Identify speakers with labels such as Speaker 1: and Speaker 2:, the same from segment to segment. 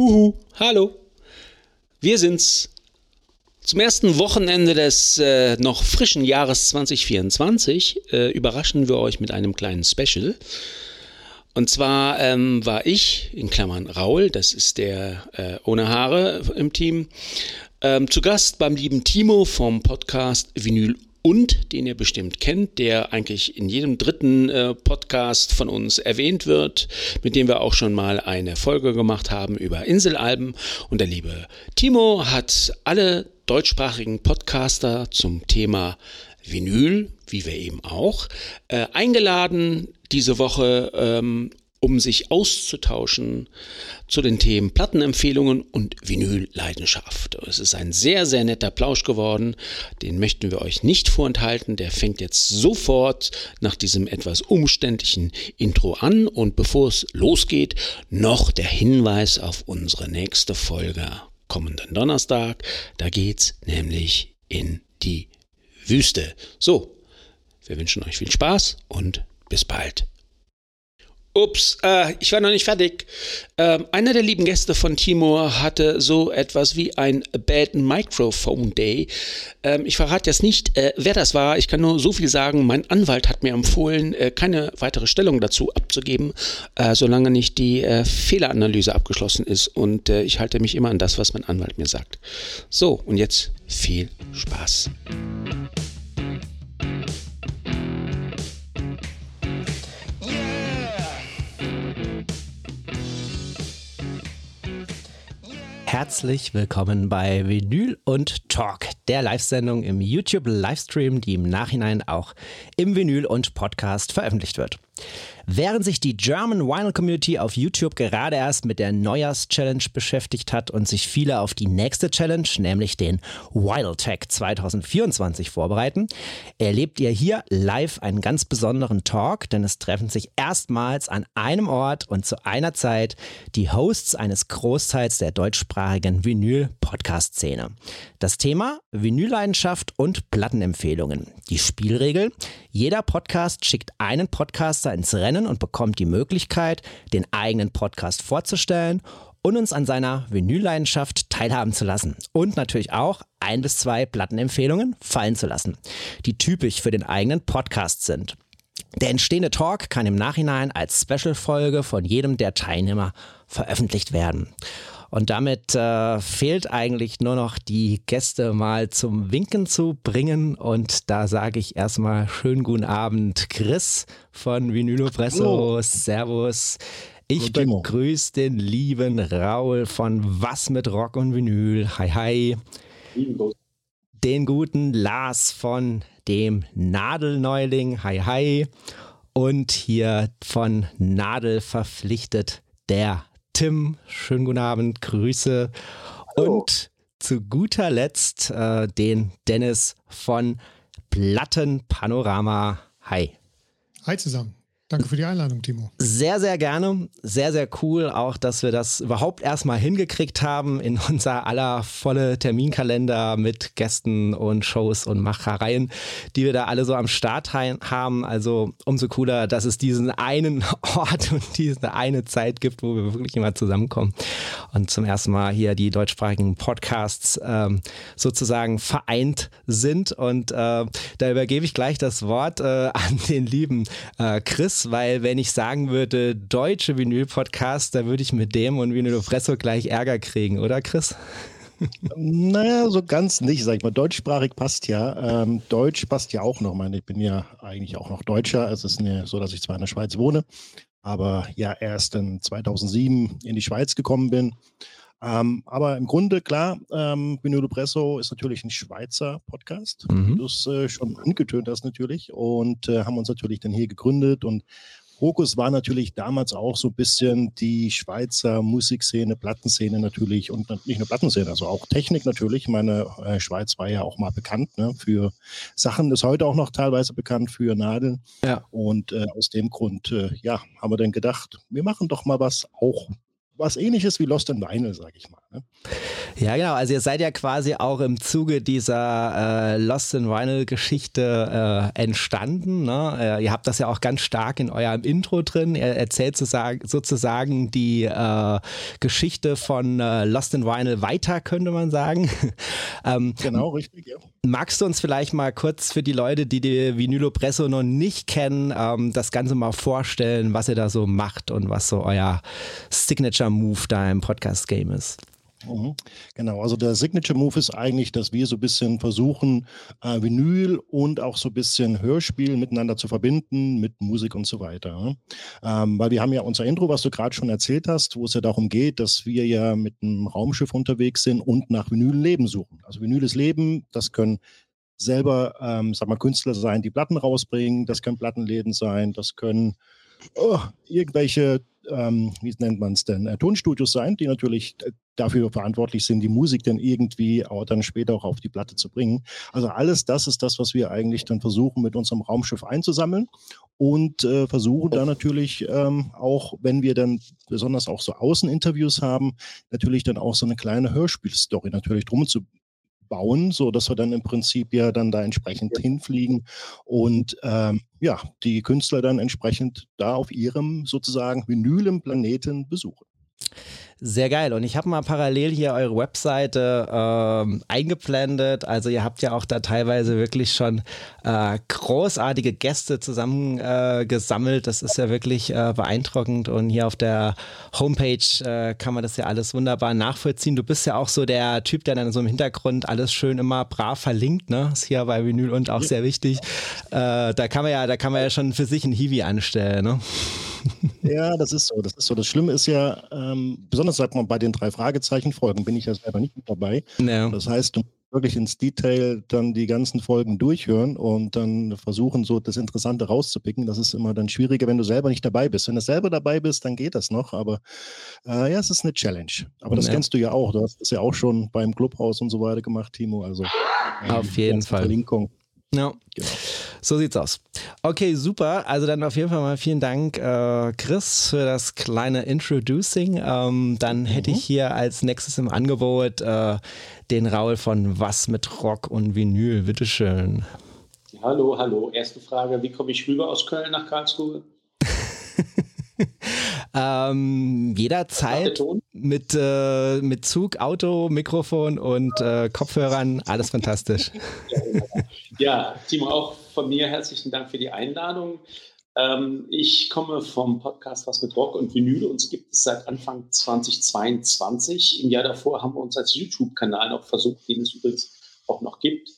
Speaker 1: Huhu, hallo. Wir sind's. Zum ersten Wochenende des äh, noch frischen Jahres 2024 äh, überraschen wir euch mit einem kleinen Special. Und zwar ähm, war ich, in Klammern Raul, das ist der äh, ohne Haare im Team, ähm, zu Gast beim lieben Timo vom Podcast Vinyl und den ihr bestimmt kennt, der eigentlich in jedem dritten äh, Podcast von uns erwähnt wird, mit dem wir auch schon mal eine Folge gemacht haben über Inselalben. Und der liebe Timo hat alle deutschsprachigen Podcaster zum Thema Vinyl, wie wir eben auch, äh, eingeladen diese Woche ähm, um sich auszutauschen zu den Themen Plattenempfehlungen und Vinylleidenschaft. Es ist ein sehr, sehr netter Plausch geworden. Den möchten wir euch nicht vorenthalten. Der fängt jetzt sofort nach diesem etwas umständlichen Intro an. Und bevor es losgeht, noch der Hinweis auf unsere nächste Folge kommenden Donnerstag. Da geht's nämlich in die Wüste. So, wir wünschen euch viel Spaß und bis bald. Ups, äh, ich war noch nicht fertig. Ähm, einer der lieben Gäste von Timur hatte so etwas wie ein Bad Microphone Day. Ähm, ich verrate jetzt nicht, äh, wer das war. Ich kann nur so viel sagen. Mein Anwalt hat mir empfohlen, äh, keine weitere Stellung dazu abzugeben, äh, solange nicht die äh, Fehleranalyse abgeschlossen ist. Und äh, ich halte mich immer an das, was mein Anwalt mir sagt. So, und jetzt viel Spaß.
Speaker 2: Herzlich willkommen bei Vinyl und Talk, der Live-Sendung im YouTube-Livestream, die im Nachhinein auch im Vinyl und Podcast veröffentlicht wird. Während sich die German Vinyl Community auf YouTube gerade erst mit der Neujahrs-Challenge beschäftigt hat und sich viele auf die nächste Challenge, nämlich den Vinyl Tech 2024 vorbereiten, erlebt ihr hier live einen ganz besonderen Talk, denn es treffen sich erstmals an einem Ort und zu einer Zeit die Hosts eines Großteils der deutschsprachigen Vinyl-Podcast-Szene. Das Thema Vinylleidenschaft und Plattenempfehlungen. Die Spielregel, jeder Podcast schickt einen Podcaster ins Rennen und bekommt die Möglichkeit, den eigenen Podcast vorzustellen und uns an seiner Vinylleidenschaft teilhaben zu lassen. Und natürlich auch ein bis zwei Plattenempfehlungen fallen zu lassen, die typisch für den eigenen Podcast sind. Der entstehende Talk kann im Nachhinein als Special-Folge von jedem der Teilnehmer veröffentlicht werden. Und damit äh, fehlt eigentlich nur noch die Gäste mal zum Winken zu bringen. Und da sage ich erstmal schönen guten Abend, Chris von Vinylo Presso. Servus. Ich begrüße den lieben Raul von Was mit Rock und Vinyl. Hi, hi. Den guten Lars von dem Nadelneuling. Hi, hi. Und hier von Nadel verpflichtet der Tim, schönen guten Abend, Grüße. Und zu guter Letzt äh, den Dennis von Plattenpanorama. Hi.
Speaker 3: Hi zusammen. Danke für die Einladung, Timo.
Speaker 2: Sehr, sehr gerne. Sehr, sehr cool auch, dass wir das überhaupt erstmal hingekriegt haben in unser aller volle Terminkalender mit Gästen und Shows und Machereien, die wir da alle so am Start haben. Also umso cooler, dass es diesen einen Ort und diese eine Zeit gibt, wo wir wirklich immer zusammenkommen und zum ersten Mal hier die deutschsprachigen Podcasts ähm, sozusagen vereint sind. Und äh, da übergebe ich gleich das Wort äh, an den lieben äh, Chris weil wenn ich sagen würde deutsche Vinyl-Podcast, da würde ich mit dem und Vinyl Presso gleich Ärger kriegen, oder Chris?
Speaker 4: Naja, so ganz nicht, sag ich mal. Deutschsprachig passt ja. Ähm, Deutsch passt ja auch noch. Ich, meine, ich bin ja eigentlich auch noch Deutscher. Es ist so, dass ich zwar in der Schweiz wohne, aber ja erst in 2007 in die Schweiz gekommen bin. Ähm, aber im Grunde, klar, ähm, Vinyl Presso ist natürlich ein Schweizer Podcast, mhm. wie du es äh, schon angetönt hast natürlich und äh, haben uns natürlich dann hier gegründet und Fokus war natürlich damals auch so ein bisschen die Schweizer Musikszene, Plattenszene natürlich und nicht nur Plattenszene, also auch Technik natürlich. Meine äh, Schweiz war ja auch mal bekannt ne, für Sachen, ist heute auch noch teilweise bekannt für Nadeln. Ja. Und äh, aus dem Grund, äh, ja, haben wir dann gedacht, wir machen doch mal was auch was ähnliches wie Lost in Vinyl, sage ich mal. Ne?
Speaker 2: Ja, genau. Also ihr seid ja quasi auch im Zuge dieser äh, Lost in Vinyl-Geschichte äh, entstanden. Ne? Äh, ihr habt das ja auch ganz stark in eurem Intro drin. Ihr erzählt sozusagen, sozusagen die äh, Geschichte von äh, Lost in Vinyl weiter, könnte man sagen.
Speaker 4: ähm, genau, richtig, ja.
Speaker 2: Magst du uns vielleicht mal kurz für die Leute, die die Vinylo Presso noch nicht kennen, ähm, das Ganze mal vorstellen, was ihr da so macht und was so euer Signature-Move da im Podcast-Game ist?
Speaker 4: Mhm. Genau, also der Signature Move ist eigentlich, dass wir so ein bisschen versuchen, äh, Vinyl und auch so ein bisschen Hörspiel miteinander zu verbinden mit Musik und so weiter. Ne? Ähm, weil wir haben ja unser Intro, was du gerade schon erzählt hast, wo es ja darum geht, dass wir ja mit einem Raumschiff unterwegs sind und nach Vinyl-Leben suchen. Also Vinyles Leben, das können selber, ähm, sag mal, Künstler sein, die Platten rausbringen, das können Plattenläden sein, das können oh, irgendwelche ähm, wie nennt man es denn, äh, Tonstudios sein, die natürlich dafür verantwortlich sind, die Musik dann irgendwie auch dann später auch auf die Platte zu bringen. Also alles das ist das, was wir eigentlich dann versuchen mit unserem Raumschiff einzusammeln und äh, versuchen dann natürlich ähm, auch, wenn wir dann besonders auch so Außeninterviews haben, natürlich dann auch so eine kleine Hörspielstory natürlich drum zu bauen, so dass wir dann im Prinzip ja dann da entsprechend hinfliegen und ähm, ja, die Künstler dann entsprechend da auf ihrem sozusagen vinylen Planeten besuchen.
Speaker 2: Sehr geil. Und ich habe mal parallel hier eure Webseite ähm, eingeblendet. Also ihr habt ja auch da teilweise wirklich schon äh, großartige Gäste zusammengesammelt. Äh, das ist ja wirklich äh, beeindruckend. Und hier auf der Homepage äh, kann man das ja alles wunderbar nachvollziehen. Du bist ja auch so der Typ, der dann so im Hintergrund alles schön immer brav verlinkt. Ne? Ist hier bei Vinyl und auch sehr wichtig. Äh, da kann man ja, da kann man ja schon für sich ein Hiwi anstellen. Ne?
Speaker 4: Ja, das ist so. Das ist so. Das Schlimme ist ja, ähm, besonders sagt man bei den drei Fragezeichen Folgen bin ich ja selber nicht mit dabei. Ja. Das heißt, du musst wirklich ins Detail dann die ganzen Folgen durchhören und dann versuchen, so das Interessante rauszupicken. Das ist immer dann schwieriger, wenn du selber nicht dabei bist. Wenn du selber dabei bist, dann geht das noch. Aber äh, ja, es ist eine Challenge. Aber das ja. kennst du ja auch. Du hast das ja auch schon beim Clubhaus und so weiter gemacht, Timo. Also
Speaker 2: ähm, auf jeden Fall.
Speaker 4: Verlinkung.
Speaker 2: Ja. Genau. So sieht's aus. Okay, super. Also dann auf jeden Fall mal vielen Dank, äh, Chris, für das kleine Introducing. Ähm, dann hätte mhm. ich hier als nächstes im Angebot äh, den Raul von Was mit Rock und Vinyl. Bitteschön.
Speaker 5: Hallo, hallo. Erste Frage: Wie komme ich rüber aus Köln nach Karlsruhe?
Speaker 2: ähm, jederzeit mit, äh, mit Zug, Auto, Mikrofon und äh, Kopfhörern. Alles fantastisch.
Speaker 5: ja, Timo, auch von mir herzlichen Dank für die Einladung. Ähm, ich komme vom Podcast Was mit Rock und Vinyl. Uns gibt es seit Anfang 2022. Im Jahr davor haben wir uns als YouTube-Kanal noch versucht, den es übrigens auch noch gibt.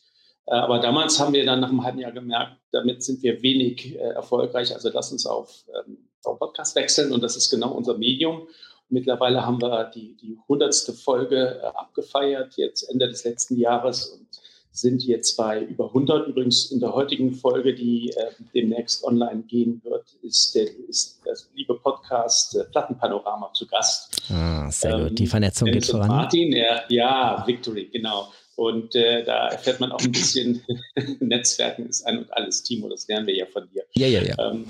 Speaker 5: Äh, aber damals haben wir dann nach einem halben Jahr gemerkt, damit sind wir wenig äh, erfolgreich. Also lass uns auf ähm, Podcast wechseln und das ist genau unser Medium. Mittlerweile haben wir die, die 100. Folge äh, abgefeiert, jetzt Ende des letzten Jahres und sind jetzt bei über 100. Übrigens in der heutigen Folge, die äh, demnächst online gehen wird, ist der, ist das liebe Podcast äh, Plattenpanorama zu Gast.
Speaker 2: Ah, sehr ähm, gut. Die Vernetzung geht voran.
Speaker 5: Martin, ja, ja, Victory, genau. Und äh, da erfährt man auch ein bisschen, Netzwerken ist ein und alles, Timo, das lernen wir ja von dir.
Speaker 2: Ja, ja, ja.
Speaker 5: Ähm,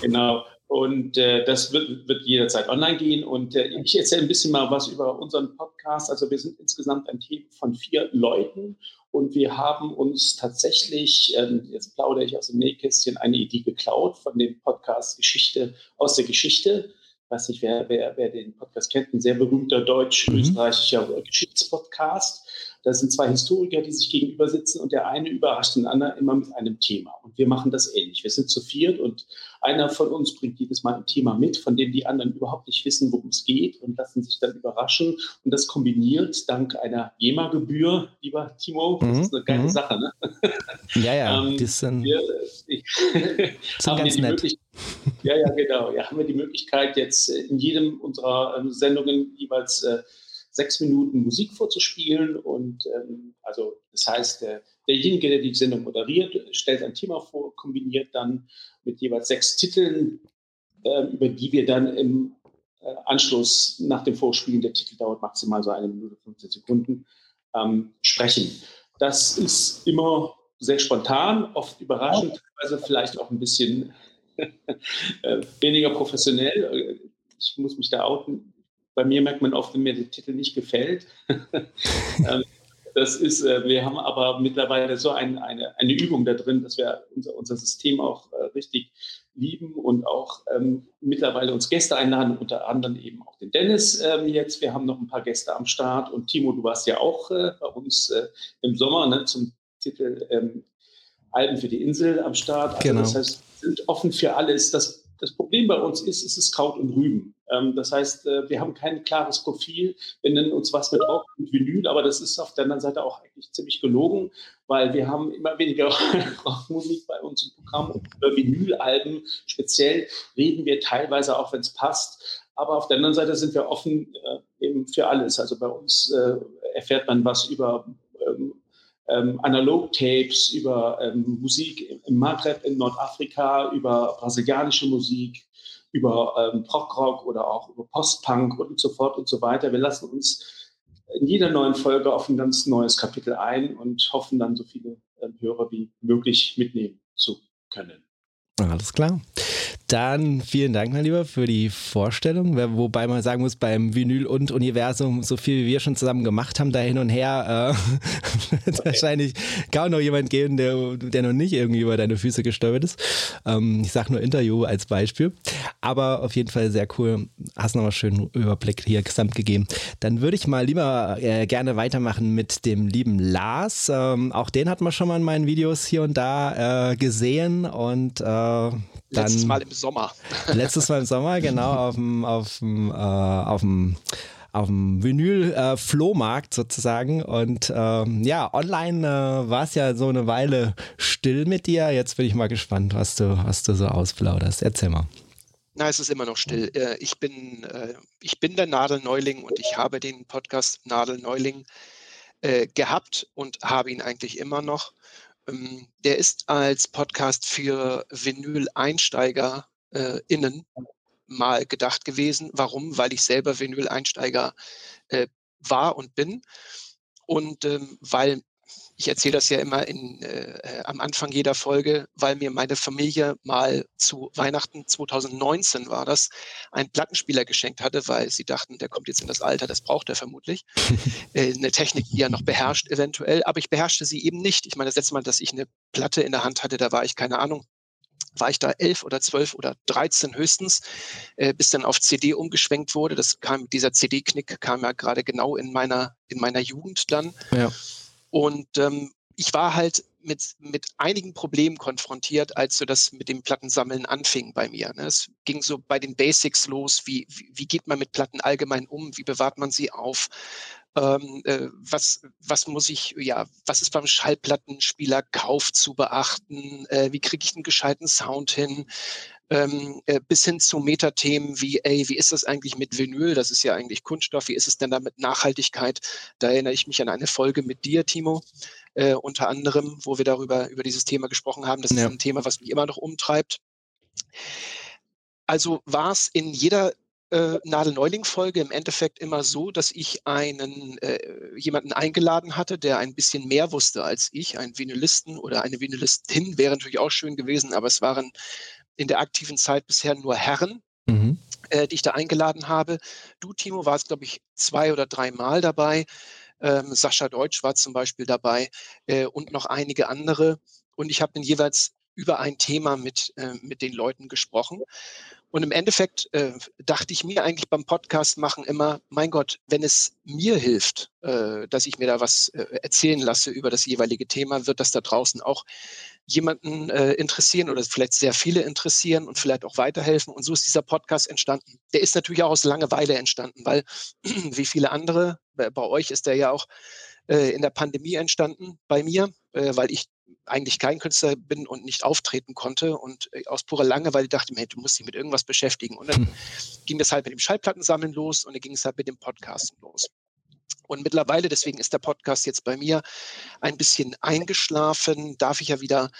Speaker 5: genau. Und äh, das wird, wird jederzeit online gehen. Und äh, ich erzähle ein bisschen mal was über unseren Podcast. Also wir sind insgesamt ein Team von vier Leuten und wir haben uns tatsächlich, ähm, jetzt plaudere ich aus dem Nähkästchen, eine Idee geklaut von dem Podcast Geschichte aus der Geschichte. Ich weiß nicht, wer, wer, wer den Podcast kennt, ein sehr berühmter deutsch-österreichischer mhm. Geschichtspodcast. Das sind zwei Historiker, die sich gegenüber sitzen und der eine überrascht den anderen immer mit einem Thema. Und wir machen das ähnlich. Wir sind zu viert und einer von uns bringt jedes Mal ein Thema mit, von dem die anderen überhaupt nicht wissen, worum es geht und lassen sich dann überraschen. Und das kombiniert dank einer GEMA-Gebühr, lieber Timo, das mhm. ist eine geile mhm. Sache, ne?
Speaker 2: Ja, ja, ähm, das sind, wir,
Speaker 5: sind ganz nett. Ja, ja, genau. Ja, haben wir die Möglichkeit, jetzt in jedem unserer ähm, Sendungen jeweils äh, sechs Minuten Musik vorzuspielen. Und ähm, also das heißt, der, derjenige, der die Sendung moderiert, stellt ein Thema vor, kombiniert dann mit jeweils sechs Titeln, äh, über die wir dann im äh, Anschluss nach dem Vorspielen, der Titel dauert maximal so eine Minute 15 Sekunden, ähm, sprechen. Das ist immer sehr spontan, oft überraschend, teilweise vielleicht auch ein bisschen äh, weniger professionell. Ich muss mich da outen bei mir merkt man oft, wenn mir der Titel nicht gefällt. Ähm, das ist, äh, wir haben aber mittlerweile so ein, eine, eine Übung da drin, dass wir unser, unser System auch äh, richtig lieben und auch ähm, mittlerweile uns Gäste einladen, unter anderem eben auch den Dennis ähm, jetzt. Wir haben noch ein paar Gäste am Start und Timo, du warst ja auch äh, bei uns äh, im Sommer ne, zum Titel ähm, Alben für die Insel am Start. Also
Speaker 2: genau.
Speaker 5: das heißt, sind offen für alles. Das das Problem bei uns ist, es ist Kraut und Rüben. Ähm, das heißt, äh, wir haben kein klares Profil. Wir nennen uns was mit Rock und Vinyl, aber das ist auf der anderen Seite auch eigentlich ziemlich gelogen, weil wir haben immer weniger Rockmusik bei uns im Programm. Und über Vinylalben speziell reden wir teilweise auch, wenn es passt. Aber auf der anderen Seite sind wir offen äh, eben für alles. Also bei uns äh, erfährt man was über ähm, ähm, Analog-Tapes, über ähm, Musik im Maghreb in Nordafrika, über brasilianische Musik, über ähm, Prog-Rock oder auch über Post-Punk und so fort und so weiter. Wir lassen uns in jeder neuen Folge auf ein ganz neues Kapitel ein und hoffen dann so viele äh, Hörer wie möglich mitnehmen zu können.
Speaker 2: Alles klar. Dann vielen Dank, mein Lieber, für die Vorstellung. Wobei man sagen muss, beim Vinyl und Universum, so viel wie wir schon zusammen gemacht haben, da hin und her, äh, wird okay. wahrscheinlich kaum noch jemand geben, der, der noch nicht irgendwie über deine Füße gestolpert ist. Ähm, ich sage nur Interview als Beispiel. Aber auf jeden Fall sehr cool. Hast nochmal schönen Überblick hier gesamt gegeben. Dann würde ich mal lieber äh, gerne weitermachen mit dem lieben Lars. Ähm, auch den hat man schon mal in meinen Videos hier und da äh, gesehen und äh, dann,
Speaker 6: letztes Mal im Sommer.
Speaker 2: Letztes Mal im Sommer, genau, auf dem, auf dem, äh, auf dem auf dem Vinyl-Flohmarkt äh, sozusagen. Und ähm, ja, online äh, war es ja so eine Weile still mit dir. Jetzt bin ich mal gespannt, was du, was du so ausplauderst. Erzähl mal.
Speaker 6: Na, es ist immer noch still. Äh, ich bin, äh, ich bin der Nadelneuling und ich habe den Podcast Nadelneuling gehabt und habe ihn eigentlich immer noch. Ähm, der ist als Podcast für Vinyl-Einsteiger äh, innen mal gedacht gewesen. Warum? Weil ich selber Vinyl-Einsteiger äh, war und bin. Und ähm, weil ich erzähle das ja immer in, äh, am Anfang jeder Folge, weil mir meine Familie mal zu Weihnachten 2019 war das, einen Plattenspieler geschenkt hatte, weil sie dachten, der kommt jetzt in das Alter, das braucht er vermutlich. äh, eine Technik, die er noch beherrscht eventuell, aber ich beherrschte sie eben nicht. Ich meine, das letzte Mal, dass ich eine Platte in der Hand hatte, da war ich keine Ahnung, war ich da elf oder zwölf oder dreizehn höchstens, äh, bis dann auf CD umgeschwenkt wurde. Das kam, dieser CD-Knick kam ja gerade genau in meiner, in meiner Jugend dann. Ja. Und ähm, ich war halt mit, mit einigen Problemen konfrontiert, als so das mit dem Plattensammeln anfing bei mir. Ne? Es ging so bei den Basics los, wie, wie, wie geht man mit Platten allgemein um, wie bewahrt man sie auf, ähm, äh, was, was muss ich, ja, was ist beim Schallplattenspielerkauf zu beachten, äh, wie kriege ich einen gescheiten Sound hin, ähm, äh, bis hin zu Metathemen wie, ey, wie ist das eigentlich mit Vinyl? Das ist ja eigentlich Kunststoff. Wie ist es denn da mit Nachhaltigkeit? Da erinnere ich mich an eine Folge mit dir, Timo, äh, unter anderem, wo wir darüber, über dieses Thema gesprochen haben. Das ja. ist ein Thema, was mich immer noch umtreibt. Also war es in jeder äh, Nadel-Neuling-Folge im Endeffekt immer so, dass ich einen äh, jemanden eingeladen hatte, der ein bisschen mehr wusste als ich, einen Vinylisten oder eine Vinylistin wäre natürlich auch schön gewesen, aber es waren in der aktiven Zeit bisher nur Herren, mhm. äh, die ich da eingeladen habe. Du, Timo, warst, glaube ich, zwei oder drei Mal dabei. Ähm, Sascha Deutsch war zum Beispiel dabei äh, und noch einige andere. Und ich habe dann jeweils über ein Thema mit, äh, mit den Leuten gesprochen. Und im Endeffekt äh, dachte ich mir eigentlich beim Podcast machen immer, mein Gott, wenn es mir hilft, äh, dass ich mir da was äh, erzählen lasse über das jeweilige Thema, wird das da draußen auch jemanden äh, interessieren oder vielleicht sehr viele interessieren und vielleicht auch weiterhelfen. Und so ist dieser Podcast entstanden. Der ist natürlich auch aus Langeweile entstanden, weil wie viele andere, bei, bei euch ist der ja auch äh, in der Pandemie entstanden, bei mir, äh, weil ich eigentlich kein Künstler bin und nicht auftreten konnte und äh, aus purer Langeweile dachte ich mir, du musst dich mit irgendwas beschäftigen. Und dann hm. ging das halt mit dem Schallplattensammeln los und dann ging es halt mit dem Podcasten los. Und mittlerweile, deswegen ist der Podcast jetzt bei mir ein bisschen eingeschlafen, darf ich ja wieder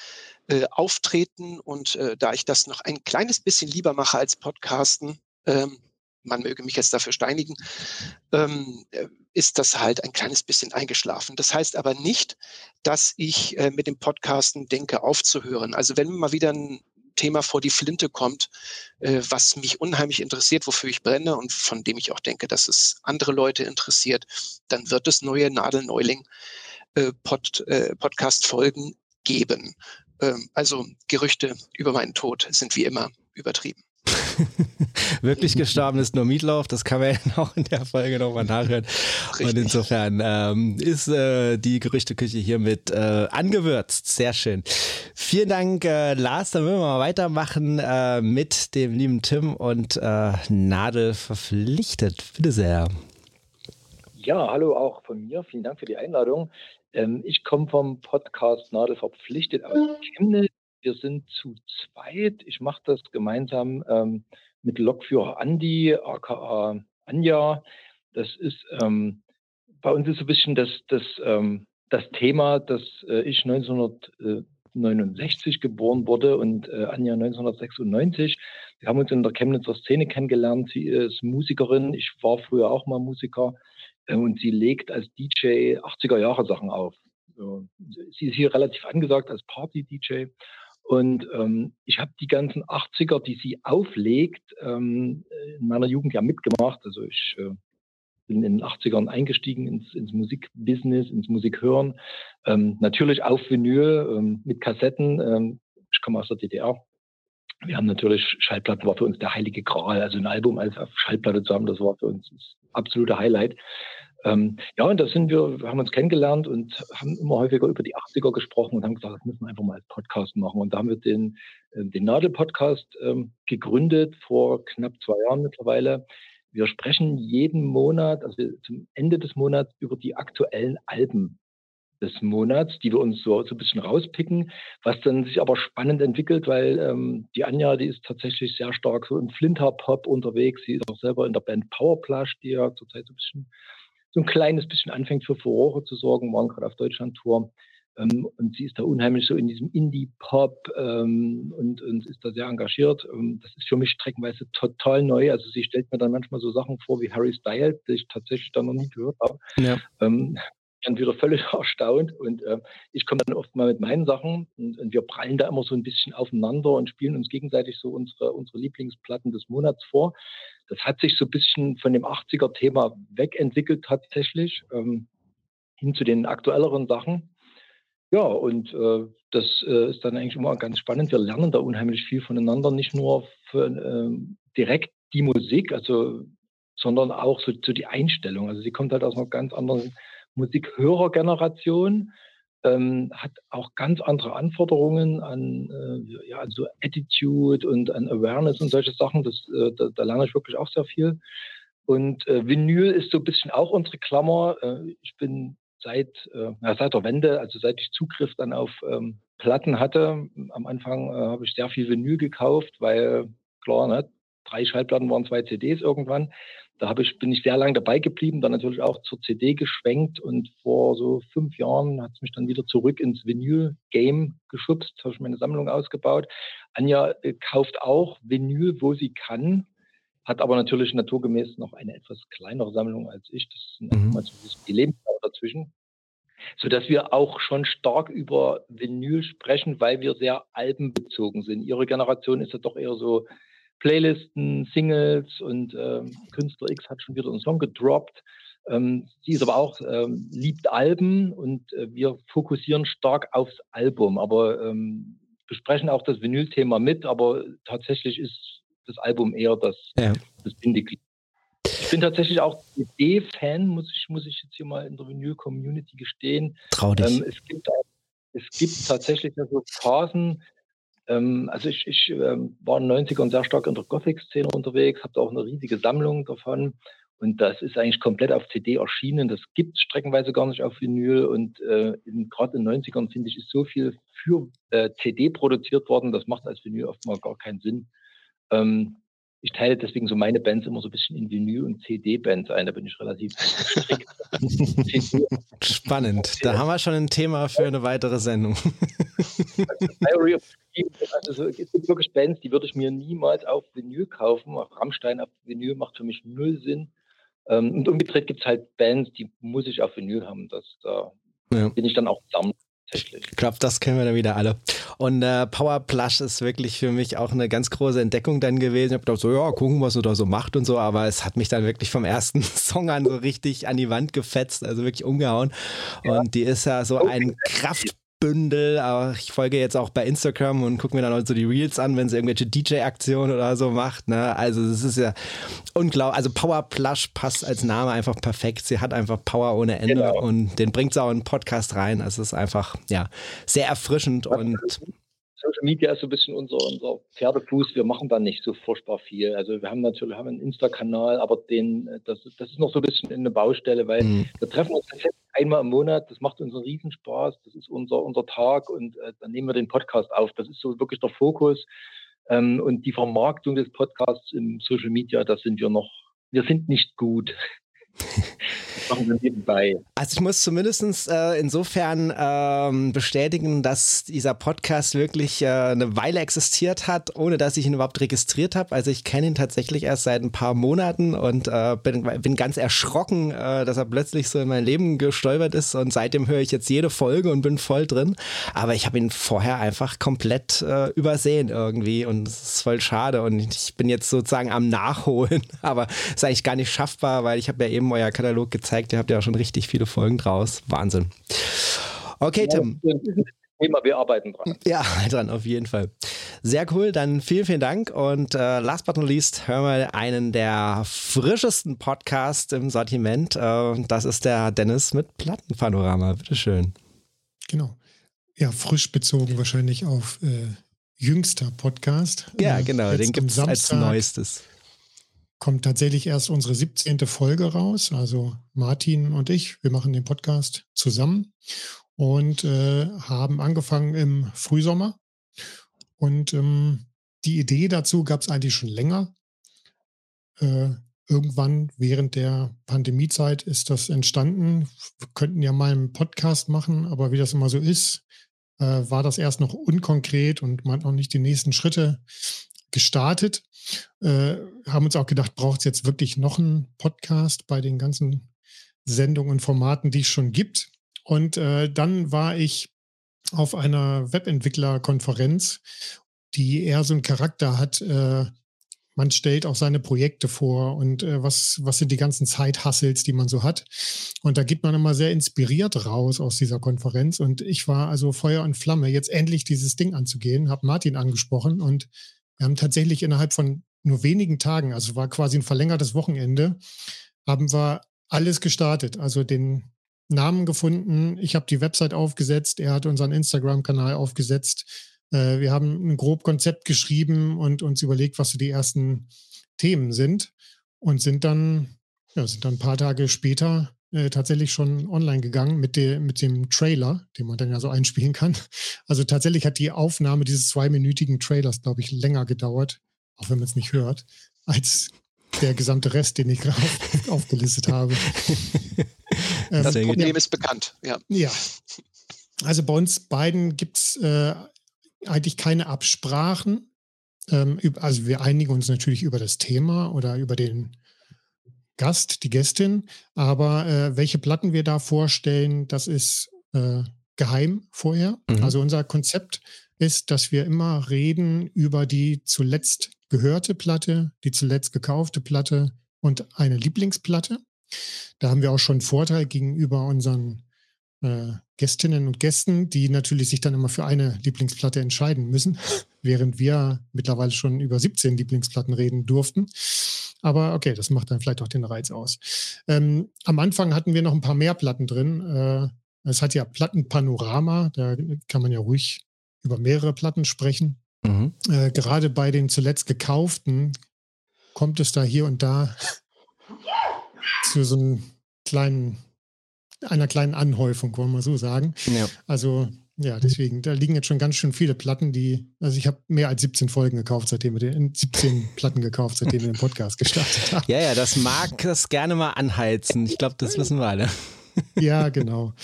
Speaker 6: äh, auftreten. Und äh, da ich das noch ein kleines bisschen lieber mache als Podcasten, ähm, man möge mich jetzt dafür steinigen, ähm, äh, ist das halt ein kleines bisschen eingeschlafen. Das heißt aber nicht, dass ich äh, mit dem Podcasten denke aufzuhören. Also wenn mal wieder ein Thema vor die Flinte kommt, äh, was mich unheimlich interessiert, wofür ich brenne und von dem ich auch denke, dass es andere Leute interessiert, dann wird es neue Nadelneuling äh, Pod, äh, Podcast-Folgen geben. Ähm, also Gerüchte über meinen Tod sind wie immer übertrieben.
Speaker 2: Wirklich gestorben ist nur Meatloaf, das kann man ja auch in der Folge nochmal nachhören. Richtig. Und insofern ähm, ist äh, die Gerüchteküche hiermit äh, angewürzt. Sehr schön. Vielen Dank, äh, Lars. Dann würden wir mal weitermachen äh, mit dem lieben Tim und äh, Nadel verpflichtet. Bitte sehr.
Speaker 7: Ja, hallo auch von mir. Vielen Dank für die Einladung. Ähm, ich komme vom Podcast Nadel verpflichtet aus Chemnitz wir sind zu zweit. Ich mache das gemeinsam ähm, mit Lokführer Andi, aka Anja. Das ist ähm, bei uns ist so ein bisschen das, das, ähm, das Thema, dass äh, ich 1969 geboren wurde und äh, Anja 1996. Wir haben uns in der Chemnitzer Szene kennengelernt. Sie ist Musikerin. Ich war früher auch mal Musiker. Äh, und sie legt als DJ 80er Jahre Sachen auf. Sie ist hier relativ angesagt als Party-DJ und ähm, ich habe die ganzen 80er, die sie auflegt, ähm, in meiner Jugend ja mitgemacht. Also ich äh, bin in den 80ern eingestiegen ins, ins Musikbusiness, ins Musikhören. Ähm, natürlich auf Vinyl ähm, mit Kassetten. Ähm, ich komme aus der DDR. Wir haben natürlich, Schallplatten war für uns der heilige Gral. Also ein Album als auf Schallplatte zu haben, das war für uns das absolute Highlight. Ähm, ja, und da sind wir, haben uns kennengelernt und haben immer häufiger über die 80er gesprochen und haben gesagt, das müssen wir einfach mal als Podcast machen. Und da haben wir den, äh, den Nadel-Podcast ähm, gegründet vor knapp zwei Jahren mittlerweile. Wir sprechen jeden Monat, also zum Ende des Monats, über die aktuellen Alben des Monats, die wir uns so, so ein bisschen rauspicken, was dann sich aber spannend entwickelt, weil ähm, die Anja, die ist tatsächlich sehr stark so im Flinter-Pop unterwegs. Sie ist auch selber in der Band Powerplush, die ja zurzeit so ein bisschen so ein kleines bisschen anfängt für Furore zu sorgen, waren gerade auf Deutschland-Tour. Ähm, und sie ist da unheimlich so in diesem Indie-Pop ähm, und, und ist da sehr engagiert. Ähm, das ist für mich streckenweise total neu. Also sie stellt mir dann manchmal so Sachen vor wie Harry Styles, die ich tatsächlich da noch nie gehört habe. Ja. Ähm, dann wieder völlig erstaunt und äh, ich komme dann oft mal mit meinen Sachen und, und, wir prallen da immer so ein bisschen aufeinander und spielen uns gegenseitig so unsere, unsere Lieblingsplatten des Monats vor. Das hat sich so ein bisschen von dem 80er-Thema wegentwickelt tatsächlich, ähm, hin zu den aktuelleren Sachen. Ja, und äh, das äh, ist dann eigentlich immer ganz spannend. Wir lernen da unheimlich viel voneinander, nicht nur für, äh, direkt die Musik, also, sondern auch so, so die Einstellung. Also sie kommt halt aus einer ganz anderen Musikhörergeneration ähm, hat auch ganz andere Anforderungen an äh, ja, also Attitude und an Awareness und solche Sachen. Das, äh, da, da, lerne ich wirklich auch sehr viel. Und äh, Vinyl ist so ein bisschen auch unsere Klammer. Äh, ich bin seit, äh, ja, seit der Wende, also seit ich Zugriff dann auf ähm, Platten hatte, am Anfang äh, habe ich sehr viel Vinyl gekauft, weil klar, ne, drei Schallplatten waren zwei CDs irgendwann. Da habe ich, bin ich sehr lange dabei geblieben, dann natürlich auch zur CD geschwenkt und vor so fünf Jahren hat es mich dann wieder zurück ins Vinyl-Game geschubst, habe ich meine Sammlung ausgebaut. Anja äh, kauft auch Vinyl, wo sie kann, hat aber natürlich naturgemäß noch eine etwas kleinere Sammlung als ich. Das sind mhm. mal so die Lebensdauer dazwischen. Sodass wir auch schon stark über Vinyl sprechen, weil wir sehr albenbezogen sind. Ihre Generation ist ja doch eher so Playlisten, Singles und ähm, Künstler X hat schon wieder einen Song gedroppt. Ähm, sie ist aber auch, ähm, liebt Alben und äh, wir fokussieren stark aufs Album, aber ähm, besprechen auch das Vinyl-Thema mit, aber tatsächlich ist das Album eher das, ja. das Bindeglied. Ich bin tatsächlich auch CD-Fan, muss ich, muss ich jetzt hier mal in der Vinyl-Community gestehen.
Speaker 2: Trau dich.
Speaker 7: Ähm, es, gibt, es gibt tatsächlich so Phasen, ähm, also ich, ich ähm, war in den 90ern sehr stark in der Gothic-Szene unterwegs, habe da auch eine riesige Sammlung davon. Und das ist eigentlich komplett auf CD erschienen. Das gibt es streckenweise gar nicht auf Vinyl. Und äh, gerade in den 90ern, finde ich, ist so viel für äh, CD produziert worden, das macht als Vinyl oftmals gar keinen Sinn. Ähm, ich teile deswegen so meine Bands immer so ein bisschen in Vinyl- und CD-Bands ein. Da bin ich relativ.
Speaker 2: Spannend. Da haben wir schon ein Thema für eine weitere Sendung.
Speaker 7: Also es gibt wirklich Bands, die würde ich mir niemals auf Vinyl kaufen. Auch Rammstein auf Vinyl macht für mich null Sinn. Ähm, und umgedreht gibt es halt Bands, die muss ich auf Vinyl haben. Das, da ja. bin ich dann auch tatsächlich.
Speaker 2: Ich glaube, das kennen wir dann wieder alle. Und äh, Power Plush ist wirklich für mich auch eine ganz große Entdeckung dann gewesen. Ich habe gedacht, so, ja, gucken, was er da so macht und so, aber es hat mich dann wirklich vom ersten Song an so richtig an die Wand gefetzt, also wirklich umgehauen. Und die ist ja so ein Kraft Bündel, aber ich folge jetzt auch bei Instagram und gucke mir dann auch so die Reels an, wenn sie irgendwelche DJ-Aktionen oder so macht. Ne? Also das ist ja unglaublich. Also Power Plush passt als Name einfach perfekt. Sie hat einfach Power ohne Ende genau. und den bringt sie auch in den Podcast rein. Also es ist einfach ja sehr erfrischend und
Speaker 7: Social Media ist so ein bisschen unser, unser Pferdefuß. Wir machen da nicht so furchtbar viel. Also wir haben natürlich haben einen Insta-Kanal, aber den, das, das ist noch so ein bisschen eine Baustelle, weil mhm. wir treffen uns einmal im Monat. Das macht uns einen Riesenspaß. Das ist unser, unser Tag und äh, dann nehmen wir den Podcast auf. Das ist so wirklich der Fokus. Ähm, und die Vermarktung des Podcasts im Social Media, da sind wir noch, wir sind nicht gut.
Speaker 2: Also ich muss zumindest äh, insofern ähm, bestätigen, dass dieser Podcast wirklich äh, eine Weile existiert hat, ohne dass ich ihn überhaupt registriert habe. Also ich kenne ihn tatsächlich erst seit ein paar Monaten und äh, bin, bin ganz erschrocken, äh, dass er plötzlich so in mein Leben gestolpert ist. Und seitdem höre ich jetzt jede Folge und bin voll drin. Aber ich habe ihn vorher einfach komplett äh, übersehen irgendwie. Und es ist voll schade. Und ich bin jetzt sozusagen am Nachholen, aber ist eigentlich gar nicht schaffbar, weil ich habe ja eben euer Katalog gezeigt gezeigt. Ihr habt ja auch schon richtig viele Folgen draus. Wahnsinn. Okay, Tim.
Speaker 7: Thema, wir arbeiten dran.
Speaker 2: Ja, dran, auf jeden Fall. Sehr cool, dann vielen, vielen Dank. Und äh, last but not least, hören wir einen der frischesten Podcasts im Sortiment. Äh, das ist der Dennis mit Plattenpanorama. Bitteschön.
Speaker 3: Genau. Ja, frisch bezogen wahrscheinlich auf äh, jüngster Podcast.
Speaker 2: Ja, äh, genau, den gibt es als neuestes
Speaker 3: kommt tatsächlich erst unsere 17. Folge raus. Also Martin und ich, wir machen den Podcast zusammen und äh, haben angefangen im Frühsommer. Und ähm, die Idee dazu gab es eigentlich schon länger. Äh, irgendwann während der Pandemiezeit ist das entstanden. Wir könnten ja mal einen Podcast machen, aber wie das immer so ist, äh, war das erst noch unkonkret und man hat noch nicht die nächsten Schritte gestartet. Äh, haben uns auch gedacht, braucht es jetzt wirklich noch einen Podcast bei den ganzen Sendungen und Formaten, die es schon gibt. Und äh, dann war ich auf einer Webentwicklerkonferenz, die eher so einen Charakter hat, äh, man stellt auch seine Projekte vor und äh, was, was sind die ganzen Zeithassels, die man so hat. Und da geht man immer sehr inspiriert raus aus dieser Konferenz. Und ich war also Feuer und Flamme, jetzt endlich dieses Ding anzugehen, habe Martin angesprochen und wir haben tatsächlich innerhalb von nur wenigen Tagen, also war quasi ein verlängertes Wochenende, haben wir alles gestartet. Also den Namen gefunden, ich habe die Website aufgesetzt, er hat unseren Instagram-Kanal aufgesetzt. Äh, wir haben ein grob Konzept geschrieben und uns überlegt, was so die ersten Themen sind und sind dann, ja, sind dann ein paar Tage später äh, tatsächlich schon online gegangen mit, de, mit dem Trailer, den man dann ja so einspielen kann. Also tatsächlich hat die Aufnahme dieses zweiminütigen Trailers, glaube ich, länger gedauert, auch wenn man es nicht hört, als der gesamte Rest, den ich gerade auf, aufgelistet habe.
Speaker 6: das ähm, Problem ja. ist bekannt, ja.
Speaker 3: Ja. Also bei uns beiden gibt es äh, eigentlich keine Absprachen. Ähm, also wir einigen uns natürlich über das Thema oder über den Gast, die Gästin. Aber äh, welche Platten wir da vorstellen, das ist äh, geheim vorher. Mhm. Also unser Konzept ist, dass wir immer reden über die zuletzt gehörte Platte, die zuletzt gekaufte Platte und eine Lieblingsplatte. Da haben wir auch schon einen Vorteil gegenüber unseren äh, Gästinnen und Gästen, die natürlich sich dann immer für eine Lieblingsplatte entscheiden müssen, während wir mittlerweile schon über 17 Lieblingsplatten reden durften. Aber okay, das macht dann vielleicht auch den Reiz aus. Ähm, am Anfang hatten wir noch ein paar mehr Platten drin. Äh, es hat ja Plattenpanorama, da kann man ja ruhig über mehrere Platten sprechen. Mhm. Äh, gerade bei den zuletzt gekauften kommt es da hier und da zu so einem kleinen, einer kleinen Anhäufung, wollen wir so sagen. Ja. Also ja, deswegen, da liegen jetzt schon ganz schön viele Platten, die, also ich habe mehr als 17 Folgen gekauft, seitdem wir den, 17 Platten gekauft, seitdem wir den Podcast gestartet haben.
Speaker 2: Ja, ja, das mag das gerne mal anheizen. Ich glaube, das wissen wir alle.
Speaker 3: Ja, genau.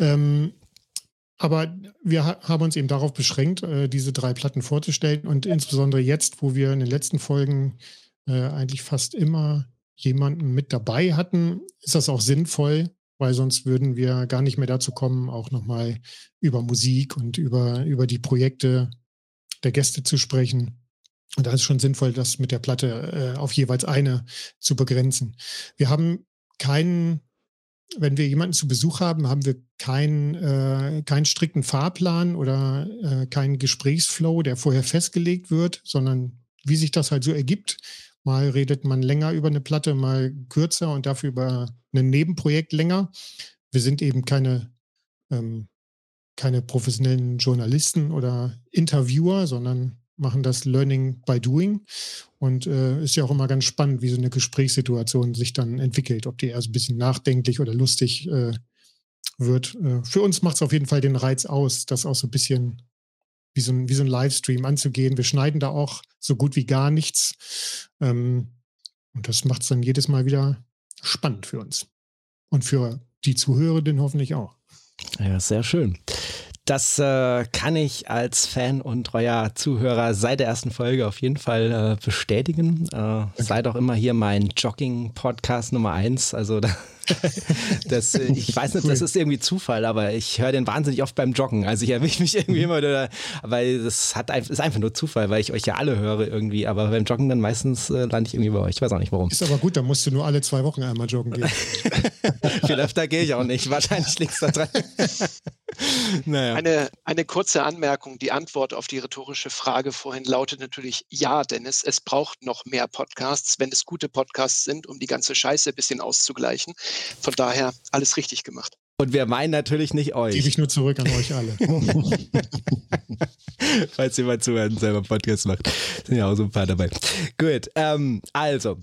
Speaker 3: ähm, aber wir haben uns eben darauf beschränkt, äh, diese drei Platten vorzustellen und insbesondere jetzt, wo wir in den letzten Folgen äh, eigentlich fast immer jemanden mit dabei hatten, ist das auch sinnvoll, weil sonst würden wir gar nicht mehr dazu kommen, auch nochmal über Musik und über, über die Projekte der Gäste zu sprechen. Und da ist schon sinnvoll, das mit der Platte äh, auf jeweils eine zu begrenzen. Wir haben keinen, wenn wir jemanden zu Besuch haben, haben wir keinen, äh, keinen strikten Fahrplan oder äh, keinen Gesprächsflow, der vorher festgelegt wird, sondern wie sich das halt so ergibt. Mal redet man länger über eine Platte, mal kürzer und dafür über ein Nebenprojekt länger. Wir sind eben keine, ähm, keine professionellen Journalisten oder Interviewer, sondern machen das Learning by Doing. Und äh, ist ja auch immer ganz spannend, wie so eine Gesprächssituation sich dann entwickelt, ob die erst ein bisschen nachdenklich oder lustig äh, wird. Äh, für uns macht es auf jeden Fall den Reiz aus, das auch so ein bisschen wie so ein, wie so ein Livestream anzugehen. Wir schneiden da auch so gut wie gar nichts. Ähm, und das macht es dann jedes Mal wieder spannend für uns. Und für die Zuhörenden hoffentlich auch.
Speaker 2: Ja, sehr schön. Das äh, kann ich als Fan und treuer Zuhörer seit der ersten Folge auf jeden Fall äh, bestätigen. Äh, seid auch immer hier mein Jogging-Podcast Nummer eins. Also da, das, äh, ich weiß nicht, das ist irgendwie Zufall, aber ich höre den wahnsinnig oft beim Joggen. Also ich erwische mich irgendwie immer, oder, weil das hat, ist einfach nur Zufall, weil ich euch ja alle höre irgendwie. Aber beim Joggen dann meistens äh, lande ich irgendwie bei euch. Ich weiß auch nicht warum.
Speaker 3: Ist aber gut, dann musst du nur alle zwei Wochen einmal joggen gehen.
Speaker 2: Viel öfter gehe ich auch nicht. Wahrscheinlich liegt es da dran.
Speaker 6: naja. eine, eine kurze Anmerkung. Die Antwort auf die rhetorische Frage vorhin lautet natürlich ja, Dennis. Es braucht noch mehr Podcasts, wenn es gute Podcasts sind, um die ganze Scheiße ein bisschen auszugleichen. Von daher alles richtig gemacht.
Speaker 2: Und wir meinen natürlich nicht euch.
Speaker 3: Gebe ich nur zurück an euch alle.
Speaker 2: Falls ihr mal zuhören selber Podcast macht. Sind ja auch so ein paar dabei. Gut, ähm, also,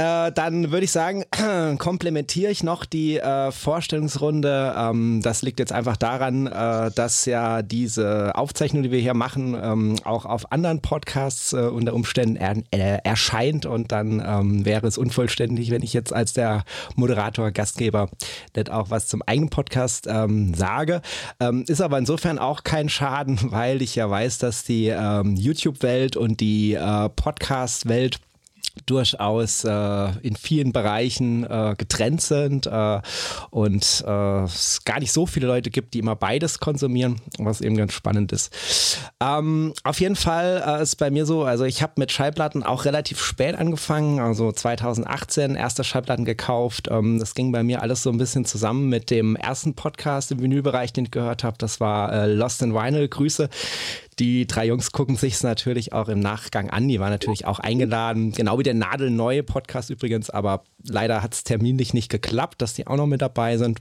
Speaker 2: äh, dann würde ich sagen, komplementiere ich noch die äh, Vorstellungsrunde. Ähm, das liegt jetzt einfach daran, äh, dass ja diese Aufzeichnung, die wir hier machen, ähm, auch auf anderen Podcasts äh, unter Umständen er äh, erscheint und dann ähm, wäre es unvollständig, wenn ich jetzt als der Moderator, Gastgeber nicht auch was zum eigenen Podcast ähm, sage. Ähm, ist aber insofern auch kein Schaden, weil ich ja weiß, dass die ähm, YouTube-Welt und die äh, Podcast-Welt durchaus äh, in vielen Bereichen äh, getrennt sind äh, und äh, es gar nicht so viele Leute gibt, die immer beides konsumieren, was eben ganz spannend ist. Ähm, auf jeden Fall äh, ist bei mir so, also ich habe mit Schallplatten auch relativ spät angefangen, also 2018 erste Schallplatten gekauft. Ähm, das ging bei mir alles so ein bisschen zusammen mit dem ersten Podcast im Vinylbereich, den ich gehört habe. Das war äh, Lost in Vinyl. Grüße. Die drei Jungs gucken sich es natürlich auch im Nachgang an. Die waren natürlich auch eingeladen, genau wie der nadelneue Podcast übrigens, aber leider hat es terminlich nicht geklappt, dass die auch noch mit dabei sind.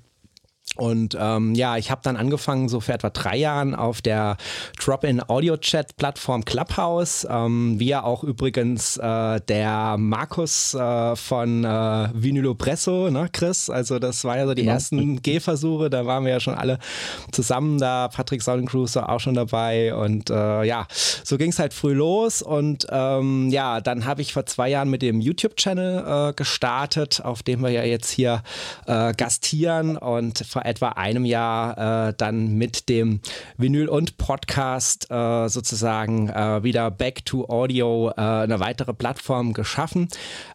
Speaker 2: Und ähm, ja, ich habe dann angefangen, so für etwa drei Jahren auf der Drop-in-Audio-Chat-Plattform Clubhouse, ähm, wie ja auch übrigens äh, der Markus äh, von äh, Vinylo Presso, ne, Chris? Also das war ja so die genau. ersten Gehversuche, da waren wir ja schon alle zusammen da, Patrick Sonnencruise war auch schon dabei und äh, ja, so ging es halt früh los und ähm, ja, dann habe ich vor zwei Jahren mit dem YouTube-Channel äh, gestartet, auf dem wir ja jetzt hier äh, gastieren und vor etwa einem Jahr äh, dann mit dem Vinyl und Podcast äh, sozusagen äh, wieder Back to Audio äh, eine weitere Plattform geschaffen.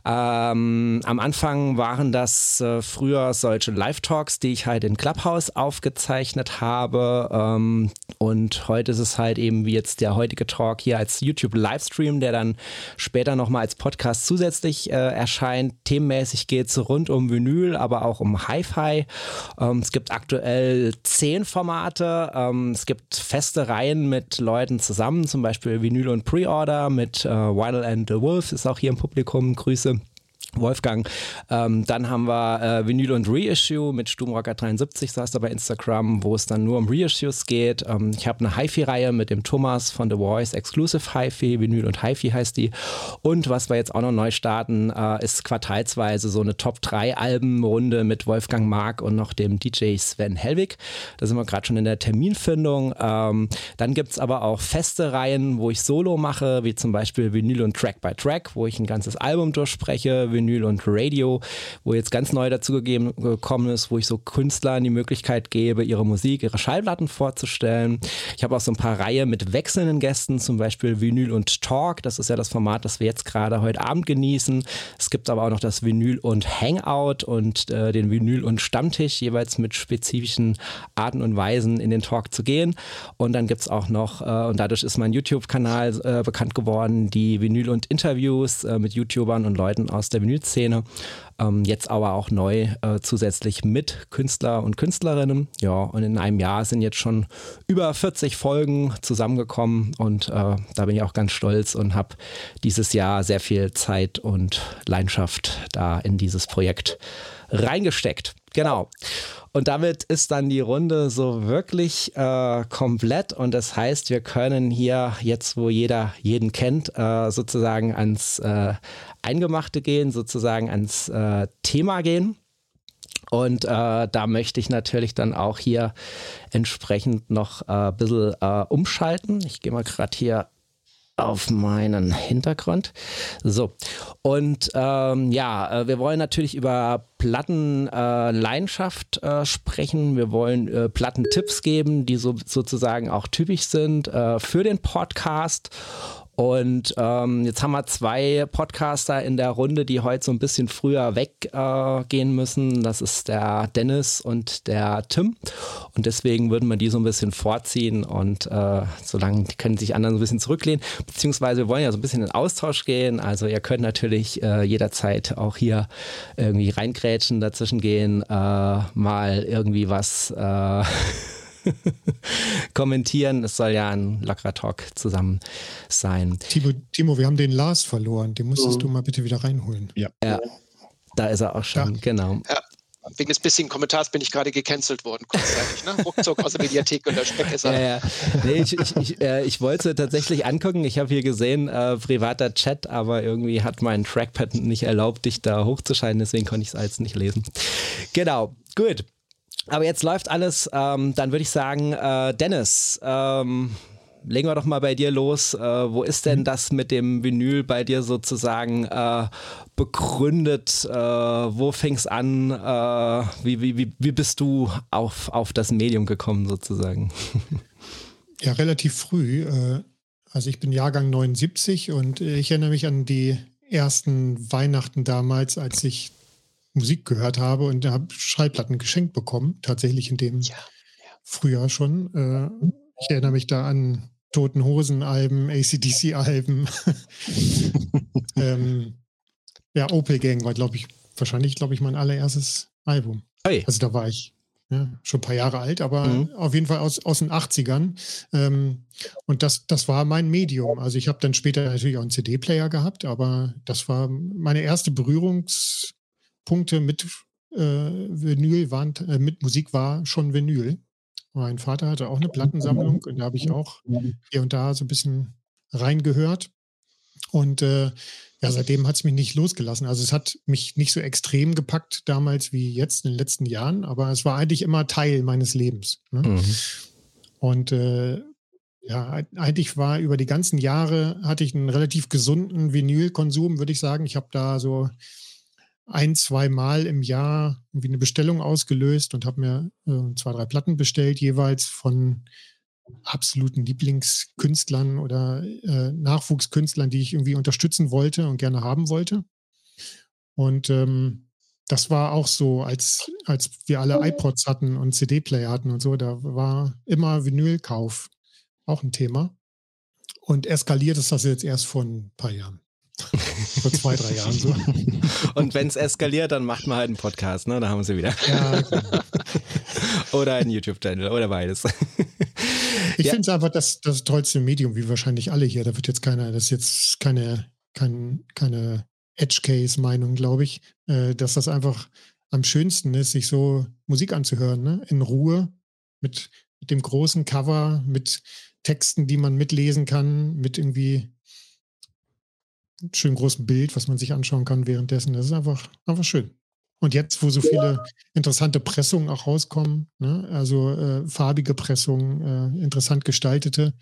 Speaker 2: Ähm, am Anfang waren das äh, früher solche Live-Talks, die ich halt in Clubhouse aufgezeichnet habe. Ähm, und heute ist es halt eben wie jetzt der heutige Talk hier als YouTube-Livestream, der dann später nochmal als Podcast zusätzlich äh, erscheint. Themenmäßig geht es rund um Vinyl, aber auch um Hi-Fi. Ähm, es gibt aktuell zehn Formate. Ähm, es gibt feste Reihen mit Leuten zusammen, zum Beispiel Vinyl und Pre-Order mit äh, Vinyl and the Wolf ist auch hier im Publikum. Grüße. Wolfgang. Ähm, dann haben wir äh, Vinyl und Reissue mit Stumrocker73, so heißt er bei Instagram, wo es dann nur um Reissues geht. Ähm, ich habe eine HiFi-Reihe mit dem Thomas von The Voice, Exclusive HiFi, Vinyl und HiFi heißt die. Und was wir jetzt auch noch neu starten, äh, ist quartalsweise so eine Top-3-Albenrunde mit Wolfgang Mark und noch dem DJ Sven Helwig. Da sind wir gerade schon in der Terminfindung. Ähm, dann gibt es aber auch feste Reihen, wo ich Solo mache, wie zum Beispiel Vinyl und Track by Track, wo ich ein ganzes Album durchspreche. Vinyl und Radio, wo jetzt ganz neu dazu gekommen ist, wo ich so Künstlern die Möglichkeit gebe, ihre Musik, ihre Schallplatten vorzustellen. Ich habe auch so ein paar Reihe mit wechselnden Gästen, zum Beispiel Vinyl und Talk. Das ist ja das Format, das wir jetzt gerade heute Abend genießen. Es gibt aber auch noch das Vinyl und Hangout und äh, den Vinyl und Stammtisch, jeweils mit spezifischen Arten und Weisen in den Talk zu gehen. Und dann gibt es auch noch, äh, und dadurch ist mein YouTube-Kanal äh, bekannt geworden, die Vinyl und Interviews äh, mit YouTubern und Leuten aus der Vinyl-Szene. Ähm, jetzt aber auch neu äh, zusätzlich mit Künstler und Künstlerinnen. Ja, und in einem Jahr sind jetzt schon über 40 Folgen zusammengekommen und äh, da bin ich auch ganz stolz und habe dieses Jahr sehr viel Zeit und Leidenschaft da in dieses Projekt reingesteckt. Genau. Und damit ist dann die Runde so wirklich äh, komplett. Und das heißt, wir können hier jetzt, wo jeder jeden kennt, äh, sozusagen ans äh, Eingemachte gehen, sozusagen ans äh, Thema gehen. Und äh, da möchte ich natürlich dann auch hier entsprechend noch äh, ein bisschen äh, umschalten. Ich gehe mal gerade hier auf meinen Hintergrund. So, und ähm, ja, äh, wir wollen natürlich über Plattenleidenschaft äh, äh, sprechen. Wir wollen äh, Plattentipps geben, die so, sozusagen auch typisch sind äh, für den Podcast. Und ähm, jetzt haben wir zwei Podcaster in der Runde, die heute so ein bisschen früher weggehen äh, müssen. Das ist der Dennis und der Tim. Und deswegen würden wir die so ein bisschen vorziehen und äh, solange können sich anderen so ein bisschen zurücklehnen. Beziehungsweise wir wollen ja so ein bisschen in Austausch gehen. Also ihr könnt natürlich äh, jederzeit auch hier irgendwie reingrätschen, dazwischen gehen, äh, mal irgendwie was äh, kommentieren. Es soll ja ein lockerer Talk zusammen sein.
Speaker 3: Timo, Timo wir haben den Lars verloren. Den musstest mhm. du mal bitte wieder reinholen.
Speaker 2: Ja. ja. Da ist er auch schon, ja. genau.
Speaker 6: Ja. Wegen des bisschen Kommentars bin ich gerade gecancelt worden, kurzzeitig, ne? Ruckzuck aus der Mediathek und der Speck ist er.
Speaker 2: Ja, ja. Nee, ich, ich, ich, äh, ich wollte tatsächlich angucken. Ich habe hier gesehen, äh, privater Chat, aber irgendwie hat mein Trackpad nicht erlaubt, dich da hochzuschalten, deswegen konnte ich es als nicht lesen. Genau, gut. Aber jetzt läuft alles. Ähm, dann würde ich sagen, äh, Dennis, ähm, legen wir doch mal bei dir los. Äh, wo ist denn mhm. das mit dem Vinyl bei dir sozusagen äh, begründet? Äh, wo fängst an? Äh, wie, wie, wie bist du auf, auf das Medium gekommen sozusagen?
Speaker 3: Ja, relativ früh. Äh, also ich bin Jahrgang 79 und ich erinnere mich an die ersten Weihnachten damals, als ich Musik gehört habe und habe Schallplatten geschenkt bekommen, tatsächlich in dem ja, ja. Frühjahr schon. Äh, ich erinnere mich da an Toten Hosen-Alben, ACDC-Alben. ähm, ja, Opel Gang war, glaube ich, wahrscheinlich, glaube ich, mein allererstes Album. Hey. Also da war ich ja, schon ein paar Jahre alt, aber mhm. auf jeden Fall aus, aus den 80ern. Ähm, und das, das war mein Medium. Also ich habe dann später natürlich auch einen CD-Player gehabt, aber das war meine erste Berührungs- Punkte mit äh, Vinyl waren, äh, mit Musik war schon Vinyl. Mein Vater hatte auch eine Plattensammlung und da habe ich auch hier und da so ein bisschen reingehört. Und äh, ja, seitdem hat es mich nicht losgelassen. Also es hat mich nicht so extrem gepackt damals wie jetzt in den letzten Jahren, aber es war eigentlich immer Teil meines Lebens. Ne? Mhm. Und äh, ja, eigentlich war über die ganzen Jahre hatte ich einen relativ gesunden Vinylkonsum, würde ich sagen. Ich habe da so ein, zwei Mal im Jahr irgendwie eine Bestellung ausgelöst und habe mir äh, zwei, drei Platten bestellt, jeweils von absoluten Lieblingskünstlern oder äh, Nachwuchskünstlern, die ich irgendwie unterstützen wollte und gerne haben wollte. Und ähm, das war auch so, als, als wir alle iPods hatten und CD-Player hatten und so, da war immer Vinylkauf auch ein Thema. Und eskaliert ist das jetzt erst vor ein paar Jahren. Vor zwei, drei Jahren so.
Speaker 2: Und wenn es eskaliert, dann macht man halt einen Podcast, ne? Da haben wir sie wieder. Ja, genau. oder einen YouTube-Channel oder beides.
Speaker 3: Ich ja. finde es einfach das, das tollste Medium, wie wahrscheinlich alle hier. Da wird jetzt keiner, das ist jetzt keine, kein, keine Edge-Case-Meinung, glaube ich, äh, dass das einfach am schönsten ist, sich so Musik anzuhören, ne? in Ruhe, mit, mit dem großen Cover, mit Texten, die man mitlesen kann, mit irgendwie schön großen Bild, was man sich anschauen kann währenddessen. Das ist einfach, einfach schön. Und jetzt, wo so viele interessante Pressungen auch rauskommen, ne, also äh, farbige Pressungen, äh, interessant gestaltete,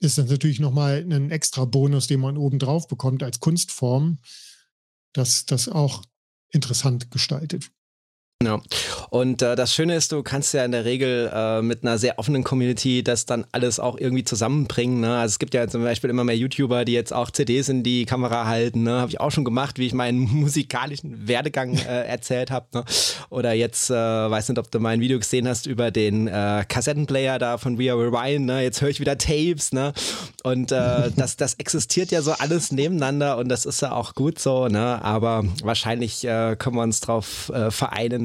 Speaker 3: ist das natürlich nochmal ein extra Bonus, den man oben drauf bekommt als Kunstform. das, das auch interessant gestaltet.
Speaker 2: Ja. Und äh, das Schöne ist, du kannst ja in der Regel äh, mit einer sehr offenen Community das dann alles auch irgendwie zusammenbringen. Ne? Also es gibt ja zum Beispiel immer mehr YouTuber, die jetzt auch CDs in die Kamera halten. Ne? Habe ich auch schon gemacht, wie ich meinen musikalischen Werdegang äh, erzählt habe. Ne? Oder jetzt, äh, weiß nicht, ob du mein Video gesehen hast über den äh, Kassettenplayer da von We Are Rewind. Ne? Jetzt höre ich wieder Tapes. Ne? Und äh, das, das existiert ja so alles nebeneinander und das ist ja auch gut so. Ne? Aber wahrscheinlich können wir uns darauf äh,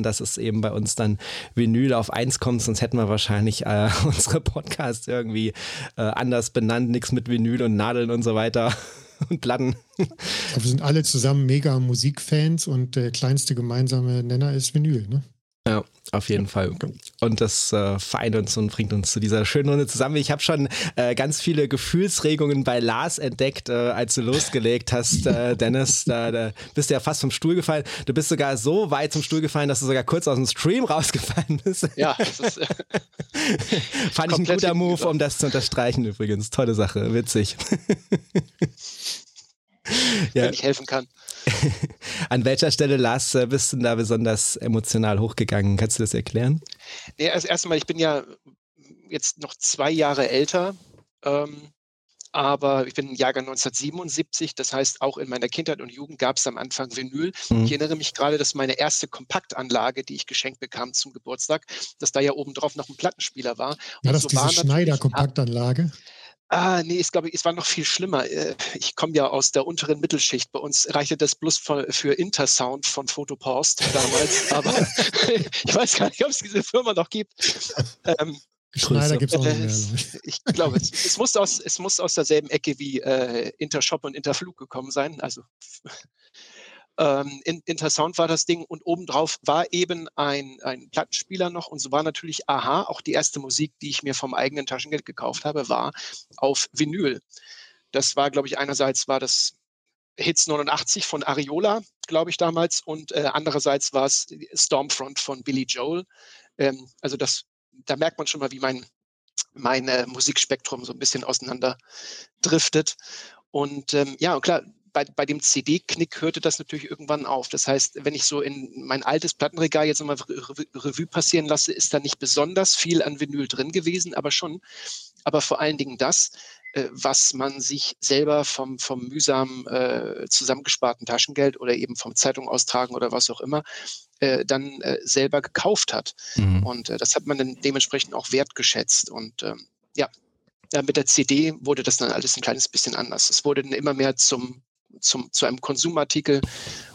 Speaker 2: vereinen, dass es eben bei uns dann Vinyl auf eins kommt, sonst hätten wir wahrscheinlich äh, unsere Podcasts irgendwie äh, anders benannt, nichts mit Vinyl und Nadeln und so weiter und Platten.
Speaker 3: Wir sind alle zusammen mega Musikfans und der kleinste gemeinsame Nenner ist Vinyl, ne?
Speaker 2: Ja, auf jeden Fall. Und das äh, vereint uns und bringt uns zu dieser schönen Runde zusammen. Ich habe schon äh, ganz viele Gefühlsregungen bei Lars entdeckt, äh, als du losgelegt hast, äh, Dennis. Da, da, bist du ja fast vom Stuhl gefallen. Du bist sogar so weit zum Stuhl gefallen, dass du sogar kurz aus dem Stream rausgefallen bist.
Speaker 6: Ja, das ist.
Speaker 2: Fand ich ein guter Move, um das zu unterstreichen übrigens. Tolle Sache, witzig.
Speaker 6: ja. Wenn ich helfen kann.
Speaker 2: An welcher Stelle, Lars, äh, bist du da besonders emotional hochgegangen? Kannst du das erklären?
Speaker 6: Nee, also erstmal, ich bin ja jetzt noch zwei Jahre älter, ähm, aber ich bin im Jahrgang 1977, das heißt, auch in meiner Kindheit und Jugend gab es am Anfang Vinyl. Mhm. Ich erinnere mich gerade, dass meine erste Kompaktanlage, die ich geschenkt bekam zum Geburtstag, dass da ja oben drauf noch ein Plattenspieler war.
Speaker 3: War das so diese Schneider-Kompaktanlage?
Speaker 6: Ah, nee, ich glaube, es war noch viel schlimmer. Äh, ich komme ja aus der unteren Mittelschicht. Bei uns reichte das bloß für Intersound von Photopost damals. aber ich weiß gar nicht, ob es diese Firma noch gibt.
Speaker 3: Ähm, Schneider gibt es auch nicht
Speaker 6: mehr. Ich glaube, es, es, muss aus, es muss aus derselben Ecke wie äh, Intershop und Interflug gekommen sein. Also ähm, in, Intersound war das Ding und obendrauf war eben ein, ein Plattenspieler noch und so war natürlich Aha, auch die erste Musik, die ich mir vom eigenen Taschengeld gekauft habe, war auf Vinyl. Das war, glaube ich, einerseits war das Hits 89 von Ariola, glaube ich damals, und äh, andererseits war es Stormfront von Billy Joel. Ähm, also das, da merkt man schon mal, wie mein mein äh, Musikspektrum so ein bisschen auseinander driftet. Und ähm, ja, und klar, bei, bei dem CD-Knick hörte das natürlich irgendwann auf. Das heißt, wenn ich so in mein altes Plattenregal jetzt nochmal Revue passieren lasse, ist da nicht besonders viel an Vinyl drin gewesen, aber schon. Aber vor allen Dingen das, äh, was man sich selber vom, vom mühsam äh, zusammengesparten Taschengeld oder eben vom Zeitung austragen oder was auch immer, äh, dann äh, selber gekauft hat. Mhm. Und äh, das hat man dann dementsprechend auch wertgeschätzt. Und ähm, ja, ja, mit der CD wurde das dann alles ein kleines bisschen anders. Es wurde dann immer mehr zum zum, zu einem Konsumartikel.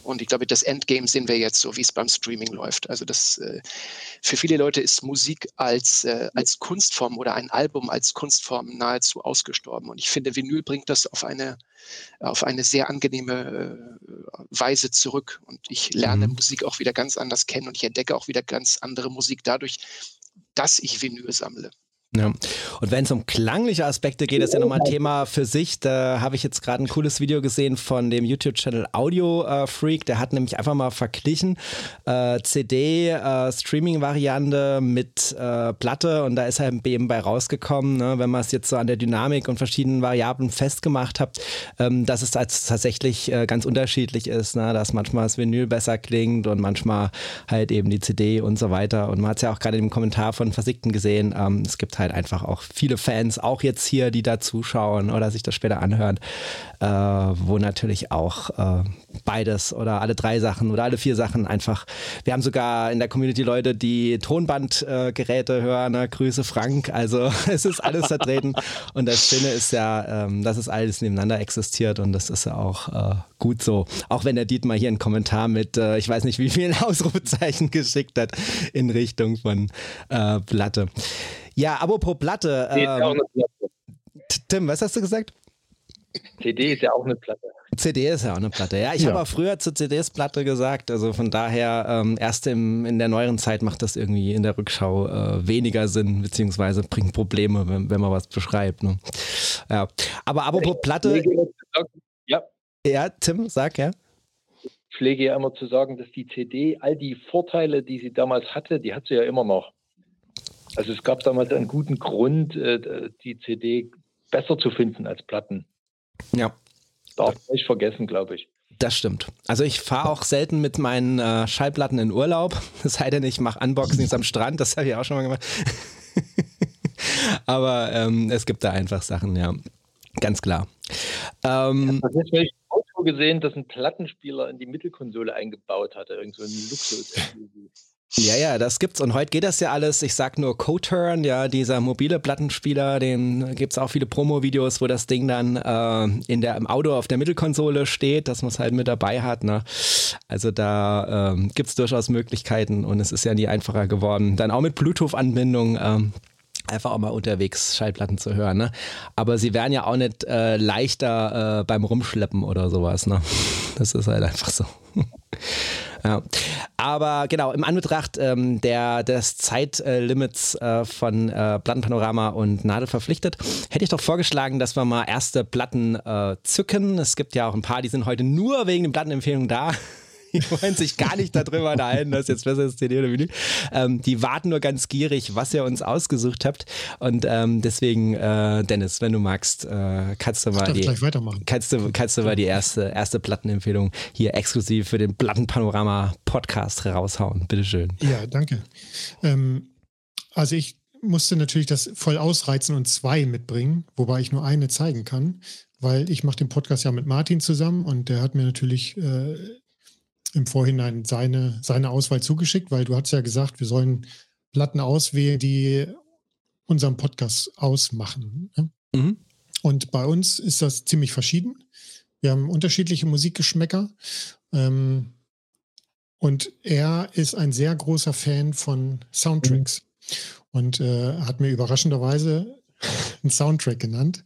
Speaker 6: Und ich glaube, das Endgame sehen wir jetzt so, wie es beim Streaming läuft. Also das äh, für viele Leute ist Musik als, äh, als Kunstform oder ein Album als Kunstform nahezu ausgestorben. Und ich finde, Vinyl bringt das auf eine, auf eine sehr angenehme äh, Weise zurück. Und ich lerne mhm. Musik auch wieder ganz anders kennen und ich entdecke auch wieder ganz andere Musik dadurch, dass ich Vinyl sammle.
Speaker 2: Ja. Und wenn es um klangliche Aspekte geht, ist ja nochmal ein Thema für sich. Da habe ich jetzt gerade ein cooles Video gesehen von dem YouTube-Channel Audio äh, Freak. Der hat nämlich einfach mal verglichen äh, CD-Streaming-Variante äh, mit äh, Platte und da ist er eben bei rausgekommen, ne, wenn man es jetzt so an der Dynamik und verschiedenen Variablen festgemacht hat, ähm, dass es tatsächlich äh, ganz unterschiedlich ist, ne, dass manchmal das Vinyl besser klingt und manchmal halt eben die CD und so weiter. Und man hat es ja auch gerade im Kommentar von Versickten gesehen. Ähm, es gibt halt einfach auch viele Fans, auch jetzt hier, die da zuschauen oder sich das später anhören, äh, wo natürlich auch äh, beides oder alle drei Sachen oder alle vier Sachen einfach. Wir haben sogar in der Community Leute, die Tonbandgeräte äh, hören. Ne? Grüße Frank. Also es ist alles vertreten. und das Schöne ist ja, ähm, dass es alles nebeneinander existiert und das ist ja auch äh, gut so. Auch wenn der Dietmar hier einen Kommentar mit, äh, ich weiß nicht wie vielen Ausrufezeichen geschickt hat in Richtung von äh, Platte. Ja, apropos Platte. Ähm, Platte. Tim, was hast du gesagt?
Speaker 7: CD ist ja auch eine Platte.
Speaker 2: CD ist ja auch eine Platte. Ja, ich ja. habe auch früher zu CDs Platte gesagt. Also von daher, ähm, erst im, in der neueren Zeit macht das irgendwie in der Rückschau äh, weniger Sinn, beziehungsweise bringt Probleme, wenn, wenn man was beschreibt. Ne? Ja. Aber apropos Platte.
Speaker 7: Ja.
Speaker 2: Ja, Tim, sag ja.
Speaker 7: Ich pflege ja immer zu sagen, dass die CD all die Vorteile, die sie damals hatte, die hat sie ja immer noch. Also es gab damals einen guten Grund, äh, die CD besser zu finden als Platten.
Speaker 2: Ja.
Speaker 7: Darf man nicht vergessen, glaube ich.
Speaker 2: Das stimmt. Also ich fahre auch selten mit meinen äh, Schallplatten in Urlaub. Es sei denn, ich mache Unboxings am Strand, das habe ich auch schon mal gemacht. Aber ähm, es gibt da einfach Sachen, ja. Ganz klar. Ähm,
Speaker 7: ja, jetzt habe ich ein Auto gesehen, das einen Plattenspieler in die Mittelkonsole eingebaut hatte. Irgend so ein Luxus.
Speaker 2: Ja, ja, das gibt's. Und heute geht das ja alles. Ich sag nur Coturn, ja, dieser mobile Plattenspieler, den gibt's auch viele Promo-Videos, wo das Ding dann äh, in der, im Auto auf der Mittelkonsole steht, dass man es halt mit dabei hat. Ne? Also da ähm, gibt's durchaus Möglichkeiten und es ist ja nie einfacher geworden. Dann auch mit Bluetooth-Anbindung. Ähm, einfach auch mal unterwegs Schallplatten zu hören. Ne? Aber sie werden ja auch nicht äh, leichter äh, beim Rumschleppen oder sowas. Ne? Das ist halt einfach so. Ja. Aber genau, im Anbetracht ähm, der, des Zeitlimits äh, von äh, Plattenpanorama und Nadel verpflichtet, hätte ich doch vorgeschlagen, dass wir mal erste Platten äh, zücken. Es gibt ja auch ein paar, die sind heute nur wegen den Plattenempfehlungen da. Die wollen sich gar nicht darüber unterhalten, dass jetzt besser ist CD oder Vinyl. Ähm, die warten nur ganz gierig, was ihr uns ausgesucht habt. Und ähm, deswegen, äh, Dennis, wenn du magst, äh, kannst du mal die, kannst du, kannst du mal die erste, erste Plattenempfehlung hier exklusiv für den Plattenpanorama Podcast raushauen. Bitteschön.
Speaker 3: Ja, danke. Ähm, also ich musste natürlich das voll ausreizen und zwei mitbringen, wobei ich nur eine zeigen kann, weil ich mache den Podcast ja mit Martin zusammen und der hat mir natürlich äh, im Vorhinein seine, seine Auswahl zugeschickt, weil du hast ja gesagt, wir sollen Platten auswählen, die unseren Podcast ausmachen. Ne? Mhm. Und bei uns ist das ziemlich verschieden. Wir haben unterschiedliche Musikgeschmäcker. Ähm, und er ist ein sehr großer Fan von Soundtracks mhm. und äh, hat mir überraschenderweise einen Soundtrack genannt.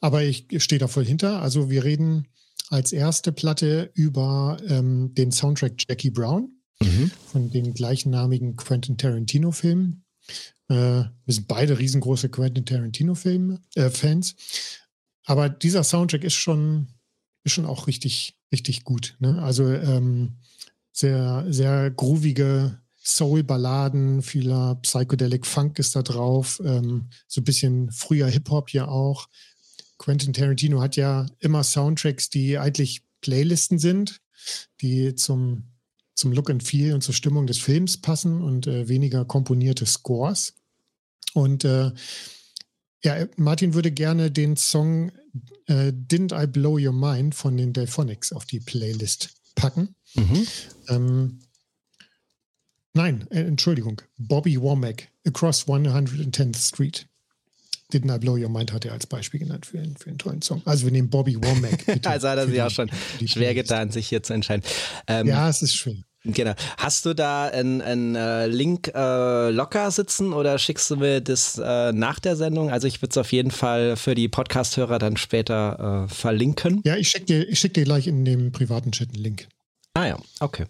Speaker 3: Aber ich stehe da voll hinter. Also wir reden als erste Platte über ähm, den Soundtrack Jackie Brown mhm. von dem gleichnamigen Quentin Tarantino-Film. Äh, wir sind beide riesengroße Quentin Tarantino-Fans. Äh, Aber dieser Soundtrack ist schon, ist schon auch richtig, richtig gut. Ne? Also ähm, sehr, sehr groovige Soul-Balladen, vieler Psychedelic Funk ist da drauf, ähm, so ein bisschen früher Hip-Hop hier auch. Quentin Tarantino hat ja immer Soundtracks, die eigentlich Playlisten sind, die zum, zum Look and Feel und zur Stimmung des Films passen und äh, weniger komponierte Scores. Und äh, ja, Martin würde gerne den Song äh, Didn't I Blow Your Mind von den Delphonics auf die Playlist packen. Mhm. Ähm, nein, äh, Entschuldigung, Bobby Womack, Across 110th Street. Didn't I Blow Your Mind hat er als Beispiel genannt für, einen, für einen tollen Song. Also wir nehmen Bobby Womack.
Speaker 2: also hat er sich auch schon schwer getan, sich hier zu entscheiden.
Speaker 3: Ähm, ja, es ist schwer.
Speaker 2: Genau. Hast du da einen, äh, Link äh, locker sitzen oder schickst du mir das äh, nach der Sendung? Also ich würde es auf jeden Fall für die Podcast-Hörer dann später äh, verlinken.
Speaker 3: Ja, ich schicke dir, schick dir gleich in dem privaten Chat einen Link.
Speaker 2: Ah ja, okay.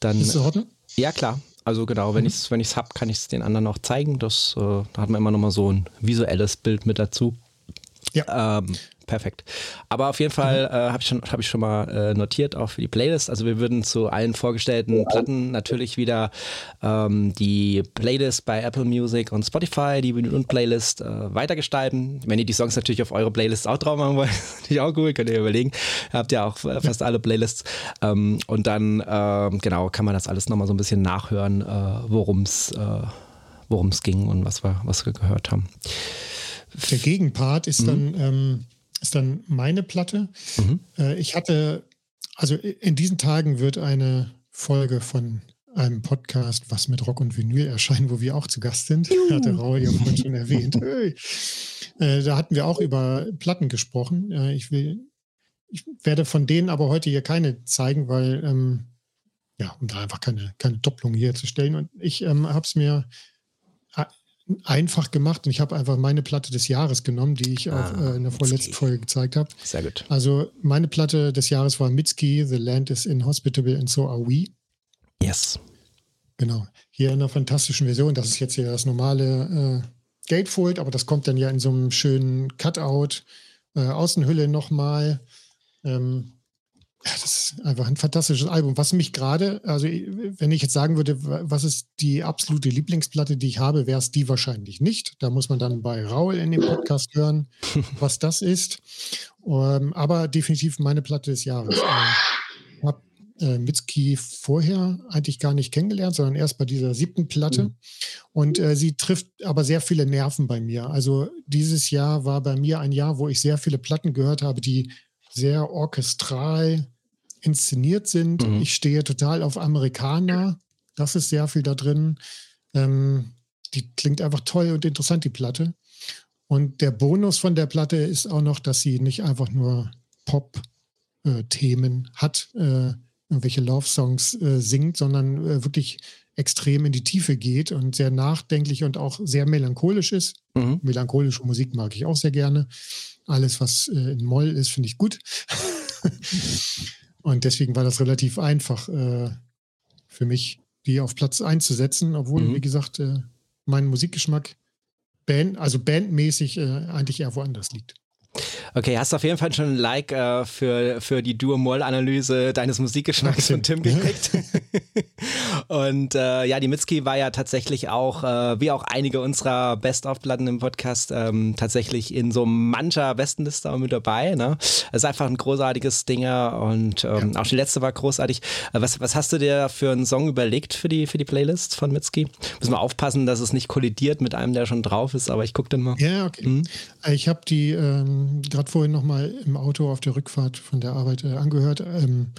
Speaker 2: Dann,
Speaker 3: ist das in Ordnung?
Speaker 2: Ja, klar. Also genau, wenn mhm. ich es wenn ich's habe, kann ich es den anderen auch zeigen. Das, äh, da hat man immer noch mal so ein visuelles Bild mit dazu. Ja. Ähm, perfekt. Aber auf jeden Fall mhm. äh, habe ich, schon, hab ich schon mal äh, notiert, auch für die Playlist. Also wir würden zu allen vorgestellten Platten natürlich wieder ähm, die Playlist bei Apple Music und Spotify, die Vinyl und Playlist äh, weitergestalten. Wenn ihr die Songs natürlich auf eure Playlist auch drauf machen wollt, natürlich auch cool, könnt ihr überlegen. Ihr habt ja auch äh, fast alle Playlists. Ähm, und dann, ähm, genau, kann man das alles nochmal so ein bisschen nachhören, worum es worum es ging und was wir, was wir gehört haben.
Speaker 3: Der Gegenpart ist mhm. dann ähm, ist dann meine Platte. Mhm. Äh, ich hatte, also in diesen Tagen wird eine Folge von einem Podcast, was mit Rock und Vinyl erscheinen, wo wir auch zu Gast sind. Juhu. Hatte Raul ja vorhin schon erwähnt. Äh, da hatten wir auch über Platten gesprochen. Äh, ich will, ich werde von denen aber heute hier keine zeigen, weil, ähm, ja, um da einfach keine, keine Doppelung hier zu stellen. Und ich ähm, habe es mir einfach gemacht und ich habe einfach meine Platte des Jahres genommen, die ich ah, auch äh, in der vorletzten Folge gezeigt habe.
Speaker 2: Sehr gut.
Speaker 3: Also meine Platte des Jahres war Mitski, The Land is Inhospitable and So Are We.
Speaker 2: Yes.
Speaker 3: Genau. Hier in einer fantastischen Version. Das ist jetzt hier das normale äh, Gatefold, aber das kommt dann ja in so einem schönen Cutout. Äh, Außenhülle nochmal. Ähm, ja, das ist einfach ein fantastisches Album. Was mich gerade, also wenn ich jetzt sagen würde, was ist die absolute Lieblingsplatte, die ich habe, wäre es die wahrscheinlich nicht. Da muss man dann bei Raul in dem Podcast hören, was das ist. Um, ähm, aber definitiv meine Platte des Jahres. äh, Mitski vorher eigentlich gar nicht kennengelernt, sondern erst bei dieser siebten Platte. Mhm. Und äh, sie trifft aber sehr viele Nerven bei mir. Also dieses Jahr war bei mir ein Jahr, wo ich sehr viele Platten gehört habe, die sehr orchestral inszeniert sind. Mhm. Ich stehe total auf Amerikaner. Das ist sehr viel da drin. Ähm, die klingt einfach toll und interessant, die Platte. Und der Bonus von der Platte ist auch noch, dass sie nicht einfach nur Pop-Themen hat, äh, irgendwelche Love-Songs äh, singt, sondern äh, wirklich extrem in die Tiefe geht und sehr nachdenklich und auch sehr melancholisch ist. Mhm. Melancholische Musik mag ich auch sehr gerne. Alles, was äh, in Moll ist, finde ich gut. Und deswegen war das relativ einfach äh, für mich, die auf Platz einzusetzen, obwohl, mhm. wie gesagt, äh, mein Musikgeschmack Band, also bandmäßig äh, eigentlich eher woanders liegt.
Speaker 2: Okay, hast du auf jeden Fall schon ein Like äh, für, für die Duo-Moll-Analyse deines Musikgeschmacks von Tim gekriegt. und äh, ja, die Mitski war ja tatsächlich auch, äh, wie auch einige unserer Best-of-Platten im Podcast, ähm, tatsächlich in so mancher Bestenliste auch mit dabei. Ne? Ist einfach ein großartiges Ding und ähm, ja. auch die letzte war großartig. Äh, was, was hast du dir für einen Song überlegt für die, für die Playlist von Mitski? Müssen wir aufpassen, dass es nicht kollidiert mit einem, der schon drauf ist, aber ich gucke dann mal.
Speaker 3: Ja, okay. Mhm. Ich habe die ähm, gerade vorhin nochmal im Auto auf der Rückfahrt von der Arbeit äh, angehört. Ähm,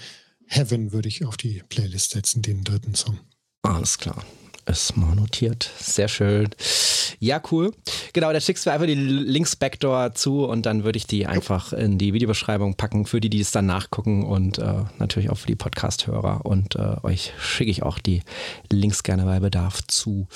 Speaker 3: Heaven würde ich auf die Playlist setzen, den dritten Song.
Speaker 2: Alles klar ist mal notiert. Sehr schön. Ja, cool. Genau, da schickst du einfach die Links Backdoor zu und dann würde ich die einfach in die Videobeschreibung packen für die, die es dann nachgucken und äh, natürlich auch für die Podcast-Hörer. Und äh, euch schicke ich auch die Links gerne bei Bedarf zu.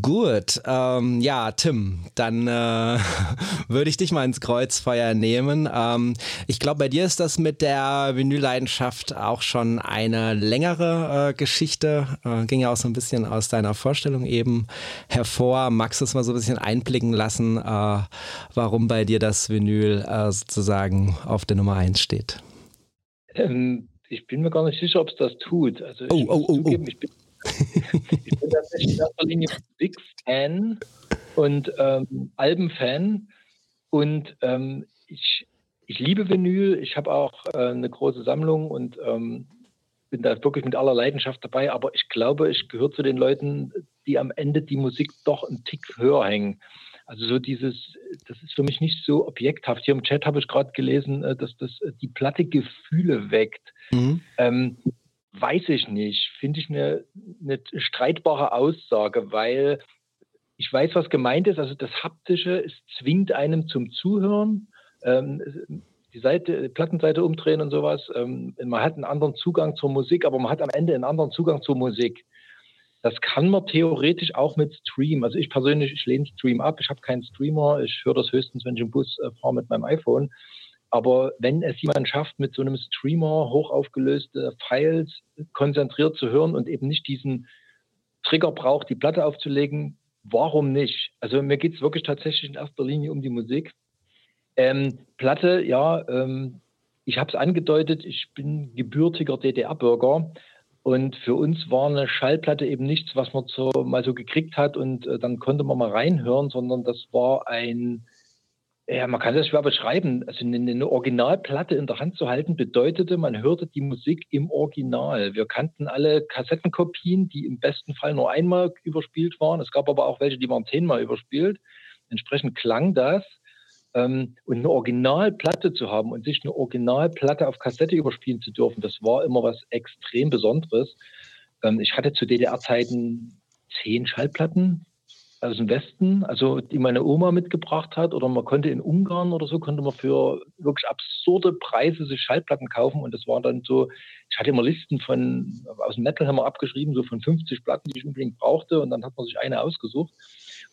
Speaker 2: Gut, ähm, ja, Tim, dann äh, würde ich dich mal ins Kreuzfeuer nehmen. Ähm, ich glaube, bei dir ist das mit der Vinylleidenschaft auch schon eine längere äh, Geschichte. Äh, ging ja auch so ein bisschen aus deiner Vorstellung eben hervor. Magst du es mal so ein bisschen einblicken lassen, äh, warum bei dir das Vinyl äh, sozusagen auf der Nummer 1 steht?
Speaker 7: Ähm, ich bin mir gar nicht sicher, ob es das tut. Also
Speaker 2: oh, oh, oh,
Speaker 7: zugeben, oh. Ich bin, ich bin tatsächlich in erster Linie Big Fan und ähm, Albenfan und ähm, ich, ich liebe Vinyl. Ich habe auch äh, eine große Sammlung und ähm, bin da wirklich mit aller Leidenschaft dabei, aber ich glaube, ich gehöre zu den Leuten, die am Ende die Musik doch einen Tick höher hängen. Also so dieses, das ist für mich nicht so objekthaft. Hier im Chat habe ich gerade gelesen, äh, dass das äh, die Platte Gefühle weckt. Mhm. Ähm, weiß ich nicht. Finde ich eine, eine streitbare Aussage, weil ich weiß, was gemeint ist. Also das Haptische, es zwingt einem zum Zuhören. Ähm, die Seite, die Plattenseite umdrehen und sowas. Ähm, man hat einen anderen Zugang zur Musik, aber man hat am Ende einen anderen Zugang zur Musik. Das kann man theoretisch auch mit Stream. Also ich persönlich, ich lehne Stream ab. Ich habe keinen Streamer. Ich höre das höchstens, wenn ich im Bus äh, fahre mit meinem iPhone. Aber wenn es jemand schafft, mit so einem Streamer hochaufgelöste Files konzentriert zu hören und eben nicht diesen Trigger braucht, die Platte aufzulegen, warum nicht? Also mir geht es wirklich tatsächlich in erster Linie um die Musik. Ähm, Platte, ja, ähm, ich habe es angedeutet, ich bin gebürtiger DDR-Bürger. Und für uns war eine Schallplatte eben nichts, was man so mal so gekriegt hat und äh, dann konnte man mal reinhören, sondern das war ein, ja, man kann das schwer beschreiben. Also eine, eine, Originalplatte in der Hand zu halten bedeutete, man hörte die Musik im Original. Wir kannten alle Kassettenkopien, die im besten Fall nur einmal überspielt waren. Es gab aber auch welche, die waren zehnmal überspielt. Entsprechend klang das und eine Originalplatte zu haben und sich eine Originalplatte auf Kassette überspielen zu dürfen, das war immer was extrem Besonderes. Ähm, ich hatte zu DDR-Zeiten zehn Schallplatten aus dem Westen, also die meine Oma mitgebracht hat, oder man konnte in Ungarn oder so, konnte man für wirklich absurde Preise sich Schallplatten kaufen und das war dann so, ich hatte immer Listen von, aus dem Metal haben wir abgeschrieben, so von 50 Platten, die ich unbedingt brauchte und dann hat man sich eine ausgesucht.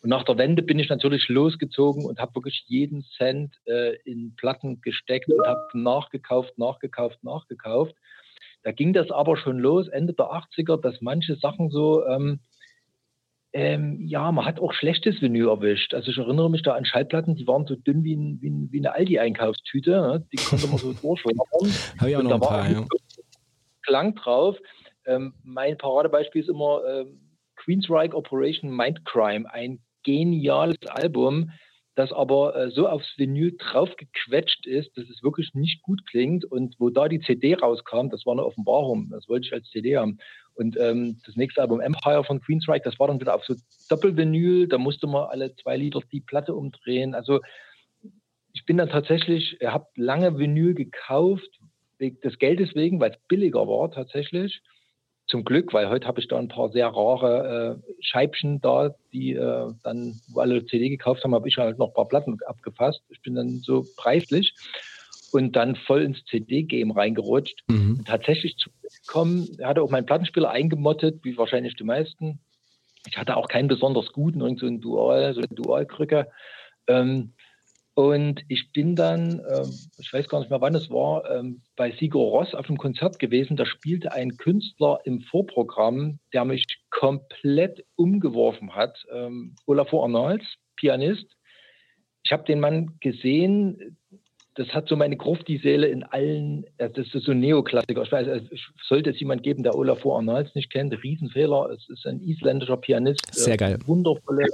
Speaker 7: Und nach der Wende bin ich natürlich losgezogen und habe wirklich jeden Cent äh, in Platten gesteckt und habe nachgekauft, nachgekauft, nachgekauft. Da ging das aber schon los, Ende der 80er, dass manche Sachen so, ähm, ähm, ja, man hat auch schlechtes Vinyl erwischt. Also ich erinnere mich da an Schallplatten, die waren so dünn wie, ein, wie, ein, wie eine Aldi-Einkaufstüte. Ne? Die konnte man so durchschlagen.
Speaker 2: Habe ich auch noch ein paar, ja.
Speaker 7: Klang drauf. Ähm, mein Paradebeispiel ist immer ähm, Queensryche Operation Mindcrime, ein geniales Album. das aber äh, so aufs Vinyl draufgequetscht ist, dass es wirklich nicht gut klingt. Und wo da die CD rauskam, das war eine Offenbarung. Das wollte ich als CD haben. Und ähm, das nächste Album Empire von Queensryche, das war dann wieder auf so Doppelvinyl. Da musste man alle zwei Lieder die Platte umdrehen. Also ich bin dann tatsächlich, ich habe lange Vinyl gekauft, des Geldes wegen, weil es billiger war tatsächlich. Zum Glück, weil heute habe ich da ein paar sehr rare äh, Scheibchen da, die äh, dann, wo alle CD gekauft haben, habe ich halt noch ein paar Platten abgefasst. Ich bin dann so preislich und dann voll ins CD-Game reingerutscht. Mhm. Tatsächlich zu kommen, hatte auch meinen Plattenspieler eingemottet, wie wahrscheinlich die meisten. Ich hatte auch keinen besonders guten, irgend so ein Dual, so eine Dualkrücke. Ähm, und ich bin dann, ähm, ich weiß gar nicht mehr, wann es war, ähm, bei Sigur Ross auf einem Konzert gewesen. Da spielte ein Künstler im Vorprogramm, der mich komplett umgeworfen hat. Ähm, Olafur Arnolds, Pianist. Ich habe den Mann gesehen. Das hat so meine Grufti-Seele in allen, das ist so ein Neoklassiker. Ich weiß, es sollte es jemand geben, der Olafur Arnolds nicht kennt, Riesenfehler. Es ist ein isländischer Pianist.
Speaker 2: Sehr geil.
Speaker 7: Wundervolle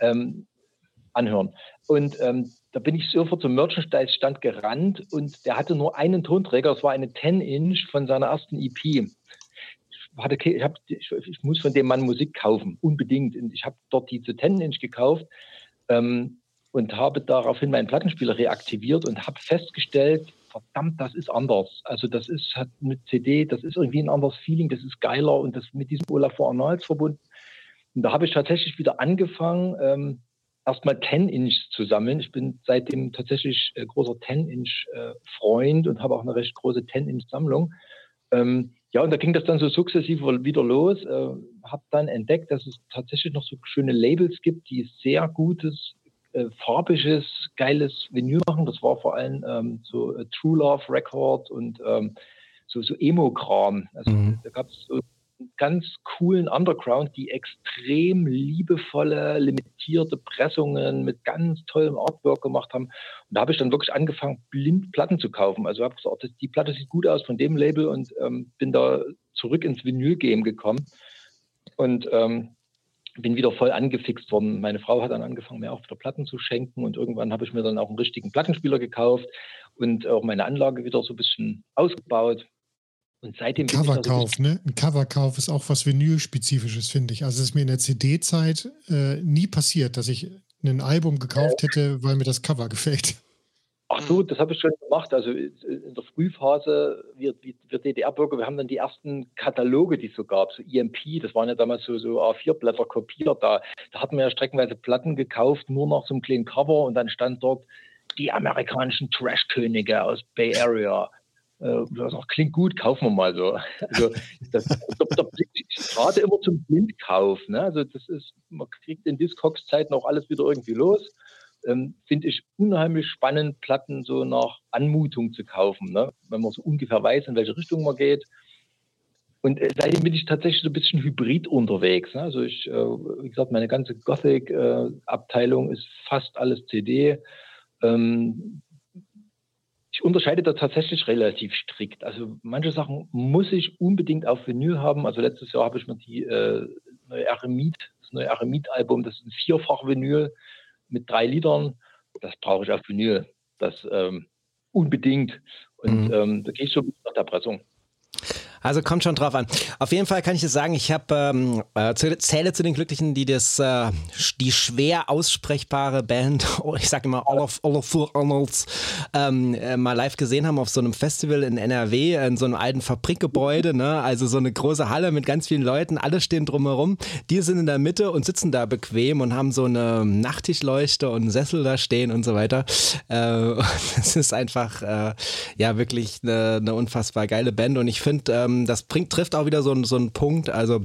Speaker 7: ähm, anhören. Und ähm, da bin ich sofort zum Merchandise-Stand gerannt und der hatte nur einen Tonträger, das war eine 10-Inch von seiner ersten EP. Ich, hatte, ich, hab, ich, ich, muss von dem Mann Musik kaufen, unbedingt. Und ich habe dort diese 10-Inch gekauft ähm, und habe daraufhin meinen Plattenspieler reaktiviert und habe festgestellt, verdammt, das ist anders. Also das ist hat mit CD, das ist irgendwie ein anderes Feeling, das ist geiler und das mit diesem Olafur Arnolds verbunden. Und da habe ich tatsächlich wieder angefangen, ähm, erstmal 10-Inch zu sammeln. Ich bin seitdem tatsächlich äh, großer 10-Inch-Freund äh, und habe auch eine recht große 10-Inch-Sammlung. Ähm, ja, und da ging das dann so sukzessive wieder los. Äh, habe dann entdeckt, dass es tatsächlich noch so schöne Labels gibt, die sehr gutes, äh, farbiges, geiles Vinyl machen. Das war vor allem ähm, so äh, True Love Record und ähm, so, so Emo-Kram. Also mhm. da gab es so ganz coolen Underground, die extrem liebevolle, limitierte Pressungen mit ganz tollem Artwork gemacht haben. Und da habe ich dann wirklich angefangen, blind Platten zu kaufen. Also habe gesagt, die Platte sieht gut aus von dem Label und ähm, bin da zurück ins Vinyl-Game gekommen und ähm, bin wieder voll angefixt worden. Meine Frau hat dann angefangen, mir auch wieder Platten zu schenken und irgendwann habe ich mir dann auch einen richtigen Plattenspieler gekauft und auch meine Anlage wieder so ein bisschen ausgebaut.
Speaker 3: Und seitdem ein Coverkauf, ne? Ein Coverkauf ist auch was Vinyl-spezifisches, finde ich. Also es ist mir in der CD-Zeit äh, nie passiert, dass ich ein Album gekauft hätte, weil mir das Cover gefällt.
Speaker 7: Ach so, das habe ich schon gemacht. Also in der Frühphase, wir, wir DDR-Bürger, wir haben dann die ersten Kataloge, die es so gab, so EMP, das waren ja damals so, so A4-Blätter kopiert. Da, da hatten wir ja streckenweise Platten gekauft, nur nach so einem kleinen Cover und dann stand dort die amerikanischen Trash-Könige aus Bay Area äh, das klingt gut, kaufen wir mal so. Also das, der, der Blick ist gerade immer zum Blindkauf. Ne? Also das ist, man kriegt in Discogs-Zeiten auch alles wieder irgendwie los. Ähm, Finde ich unheimlich spannend, Platten so nach Anmutung zu kaufen, ne? wenn man so ungefähr weiß, in welche Richtung man geht. Und äh, seitdem bin ich tatsächlich so ein bisschen hybrid unterwegs. Ne? Also ich, äh, wie gesagt, meine ganze Gothic-Abteilung äh, ist fast alles CD. Ähm, ich unterscheide da tatsächlich relativ strikt. Also manche Sachen muss ich unbedingt auf Vinyl haben. Also letztes Jahr habe ich mir die äh, neue Eremit, das neue Eremit-Album, das ist ein Vierfach-Vinyl mit drei Liedern. Das brauche ich auf Vinyl. Das ähm, unbedingt. Und mhm. ähm, da gehe ich so nach der Pressung.
Speaker 2: Also kommt schon drauf an. Auf jeden Fall kann ich es sagen, ich habe ähm, äh, zähle zu den Glücklichen, die das äh, die schwer aussprechbare Band, ich sage immer Olaf Olafur Arnolds, ähm, äh, mal live gesehen haben auf so einem Festival in NRW in so einem alten Fabrikgebäude, ne? Also so eine große Halle mit ganz vielen Leuten, alle stehen drumherum. Die sind in der Mitte und sitzen da bequem und haben so eine Nachttischleuchte und einen Sessel da stehen und so weiter. Äh, das ist einfach äh, ja wirklich eine, eine unfassbar geile Band und ich finde ähm, das bringt, trifft auch wieder so, so einen Punkt. Also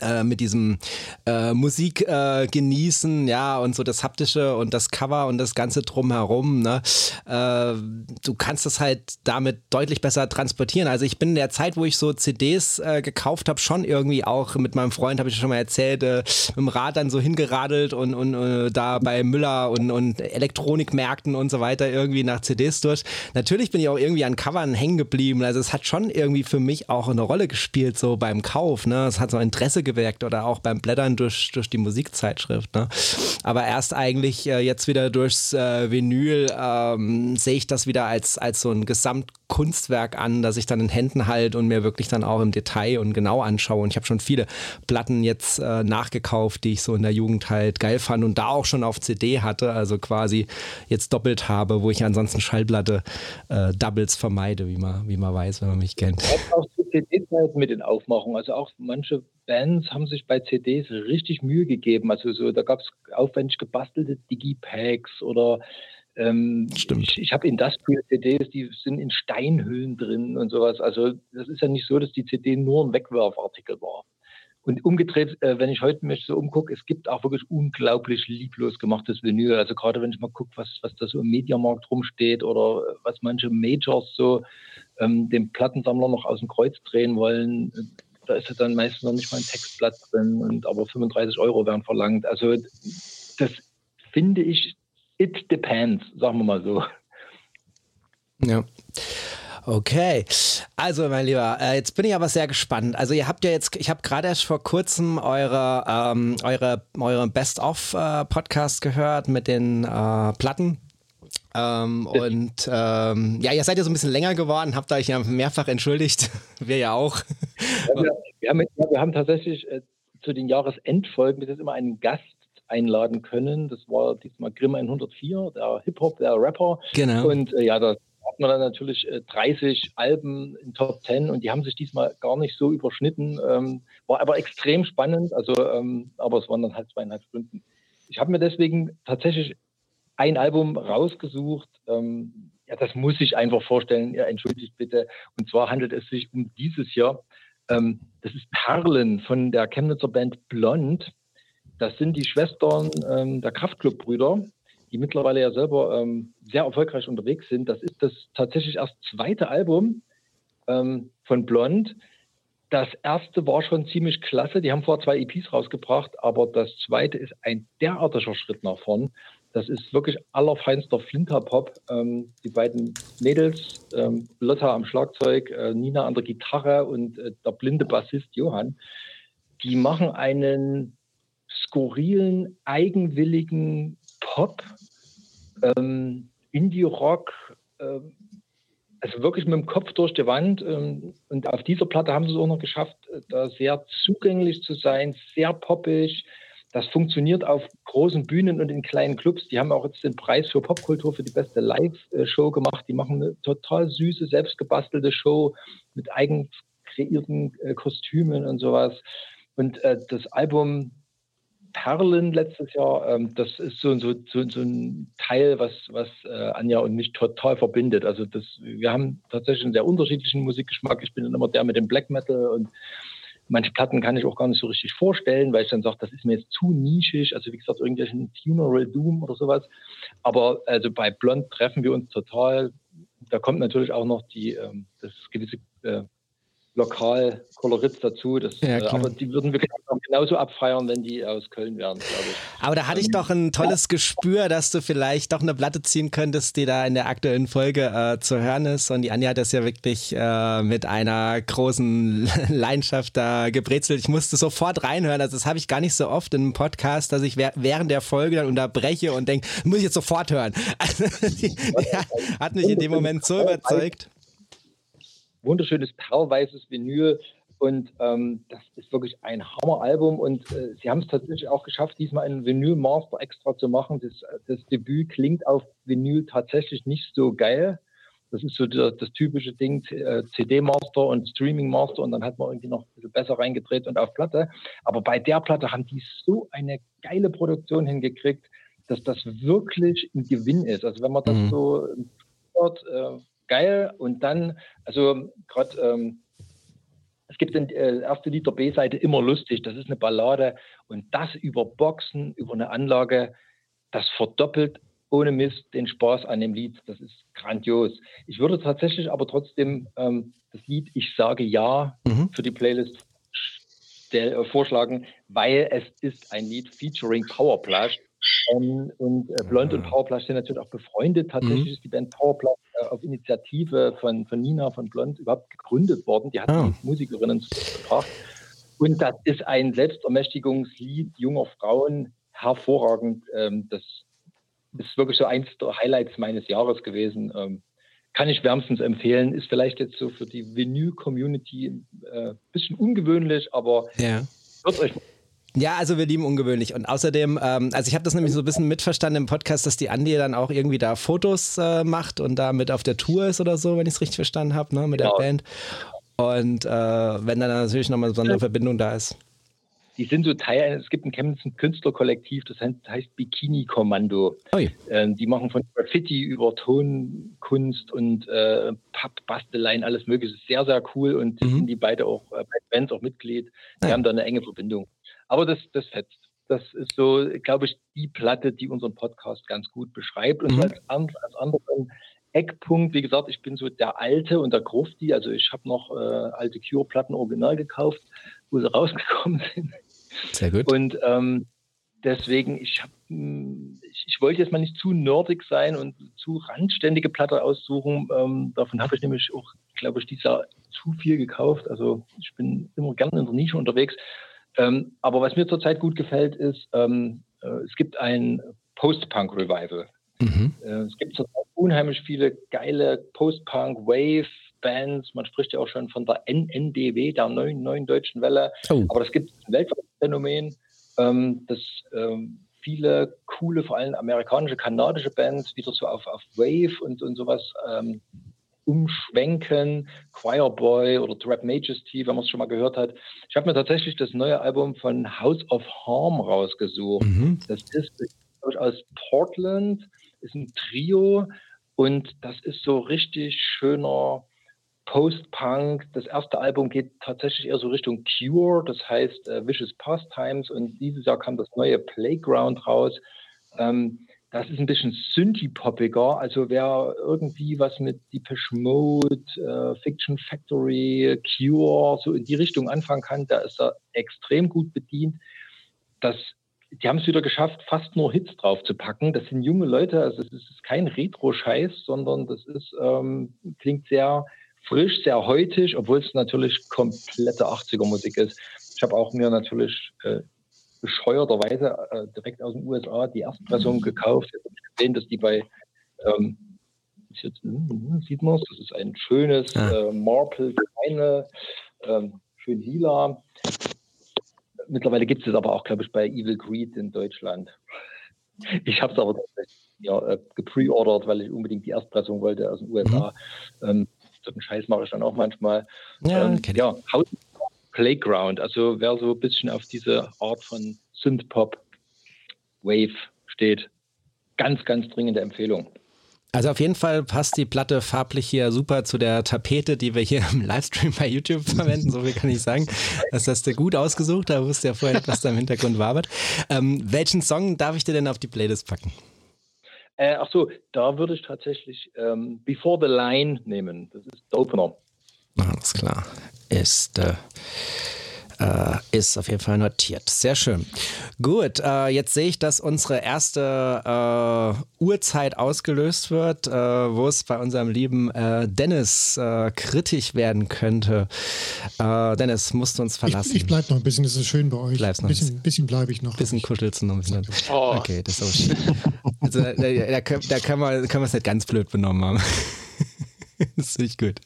Speaker 2: äh, mit diesem äh, Musik äh, genießen, ja, und so das haptische und das Cover und das Ganze drumherum, ne? Äh, du kannst das halt damit deutlich besser transportieren. Also ich bin in der Zeit, wo ich so CDs äh, gekauft habe, schon irgendwie auch mit meinem Freund, habe ich schon mal erzählt, äh, mit dem Rad dann so hingeradelt und, und da bei Müller und, und Elektronikmärkten und so weiter irgendwie nach CDs durch. Natürlich bin ich auch irgendwie an Covern hängen geblieben. Also es hat schon irgendwie für mich auch eine Rolle gespielt, so beim Kauf, ne? Es hat so Interesse geweckt oder auch beim Blättern durch, durch die Musikzeitschrift. Ne? aber erst eigentlich äh, jetzt wieder durchs äh, Vinyl ähm, sehe ich das wieder als, als so ein Gesamtkunstwerk an, das ich dann in Händen halte und mir wirklich dann auch im Detail und genau anschaue. Und ich habe schon viele Platten jetzt äh, nachgekauft, die ich so in der Jugend halt geil fand und da auch schon auf CD hatte, also quasi jetzt doppelt habe, wo ich ansonsten Schallplatte äh, Doubles vermeide, wie man, wie man weiß, wenn man mich kennt.
Speaker 7: Auch zu CD-Zeiten mit den Aufmachungen. Also auch manche Bands haben sich bei CDs richtig Mühe gegeben. Also so, da gab es aufwendig gebastelte Digipacks oder ähm,
Speaker 2: Stimmt.
Speaker 7: ich, ich habe Industrial-CDs, die sind in Steinhüllen drin und sowas. Also das ist ja nicht so, dass die CD nur ein Wegwerfartikel war. Und umgedreht, äh, wenn ich heute mich so umgucke, es gibt auch wirklich unglaublich lieblos gemachtes Vinyl. Also gerade wenn ich mal gucke, was, was da so im Mediamarkt rumsteht oder äh, was manche Majors so ähm, dem Plattensammler noch aus dem Kreuz drehen wollen, äh, da ist ja dann meistens noch nicht mal ein Textblatt drin und aber 35 Euro werden verlangt. Also das finde ich, it depends, sagen wir mal so.
Speaker 2: Ja. Okay, also mein Lieber, äh, jetzt bin ich aber sehr gespannt. Also ihr habt ja jetzt, ich habe gerade erst vor kurzem eure, ähm, eure, eure Best-of-Podcast äh, gehört mit den äh, Platten. Ähm, und ähm, ja, ihr seid ja so ein bisschen länger geworden, habt euch ja mehrfach entschuldigt. Wir ja auch.
Speaker 7: Ja, wir, wir, haben, wir haben tatsächlich äh, zu den Jahresendfolgen das immer einen Gast einladen können. Das war diesmal Grimm 104, der Hip-Hop, der Rapper.
Speaker 2: Genau.
Speaker 7: Und äh, ja, da hat man dann natürlich äh, 30 Alben in Top 10 und die haben sich diesmal gar nicht so überschnitten. Ähm, war aber extrem spannend, also ähm, aber es waren dann halt zweieinhalb Stunden. Ich habe mir deswegen tatsächlich ein Album rausgesucht. Ähm, ja, das muss ich einfach vorstellen. Ja, entschuldigt bitte. Und zwar handelt es sich um dieses Jahr. Ähm, das ist Perlen von der Chemnitzer Band Blond. Das sind die Schwestern ähm, der Kraftclub-Brüder, die mittlerweile ja selber ähm, sehr erfolgreich unterwegs sind. Das ist das tatsächlich erst zweite Album ähm, von Blond. Das erste war schon ziemlich klasse. Die haben vorher zwei EPs rausgebracht, aber das zweite ist ein derartiger Schritt nach vorn. Das ist wirklich allerfeinster Flinterpop. Ähm, die beiden Mädels, ähm, Lotta am Schlagzeug, äh, Nina an der Gitarre und äh, der blinde Bassist Johann, die machen einen skurrilen, eigenwilligen Pop, ähm, Indie-Rock, äh, also wirklich mit dem Kopf durch die Wand. Ähm, und auf dieser Platte haben sie es auch noch geschafft, äh, da sehr zugänglich zu sein, sehr poppig. Das funktioniert auf großen Bühnen und in kleinen Clubs. Die haben auch jetzt den Preis für Popkultur für die beste Live-Show gemacht. Die machen eine total süße, selbstgebastelte Show mit eigen kreierten äh, Kostümen und sowas. Und äh, das Album Perlen letztes Jahr, ähm, das ist so, so, so, so ein Teil, was, was äh, Anja und mich total verbindet. Also das, wir haben tatsächlich einen sehr unterschiedlichen Musikgeschmack. Ich bin dann immer der mit dem Black Metal und manche Platten kann ich auch gar nicht so richtig vorstellen, weil ich dann sage, das ist mir jetzt zu nischig. Also wie gesagt, irgendwelchen Funeral Doom oder sowas. Aber also bei Blond treffen wir uns total. Da kommt natürlich auch noch die, ähm, das gewisse äh, lokal Kolorit dazu. Das,
Speaker 2: Ja,
Speaker 7: äh, aber die würden wir genauso abfeiern, wenn die aus Köln wären, glaube ich.
Speaker 2: Aber da hatte ich doch ein tolles Gespür, dass du vielleicht doch eine Platte ziehen könntest, die da in der aktuellen Folge äh, zu hören ist. Und die Anja hat das ja wirklich äh, mit einer großen Leidenschaft da gebrezelt. Ich musste sofort reinhören. Also das habe ich gar nicht so oft in einem Podcast, dass ich wäh- während der Folge dann unterbreche und denke, muss ich jetzt sofort hören. Also, die, ja, hat mich in dem Moment so überzeugt.
Speaker 7: Wunderschönes perlweißes Vinyl und ähm, das ist wirklich ein Hammeralbum und äh, sie haben es tatsächlich auch geschafft, diesmal einen Vinyl Master extra zu machen. Das, das Debüt klingt auf Vinyl tatsächlich nicht so geil. Das ist so der, das typische Ding, äh, CD Master und Streaming Master und dann hat man irgendwie noch ein bisschen besser reingedreht und auf Platte. Aber bei der Platte haben die so eine geile Produktion hingekriegt, dass das wirklich ein Gewinn ist. Also wenn man das
Speaker 2: Mhm.
Speaker 7: so hört, äh, geil. Und dann, also gerade, ähm, es gibt den äh, erste Lied der B-Seite immer lustig. Das ist eine Ballade und das über Boxen, über eine Anlage, das verdoppelt ohne Mist den Spaß an dem Lied. Das ist grandios. Ich würde tatsächlich aber trotzdem ähm, das Lied Ich sage ja
Speaker 2: Mhm.
Speaker 7: für die Playlist äh, vorschlagen, weil es ist ein Lied featuring Powerplush. Ähm, und äh, Blond und Powerplush sind natürlich auch befreundet. Tatsächlich ist die Band Powerplush äh, auf Initiative von, von Nina von Blond überhaupt gegründet worden. Die hat
Speaker 2: Ah.
Speaker 7: die Musikerinnen gebracht. Und das ist ein Selbstermächtigungslied junger Frauen. hervorragend. Ähm, das ist wirklich so eins der Highlights meines Jahres gewesen. Ähm, kann ich wärmstens empfehlen. Ist vielleicht jetzt so für die Vinyl-Community ein äh, bisschen ungewöhnlich, aber
Speaker 2: ja.
Speaker 7: wird euch
Speaker 2: ja, also wir lieben ungewöhnlich. Und außerdem, ähm, also ich habe das nämlich so ein bisschen mitverstanden im Podcast, dass die Andi dann auch irgendwie da Fotos äh, macht und da mit auf der Tour ist oder so, wenn ich es richtig verstanden habe, ne, mit genau. der Band. Und äh, wenn dann natürlich nochmal so eine Verbindung da ist
Speaker 7: die sind so Teil, es gibt ein Chemnitz Künstlerkollektiv, das heißt Bikini Kommando. Ähm, die machen von Graffiti über Tonkunst und äh, Pappbasteleien alles mögliche. Sehr, sehr cool und mhm. sind die beide auch äh, bei Bands auch Mitglied. Die ja. haben da eine enge Verbindung. Aber das, das fetzt. Das ist so, glaube ich, die Platte, die unseren Podcast ganz gut beschreibt. Und mhm. als, als anderen Eckpunkt, wie gesagt, ich bin so der Alte und der Grufti. Also ich habe noch äh, alte Cure-Platten original gekauft, wo sie rausgekommen sind.
Speaker 2: Sehr gut.
Speaker 7: Und ähm, deswegen, ich, hab, hm, ich, ich, wollte jetzt mal nicht zu nerdig sein und zu randständige Platte aussuchen. Ähm, davon habe ich nämlich auch, glaube ich, dieses Jahr zu viel gekauft. Also ich bin immer gerne in der Nische unterwegs. Ähm, aber was mir zurzeit gut gefällt, ist, ähm, äh, es gibt ein Post-Punk-Revival. Mhm. Äh, es gibt zurzeit unheimlich viele geile Post-Punk, Wave, Bands. Man spricht ja auch schon von der NNDW, der neuen, neuen deutschen Welle. Oh. Aber das gibt ein weltweites Phänomen, ähm, dass ähm, viele coole, vor allem amerikanische, kanadische Bands wieder so auf, auf Wave und, und sowas ähm, umschwenken. Choirboy oder Trap Majesty, wenn man es schon mal gehört hat. Ich habe mir tatsächlich das neue Album von House of Harm rausgesucht. Mhm. Das ist aus Portland, ist ein Trio und das ist so richtig schöner Post-Punk. Das erste Album geht tatsächlich eher so Richtung Cure, das heißt äh, Vicious Pastimes. Und dieses Jahr kam das neue Playground raus. Ähm, das ist ein bisschen Synthie-poppiger. Also wer irgendwie was mit Depeche Mode, äh, Fiction Factory, Cure, so in die Richtung anfangen kann, da ist er extrem gut bedient. Das, die haben es wieder geschafft, fast nur Hits drauf zu packen. Das sind junge Leute, also es ist kein Retro-Scheiß, sondern das ist, ähm, klingt sehr frisch, sehr heutig, obwohl es natürlich komplette 80er-Musik ist. Ich habe auch mir natürlich äh, bescheuerterweise äh, direkt aus den USA die Erstpressung gekauft. Jetzt habe ich gesehen, dass die bei, ähm, jetzt, hm, sieht man es, das ist ein schönes ja. äh, Marple, kleine, ähm, schön lila. Mittlerweile gibt es es aber auch, glaube ich, bei Evil Greed in Deutschland. Ich habe es aber ja, äh, gepreordert, weil ich unbedingt die Erstpressung wollte aus den USA. Mhm. Ähm, so einen Scheiß mache ich dann auch manchmal. Ja, ähm, ja House Playground, also wer so ein bisschen auf diese Art von Synthpop Wave steht, ganz, ganz dringende Empfehlung.
Speaker 2: Also auf jeden Fall passt die Platte farblich hier super zu der Tapete, die wir hier im Livestream bei YouTube verwenden. So viel kann ich sagen. Das hast du gut ausgesucht. Da wusste ja vorher, was da im Hintergrund wabert. Ähm, welchen Song darf ich dir denn auf die Playlist packen?
Speaker 7: Äh, ach so, da würde ich tatsächlich ähm, Before the Line nehmen. Das ist der Opener.
Speaker 2: Alles klar. Ist äh, äh, ist auf jeden Fall notiert. Sehr schön. Gut, äh, jetzt sehe ich, dass unsere erste äh, Uhrzeit ausgelöst wird, äh, wo es bei unserem lieben äh, Dennis äh, kritisch werden könnte. Dennis, musst du uns verlassen.
Speaker 3: Ich, ich bleibe noch ein bisschen, das ist schön bei euch. Bleibst noch ein bisschen, bisschen bleibe ich noch.
Speaker 2: Ein bisschen kuschelst du noch ein bisschen. Oh. Okay, das ist auch schön. also, da, da, da, können wir es nicht ganz blöd benommen haben. Das ist nicht gut.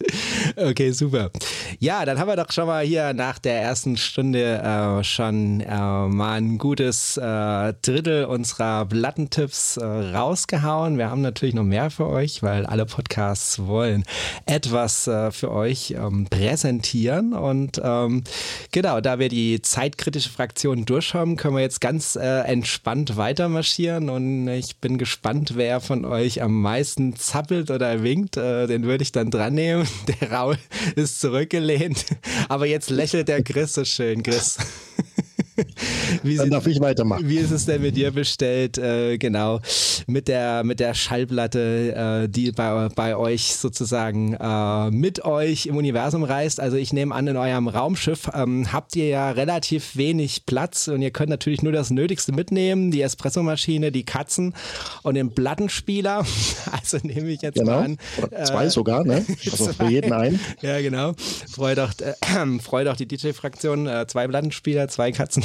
Speaker 2: Okay, super. Ja, dann haben wir doch schon mal hier nach der ersten Stunde äh, schon äh, mal ein gutes äh, Drittel unserer Plattentipps äh, rausgehauen. Wir haben natürlich noch mehr für euch, weil alle Podcasts wollen etwas äh, für euch ähm, präsentieren. Und ähm, genau, da wir die zeitkritische Fraktion durchhaben, können wir jetzt ganz äh, entspannt weitermarschieren. Und ich bin gespannt, wer von euch am meisten zappelt oder winkt. den würde ich dann dran nehmen. Der Raul ist zurückgelehnt. Aber jetzt lächelt der Chris so schön, Chris.
Speaker 4: Wie Dann darf ich weitermachen.
Speaker 2: Wie ist es denn mit dir bestellt? Äh, genau, mit der, mit der Schallplatte, äh, die bei, bei euch sozusagen äh, mit euch im Universum reist. Also ich nehme an, in eurem Raumschiff ähm, habt ihr ja relativ wenig Platz und ihr könnt natürlich nur das Nötigste mitnehmen, die Espressomaschine, die Katzen und den Plattenspieler. Also nehme ich jetzt
Speaker 4: genau.
Speaker 2: mal an.
Speaker 4: Oder zwei äh, sogar, ne? Also für jeden einen.
Speaker 2: Ja, genau. Freut auch, äh, freut auch die DJ-Fraktion. Äh, zwei Plattenspieler, zwei Katzen.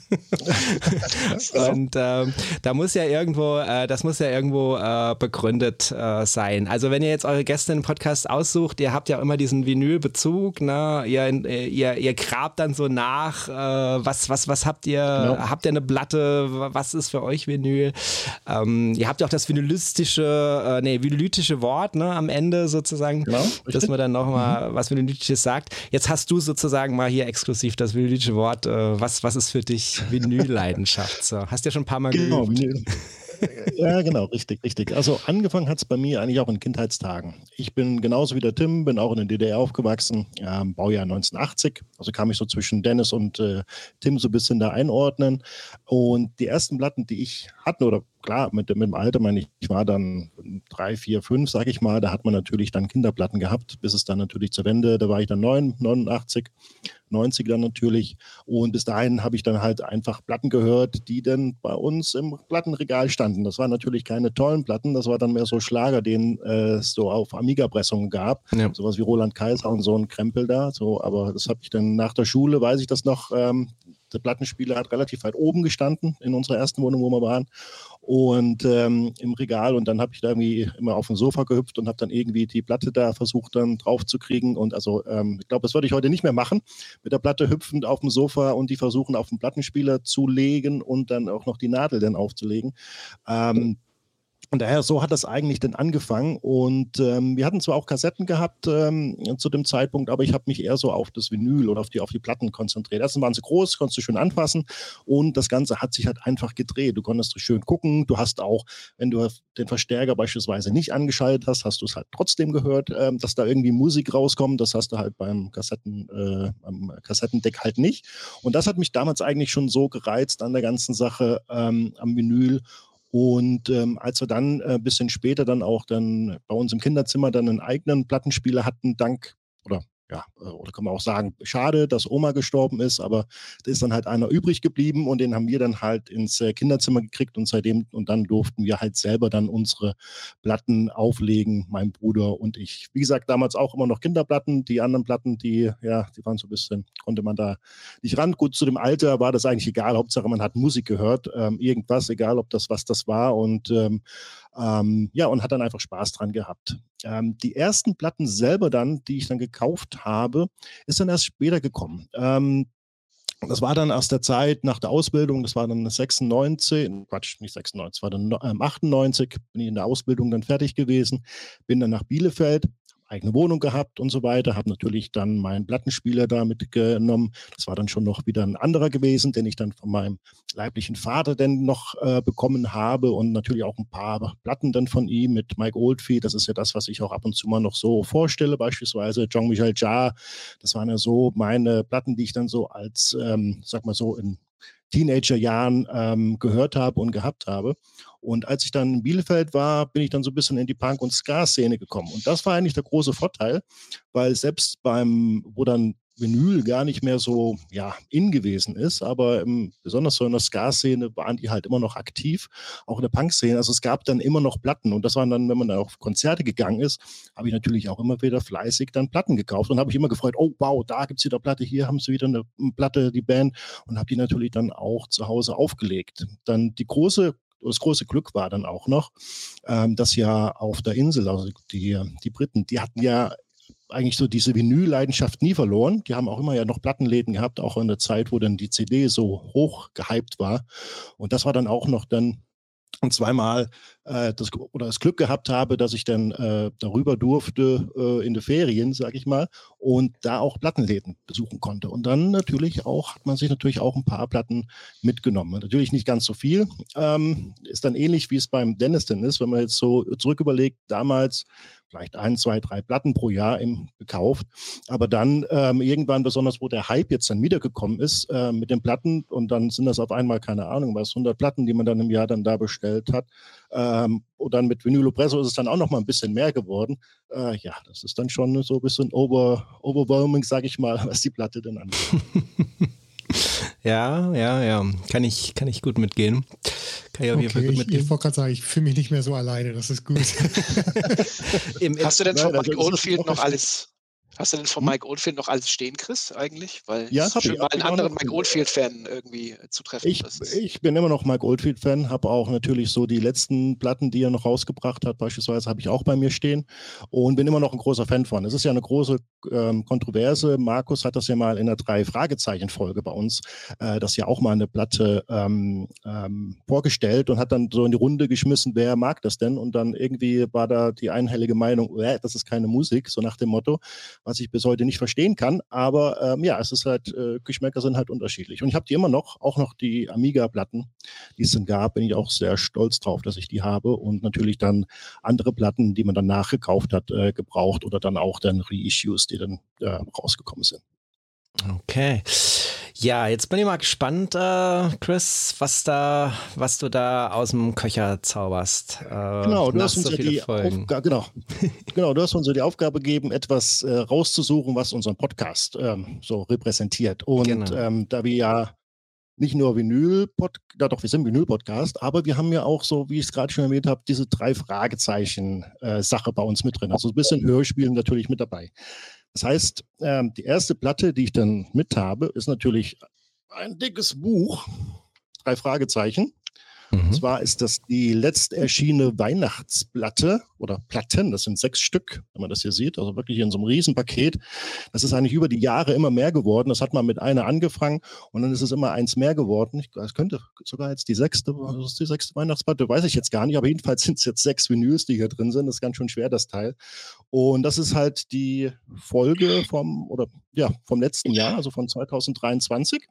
Speaker 2: und ähm, da muss ja irgendwo, äh, das muss ja irgendwo äh, begründet äh, sein. Also wenn ihr jetzt eure Gäste im Podcast aussucht, ihr habt ja immer diesen Vinylbezug, ne? Ihr, ihr, ihr grabt dann so nach, äh, was, was, was habt ihr, genau. habt ihr eine Platte, was ist für euch Vinyl? Ähm, ihr habt ja auch das vinylistische, äh, nee, vinylytische Wort, ne, am Ende sozusagen, genau, dass man dann nochmal mhm. was vinylytisches sagt. Jetzt hast du sozusagen mal hier exklusiv das vinylytische Wort. Äh, was, was ist für dich Vinyl-Leidenschaft? So, hast du ja schon ein paar Mal genau, geübt.
Speaker 4: ja, genau, richtig, richtig. Also angefangen hat es bei mir eigentlich auch in Kindheitstagen. Ich bin genauso wie der Tim, bin auch in der DDR aufgewachsen, äh, Baujahr 1980. Also kam ich so zwischen Dennis und äh, Tim so ein bisschen da einordnen. Und die ersten Platten, die ich hatte, oder klar, mit, mit dem Alter, meine ich, ich war dann drei, vier, fünf, sag ich mal, da hat man natürlich dann Kinderplatten gehabt, bis es dann natürlich zur Wende, da war ich dann neun, 89, 90 dann natürlich. Und bis dahin habe ich dann halt einfach Platten gehört, die dann bei uns im Plattenregal standen. Das waren natürlich keine tollen Platten, das war dann mehr so Schlager, den äh, es so auf Amiga-Pressungen gab. Ja. Sowas wie Roland Kaiser und so ein Krempel da. So, aber das habe ich dann nach der Schule, weiß ich das noch, ähm, der Plattenspieler hat relativ weit oben gestanden in unserer ersten Wohnung, wo wir waren und ähm, im Regal und dann habe ich da irgendwie immer auf dem Sofa gehüpft und habe dann irgendwie die Platte da versucht dann drauf zu kriegen und also ähm, ich glaube, das würde ich heute nicht mehr machen, mit der Platte hüpfend auf dem Sofa und die versuchen auf den Plattenspieler zu legen und dann auch noch die Nadel dann aufzulegen. Ähm, und daher, so hat das eigentlich dann angefangen. Und ähm, wir hatten zwar auch Kassetten gehabt ähm, zu dem Zeitpunkt, aber ich habe mich eher so auf das Vinyl oder auf die, auf die Platten konzentriert. Erstens waren sie groß, konntest du schön anfassen und das Ganze hat sich halt einfach gedreht. Du konntest schön gucken. Du hast auch, wenn du den Verstärker beispielsweise nicht angeschaltet hast, hast du es halt trotzdem gehört, ähm, dass da irgendwie Musik rauskommt. Das hast du halt beim Kassetten, äh, beim Kassettendeck halt nicht. Und das hat mich damals eigentlich schon so gereizt an der ganzen Sache ähm, am Vinyl. Und ähm, als wir dann ein äh, bisschen später dann auch dann bei uns im Kinderzimmer dann einen eigenen Plattenspieler hatten, dank oder ja, äh, oder kann man auch sagen, schade, dass Oma gestorben ist, aber da ist dann halt einer übrig geblieben und den haben wir dann halt ins äh, Kinderzimmer gekriegt und seitdem, und dann durften wir halt selber dann unsere Platten auflegen, mein Bruder und ich. Wie gesagt, damals auch immer noch Kinderplatten, die anderen Platten, die, ja, die waren so ein bisschen, konnte man da nicht ran. Gut, zu dem Alter war das eigentlich egal, Hauptsache man hat Musik gehört, ähm, irgendwas, egal ob das was das war und ähm, ähm, ja, und hat dann einfach Spaß dran gehabt. Ähm, die ersten Platten selber dann, die ich dann gekauft habe, ist dann erst später gekommen. Ähm, das war dann aus der Zeit nach der Ausbildung, das war dann 96, Quatsch, nicht 96, war dann 98, bin ich in der Ausbildung dann fertig gewesen, bin dann nach Bielefeld, eigene Wohnung gehabt und so weiter, habe natürlich dann meinen Plattenspieler da mitgenommen. Das war dann schon noch wieder ein anderer gewesen, den ich dann von meinem leiblichen Vater dann noch äh, bekommen habe und natürlich auch ein paar Platten dann von ihm mit Mike Oldfield. Das ist ja das, was ich auch ab und zu mal noch so vorstelle, beispielsweise Jean-Michel Jarre. Das waren ja so meine Platten, die ich dann so als, ähm, sag mal so, in Teenagerjahren ähm, gehört habe und gehabt habe. Und als ich dann in Bielefeld war, bin ich dann so ein bisschen in die Punk- und Ska-Szene gekommen. Und das war eigentlich der große Vorteil, weil selbst beim, wo dann Vinyl gar nicht mehr so ja, in gewesen ist, aber im, besonders so in der Ska-Szene waren die halt immer noch aktiv, auch in der Punk-Szene. Also es gab dann immer noch Platten und das waren dann, wenn man dann auf Konzerte gegangen ist, habe ich natürlich auch immer wieder fleißig dann Platten gekauft und habe ich immer gefreut, oh wow, da gibt es wieder Platte, hier haben sie wieder eine Platte, die Band und habe die natürlich dann auch zu Hause aufgelegt. Dann die große das große Glück war dann auch noch, ähm, dass ja auf der Insel, also die, die Briten, die hatten ja eigentlich so diese Vinyl-Leidenschaft nie verloren. Die haben auch immer ja noch Plattenläden gehabt, auch in der Zeit, wo dann die CD so hoch gehypt war. Und das war dann auch noch dann und zweimal äh, das, oder das Glück gehabt habe, dass ich dann äh, darüber durfte äh, in die Ferien, sage ich mal, und da auch Plattenläden besuchen konnte. Und dann natürlich auch, hat man sich natürlich auch ein paar Platten mitgenommen. Natürlich nicht ganz so viel. Ähm, ist dann ähnlich, wie es beim Dennis denn ist, wenn man jetzt so zurück überlegt, damals vielleicht ein, zwei, drei Platten pro Jahr im, gekauft. Aber dann ähm, irgendwann, besonders wo der Hype jetzt dann wiedergekommen ist äh, mit den Platten und dann sind das auf einmal, keine Ahnung, was, 100 Platten, die man dann im Jahr dann da bestellt hat. Ähm, und dann mit Vinylopresso ist es dann auch noch mal ein bisschen mehr geworden. Äh, ja, das ist dann schon so ein bisschen over, overwhelming, sage ich mal, was die Platte dann angeht.
Speaker 2: Ja, ja, ja. Kann ich, kann ich gut mitgehen.
Speaker 3: Kann ich auf jeden Fall gut mitgehen. Ich, ich wollte gerade sagen, ich fühle mich nicht mehr so alleine, das ist gut.
Speaker 6: Hast du denn von Mike Oldfield noch alles Hast du denn von Mike Oldfield noch alles stehen, Chris, eigentlich? Weil
Speaker 4: Ja,
Speaker 6: es schön
Speaker 4: ich.
Speaker 6: mal einen anderen. Mike Oldfield-Fan irgendwie äh, zu treffen.
Speaker 4: Ich, ich bin immer noch Mike Oldfield-Fan, habe auch natürlich so die letzten Platten, die er noch rausgebracht hat, beispielsweise habe ich auch bei mir stehen und bin immer noch ein großer Fan von. Es ist ja eine große ähm, Kontroverse. Markus hat das ja mal in der Drei-Fragezeichen-Folge bei uns, äh, das ja auch mal eine Platte ähm, ähm, vorgestellt und hat dann so in die Runde geschmissen, wer mag das denn? Und dann irgendwie war da die einhellige Meinung, äh, das ist keine Musik, so nach dem Motto, was ich bis heute nicht verstehen kann. Aber ähm, ja, es ist halt, äh, Geschmäcker sind halt unterschiedlich. Und ich habe die immer noch, auch noch die Amiga-Platten, die es dann gab, bin ich auch sehr stolz drauf, dass ich die habe. Und natürlich dann andere Platten, die man dann nachgekauft hat, äh, gebraucht oder dann auch dann Reissues, die dann äh, rausgekommen sind.
Speaker 2: Okay. Ja, jetzt bin ich mal gespannt, äh, Chris, was da, was du da aus dem Köcher zauberst. Äh,
Speaker 4: Genau, du hast uns
Speaker 2: so
Speaker 4: ja
Speaker 2: viele
Speaker 4: die. Aufgabe, genau. genau, du hast uns ja die Aufgabe gegeben, etwas äh, rauszusuchen, was unseren Podcast ähm, so repräsentiert. Und
Speaker 2: Genau.
Speaker 4: ähm, da wir ja nicht nur Vinyl, ja doch, wir sind Vinyl-Podcast, aber wir haben ja auch so, wie ich es gerade schon erwähnt habe, diese drei Fragezeichen-Sache bei uns mit drin. Also ein bisschen Hörspielen natürlich mit dabei. Das heißt, ähm, die erste Platte, die ich dann mit habe, ist natürlich ein dickes Buch, drei Fragezeichen. Und
Speaker 2: Mhm.
Speaker 4: zwar ist das die letzt erschienene Weihnachtsplatte oder Platten. Das sind sechs Stück, wenn man das hier sieht. Also wirklich in so einem Riesenpaket. Das ist eigentlich über die Jahre immer mehr geworden. Das hat mal mit einer angefangen und dann ist es immer eins mehr geworden. Ich, es könnte sogar jetzt die sechste, was ist die sechste Weihnachtsplatte, weiß ich jetzt gar nicht. Aber jedenfalls sind es jetzt sechs Vinyls, die hier drin sind. Das ist ganz schön schwer, das Teil. Und das ist halt die Folge vom, oder ja, vom letzten Jahr, also von 2023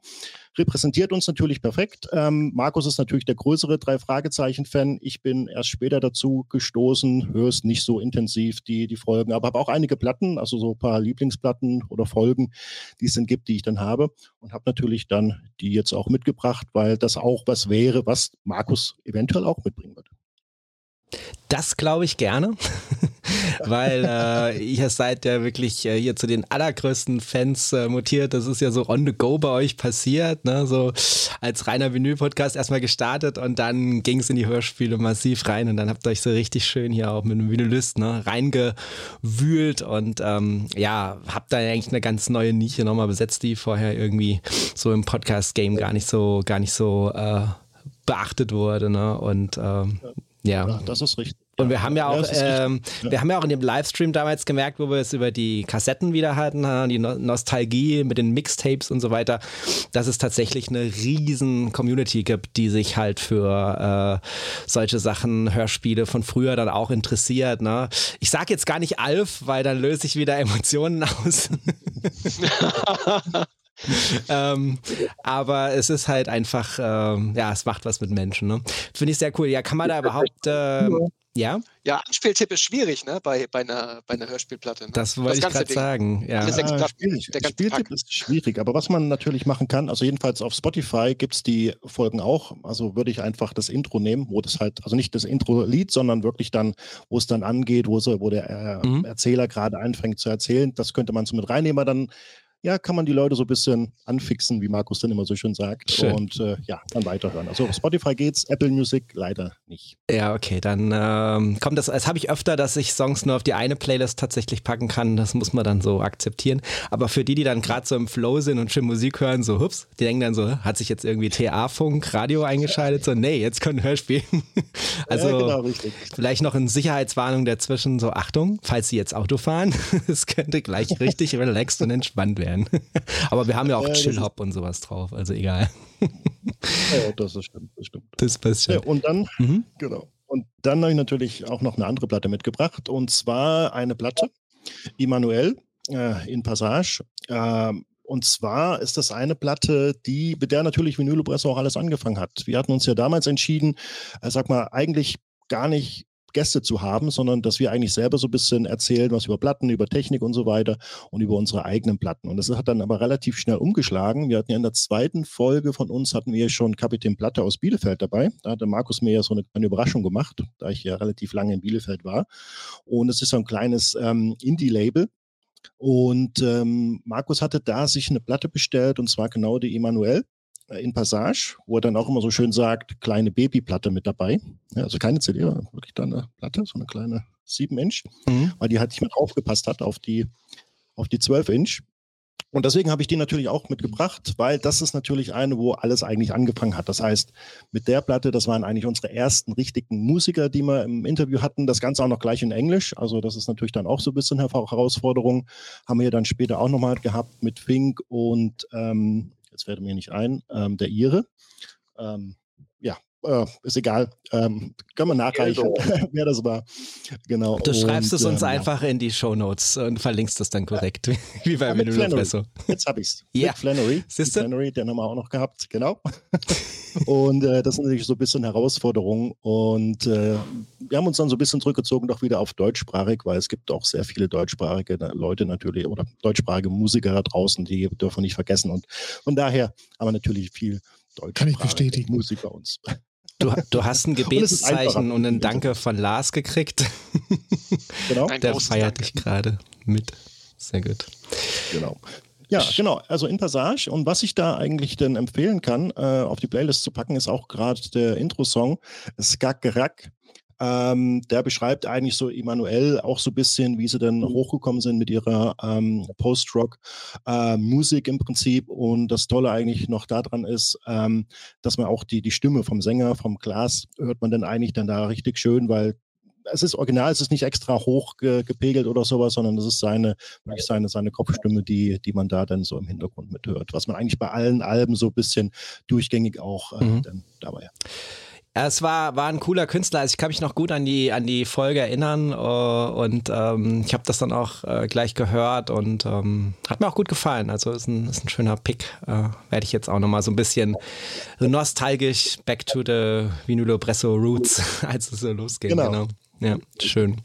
Speaker 4: repräsentiert uns natürlich perfekt. Ähm, Markus ist natürlich der größere Drei-Fragezeichen-Fan. Ich bin erst später dazu gestoßen, höre es nicht so intensiv, die, die Folgen, aber habe auch einige Platten, also so ein paar Lieblingsplatten oder Folgen, die es dann gibt, die ich dann habe und habe natürlich dann die jetzt auch mitgebracht, weil das auch was wäre, was Markus eventuell auch mitbringen wird.
Speaker 2: Das glaube ich gerne, weil äh, ihr seid ja wirklich äh, hier zu den allergrößten Fans äh, mutiert. Das ist ja so on the go bei euch passiert, ne? so als reiner Vinyl-Podcast erstmal gestartet und dann ging es in die Hörspiele massiv rein und dann habt ihr euch so richtig schön hier auch mit einem Vinylist ne, reingewühlt und ähm, ja, habt da eigentlich eine ganz neue Nische nochmal besetzt, die vorher irgendwie so im Podcast-Game gar nicht so, gar nicht so äh, beachtet wurde. Ne? Und ähm, ja.
Speaker 4: Ja, das ist richtig.
Speaker 2: Und wir haben ja auch,
Speaker 4: richtig.
Speaker 2: ähm,
Speaker 4: Ja.
Speaker 2: wir haben ja auch in dem Livestream damals gemerkt, wo wir es über die Kassetten wieder hatten, ha, die no Nostalgie mit den Mixtapes und so weiter, dass es tatsächlich eine riesen Community gibt, die sich halt für äh, solche Sachen, Hörspiele von früher dann auch interessiert. Ne? Ich sag jetzt gar nicht Alf, weil dann löse ich wieder Emotionen aus. ähm, aber es ist halt einfach, ähm, ja, es macht was mit Menschen. Ne? Finde ich sehr cool. Ja, kann man da überhaupt, ähm, ja,
Speaker 6: ja, Anspieltipp ist schwierig, ne? Bei, bei, einer, bei einer Hörspielplatte. Ne?
Speaker 2: das wollte ich gerade sagen. Ja.
Speaker 6: Alle sechs Platten,
Speaker 4: schwierig.
Speaker 6: der
Speaker 4: Spieltipp
Speaker 6: Pack.
Speaker 4: ist schwierig, aber was man natürlich machen kann, also jedenfalls auf Spotify gibt es die Folgen auch. Also würde ich einfach das Intro nehmen, wo das halt, also nicht das Intro-Lied, sondern wirklich dann, wo es dann angeht, wo, so, wo der äh,
Speaker 2: Mhm.
Speaker 4: Erzähler gerade anfängt zu erzählen. Das könnte man so mit reinnehmen, aber dann ja, kann man die Leute so ein bisschen anfixen, wie Markus dann immer so schön sagt.
Speaker 2: Schön.
Speaker 4: Und äh, ja, dann weiterhören. Also auf Spotify geht's, Apple Music leider nicht.
Speaker 2: Ja, okay, dann ähm, kommt das, das habe ich öfter, dass ich Songs nur auf die eine Playlist tatsächlich packen kann. Das muss man dann so akzeptieren. Aber für die, die dann gerade so im Flow sind und schön Musik hören, so hups, die denken dann so, hat sich jetzt irgendwie TA-Funk, Radio eingeschaltet? So, nee, jetzt können Hörspiel. also
Speaker 4: ja, genau, richtig.
Speaker 2: vielleicht noch eine Sicherheitswarnung dazwischen, so Achtung, falls Sie jetzt Auto fahren, es könnte gleich richtig relaxed und entspannt werden. Aber wir haben ja auch
Speaker 4: Ja, das ist-
Speaker 2: Chill-Hop und sowas drauf, also egal.
Speaker 4: Ja, das ist stimmt, das stimmt.
Speaker 2: Das passt
Speaker 4: Ja,
Speaker 2: schon.
Speaker 4: und dann
Speaker 2: Mhm.
Speaker 4: Genau. Und dann habe ich natürlich auch noch eine andere Platte mitgebracht. Und zwar eine Platte, Immanuel äh, in Passage. Ähm, und zwar ist das eine Platte, die, mit der natürlich Vinyl Presse auch alles angefangen hat. Wir hatten uns ja damals entschieden, äh, sag mal, eigentlich gar nicht Gäste zu haben, sondern dass wir eigentlich selber so ein bisschen erzählen, was über Platten, über Technik und so weiter und über unsere eigenen Platten. Und das hat dann aber relativ schnell umgeschlagen. Wir hatten ja in der zweiten Folge von uns hatten wir schon Kapitän Platte aus Bielefeld dabei. Da hatte Markus mir ja so eine, eine Überraschung gemacht, da ich ja relativ lange in Bielefeld war. Und es ist so ein kleines ähm, Indie-Label. Und ähm, Markus hatte da sich eine Platte bestellt und zwar genau die Emanuel in Passage, wo er dann auch immer so schön sagt, kleine Babyplatte mit dabei. Ja, also keine CD, wirklich da eine Platte, so eine kleine 7 Inch,
Speaker 2: Mhm.
Speaker 4: weil die halt nicht mehr draufgepasst hat auf die auf die 12 Inch. Und deswegen habe ich die natürlich auch mitgebracht, weil das ist natürlich eine, wo alles eigentlich angefangen hat. Das heißt, mit der Platte, das waren eigentlich unsere ersten richtigen Musiker, die wir im Interview hatten. Das Ganze auch noch gleich in Englisch. Also das ist natürlich dann auch so ein bisschen eine Herausforderung. Haben wir dann später auch nochmal gehabt mit Fink und ähm, jetzt fällt mir nicht ein, ähm, der Ire. Ähm, äh, ist egal. Ähm, kann man nachreichen, wer das war. Genau.
Speaker 2: Du schreibst und, es uns ähm, einfach ja. in die Show Notes und verlinkst es dann korrekt, wie bei ja, Vinyl
Speaker 4: Jetzt habe ich es. Ja. Mit Flannery. Siehst du? Flannery, den haben wir auch noch gehabt, genau. und äh, das ist natürlich so ein bisschen Herausforderung. Und äh, wir haben uns dann so ein bisschen zurückgezogen, doch wieder auf deutschsprachig, weil es gibt auch sehr viele deutschsprachige Leute natürlich oder deutschsprachige Musiker da draußen, die dürfen wir nicht vergessen. Und von daher haben wir natürlich viel deutschsprachige
Speaker 3: Kann ich bestätigen.
Speaker 4: Musik bei uns.
Speaker 2: Du, du hast ein Gebetszeichen und, ein Danke von Lars gekriegt. Genau. Der feiert dich gerade mit. Sehr gut.
Speaker 4: Genau. Ja, genau. Also in Passage. Und was ich da eigentlich denn empfehlen kann, äh, auf die Playlist zu packen, ist auch gerade der Intro-Song Skakgerak ähm, der beschreibt eigentlich so Emanuel auch so ein bisschen, wie sie dann mhm. hochgekommen sind mit ihrer ähm, Post-Rock-Musik äh, im Prinzip. Und das Tolle eigentlich noch daran ist, ähm, dass man auch die, die Stimme vom Sänger, vom Glas, hört man dann eigentlich dann da richtig schön, weil es ist original, es ist nicht extra hoch ge, gepegelt oder sowas, sondern es ist seine, wirklich seine, seine Kopfstimme, die, die man da dann so im Hintergrund mithört. Was man eigentlich bei allen Alben so ein bisschen durchgängig auch äh, mhm. dabei hat.
Speaker 2: Es war, war ein cooler Künstler. Also ich kann mich noch gut an die, an die Folge erinnern uh, und ähm, ich habe das dann auch äh, gleich gehört und ähm, hat mir auch gut gefallen. Also ist ein, ist ein schöner Pick. Äh, Werde ich jetzt auch nochmal so ein bisschen nostalgisch back to the Vinulo Bresso Roots, als es so losging. Genau. genau. Ja, schön.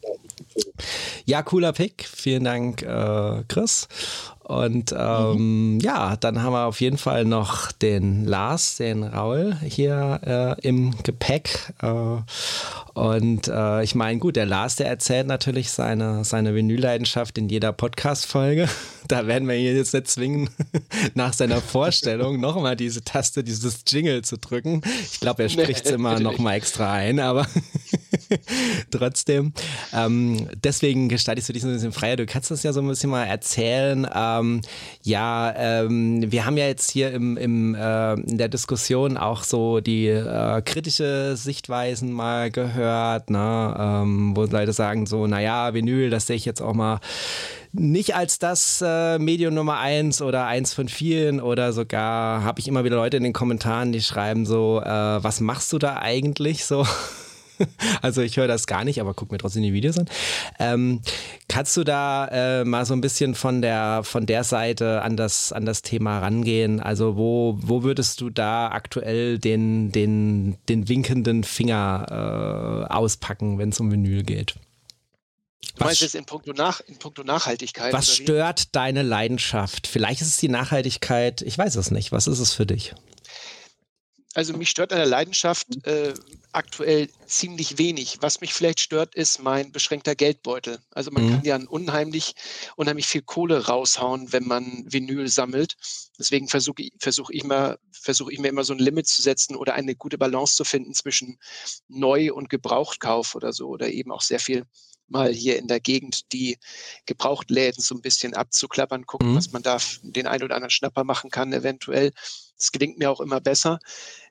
Speaker 2: Ja, cooler Pick. Vielen Dank, äh, Chris. Und ähm, mhm. ja, dann haben wir auf jeden Fall noch den Lars, den Raul hier äh, im Gepäck. Äh, und äh, ich meine, gut, der Lars, der erzählt natürlich seine, seine Vinylleidenschaft in jeder Podcast-Folge. Da werden wir ihn jetzt nicht zwingen, nach seiner Vorstellung nochmal diese Taste, dieses Jingle zu drücken. Ich glaube, er spricht es nee, immer nochmal extra ein, aber trotzdem. Ähm, deswegen gestaltest du dich so ein bisschen freier. Du kannst das ja so ein bisschen mal erzählen. Ähm, ja, ähm, wir haben ja jetzt hier im, im, äh, in der Diskussion auch so die äh, kritische Sichtweisen mal gehört ne? ähm, wo Leute sagen so, naja, Vinyl, das sehe ich jetzt auch mal nicht als das äh, Medium Nummer eins oder eins von vielen oder sogar habe ich immer wieder Leute in den Kommentaren, die schreiben so, äh, was machst du da eigentlich so? also ich höre das gar nicht, aber guck mir trotzdem die Videos an. Ähm, kannst du da äh, mal so ein bisschen von der von der Seite an das an das Thema rangehen? Also wo wo würdest du da aktuell den den den winkenden Finger äh, auspacken, wenn es um Vinyl geht?
Speaker 6: Was, meinst du jetzt in puncto, Nach, in puncto Nachhaltigkeit?
Speaker 2: Was stört deine Leidenschaft? Vielleicht ist es die Nachhaltigkeit, ich weiß es nicht. Was ist es für dich?
Speaker 6: Also mich stört an der Leidenschaft äh, aktuell ziemlich wenig. Was mich vielleicht stört, ist mein beschränkter Geldbeutel. Also man mhm. kann ja unheimlich, unheimlich viel Kohle raushauen, wenn man Vinyl sammelt. Deswegen versuche versuch ich, mal, versuch ich mir immer so ein Limit zu setzen oder eine gute Balance zu finden zwischen Neu- und Gebrauchtkauf oder so. Oder eben auch sehr viel mal hier in der Gegend die Gebrauchtläden so ein bisschen abzuklappern, gucken, mhm. was man da den einen oder anderen Schnapper machen kann, eventuell. Das gelingt mir auch immer besser.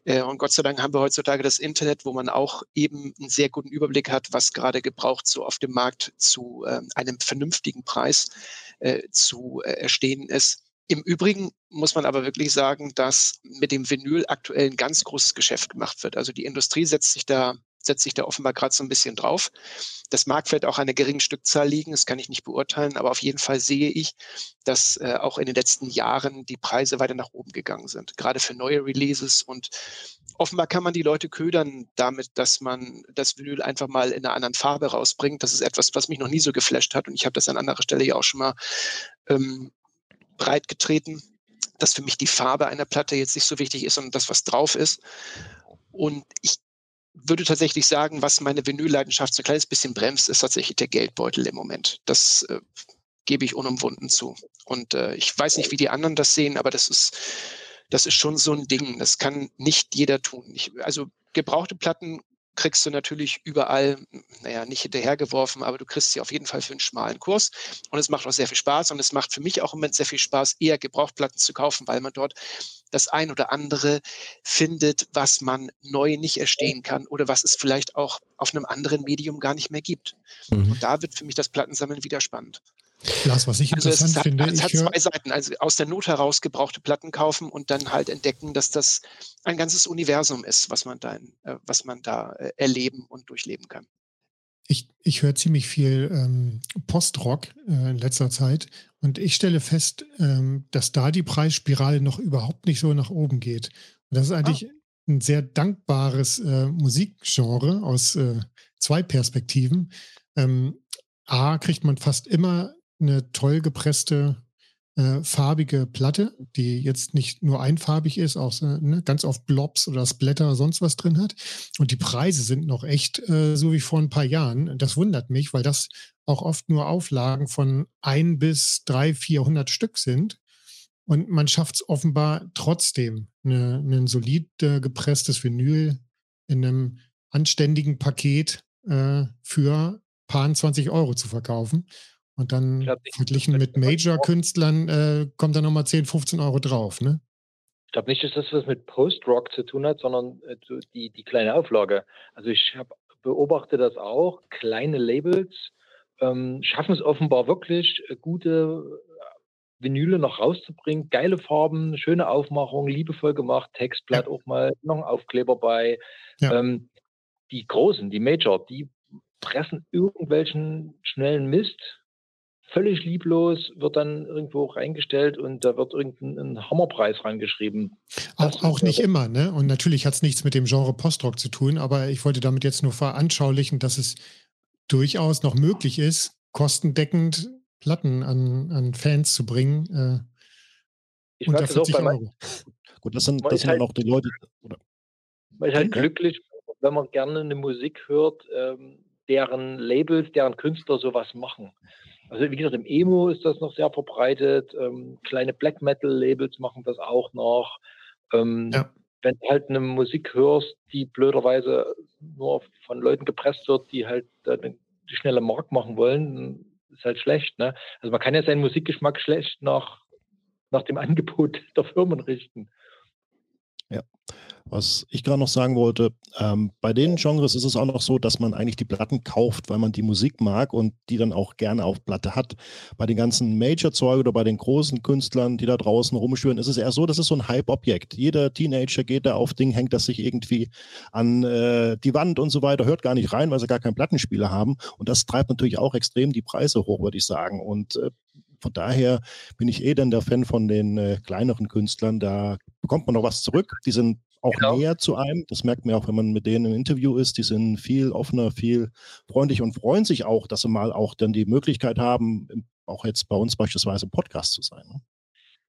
Speaker 6: Äh, und Gott sei Dank haben wir heutzutage das Internet, wo man auch eben einen sehr guten Überblick hat, was gerade gebraucht so auf dem Markt zu äh, einem vernünftigen Preis äh, zu äh, erstehen ist. Im Übrigen muss man aber wirklich sagen, dass mit dem Vinyl aktuell ein ganz großes Geschäft gemacht wird. Also die Industrie setzt sich da setzt sich da offenbar gerade so ein bisschen drauf. Das mag vielleicht auch an einer geringen Stückzahl liegen, das kann ich nicht beurteilen, aber auf jeden Fall sehe ich, dass äh, auch in den letzten Jahren die Preise weiter nach oben gegangen sind, gerade für neue Releases und offenbar kann man die Leute ködern damit, dass man das Vinyl einfach mal in einer anderen Farbe rausbringt. Das ist etwas, was mich noch nie so geflasht hat und ich habe das an anderer Stelle ja auch schon mal ähm, breit getreten, dass für mich die Farbe einer Platte jetzt nicht so wichtig ist, sondern das, was drauf ist. Und ich würde tatsächlich sagen, was meine Vinylleidenschaft so ein kleines bisschen bremst, ist tatsächlich der Geldbeutel im Moment. Das äh, gebe ich unumwunden zu. Und äh, ich weiß nicht, wie die anderen das sehen, aber das ist, das ist schon so ein Ding. Das kann nicht jeder tun. Ich, also gebrauchte Platten kriegst du natürlich überall, naja, nicht hinterhergeworfen, aber du kriegst sie auf jeden Fall für einen schmalen Kurs. Und es macht auch sehr viel Spaß und es macht für mich auch im Moment sehr viel Spaß, eher Gebrauchtplatten zu kaufen, weil man dort das ein oder andere findet, was man neu nicht erstehen kann oder was es vielleicht auch auf einem anderen Medium gar nicht mehr gibt. Mhm. Und da wird für mich das Plattensammeln wieder spannend.
Speaker 3: Lars, was ich also interessant
Speaker 6: es hat,
Speaker 3: finde,
Speaker 6: es hat zwei Seiten. Also aus der Not heraus gebrauchte Platten kaufen und dann halt entdecken, dass das ein ganzes Universum ist, was man da, äh, was man da äh, erleben und durchleben kann.
Speaker 3: Ich, ich höre ziemlich viel ähm, Postrock äh, in letzter Zeit und ich stelle fest, ähm, dass da die Preisspirale noch überhaupt nicht so nach oben geht. Und das ist eigentlich ah. ein sehr dankbares äh, Musikgenre aus äh, zwei Perspektiven. Ähm, A, kriegt man fast immer eine toll gepresste äh, farbige Platte, die jetzt nicht nur einfarbig ist, auch so, ne, ganz oft Blobs oder Splatter sonst was drin hat. Und die Preise sind noch echt äh, so wie vor ein paar Jahren. Das wundert mich, weil das auch oft nur Auflagen von ein bis drei, vierhundert Stück sind. Und man schafft es offenbar trotzdem, eine, ein solid äh, gepresstes Vinyl in einem anständigen Paket äh, für paar 20 Euro zu verkaufen. Und dann glaub, verglichen mit Major-Künstlern äh, kommt da nochmal 10, 15 Euro drauf, ne?
Speaker 7: Ich glaube nicht, dass das was mit Post-Rock zu tun hat, sondern äh, die, die kleine Auflage. Also ich hab, beobachte das auch. Kleine Labels ähm, schaffen es offenbar wirklich, äh, gute äh, Vinyle noch rauszubringen. Geile Farben, schöne Aufmachung, liebevoll gemacht, Textblatt ja. auch mal, noch ein Aufkleber bei. Ja. Ähm, die Großen, die Major, die pressen irgendwelchen schnellen Mist völlig lieblos, wird dann irgendwo reingestellt und da wird irgendein Hammerpreis reingeschrieben.
Speaker 3: Auch, auch nicht immer, ne? Und natürlich hat es nichts mit dem Genre Postrock zu tun, aber ich wollte damit jetzt nur veranschaulichen, dass es durchaus noch möglich ist, kostendeckend Platten an, an Fans zu bringen. Äh,
Speaker 7: ich unter 40 Euro.
Speaker 4: Gut, das sind, das sind halt, auch die Leute. Oder?
Speaker 7: Man ist halt okay. glücklich, wenn man gerne eine Musik hört, ähm, deren Labels, deren Künstler sowas machen. Also wie gesagt, im Emo ist das noch sehr verbreitet. Ähm, kleine Black Metal-Labels machen das auch noch. Ähm, ja. Wenn du halt eine Musik hörst, die blöderweise nur von Leuten gepresst wird, die halt äh, die schnelle Mark machen wollen, ist halt schlecht. Ne? Also man kann ja seinen Musikgeschmack schlecht nach, nach dem Angebot der Firmen richten.
Speaker 4: Ja. Was ich gerade noch sagen wollte, ähm, bei den Genres ist es auch noch so, dass man eigentlich die Platten kauft, weil man die Musik mag und die dann auch gerne auf Platte hat. Bei den ganzen Major-Zeug oder bei den großen Künstlern, die da draußen rumschwören, ist es eher so, das ist so ein Hype-Objekt. Jeder Teenager geht da auf Ding, hängt das sich irgendwie an äh, die Wand und so weiter, hört gar nicht rein, weil sie gar keinen Plattenspieler haben. Und das treibt natürlich auch extrem die Preise hoch, würde ich sagen. Und äh, von daher bin ich eh dann der Fan von den äh, kleineren Künstlern. Da bekommt man noch was zurück. Die sind auch genau. näher zu einem. Das merkt man auch, wenn man mit denen im Interview ist. Die sind viel offener, viel freundlich und freuen sich auch, dass sie mal auch dann die Möglichkeit haben, auch jetzt bei uns beispielsweise im Podcast zu sein. Ne?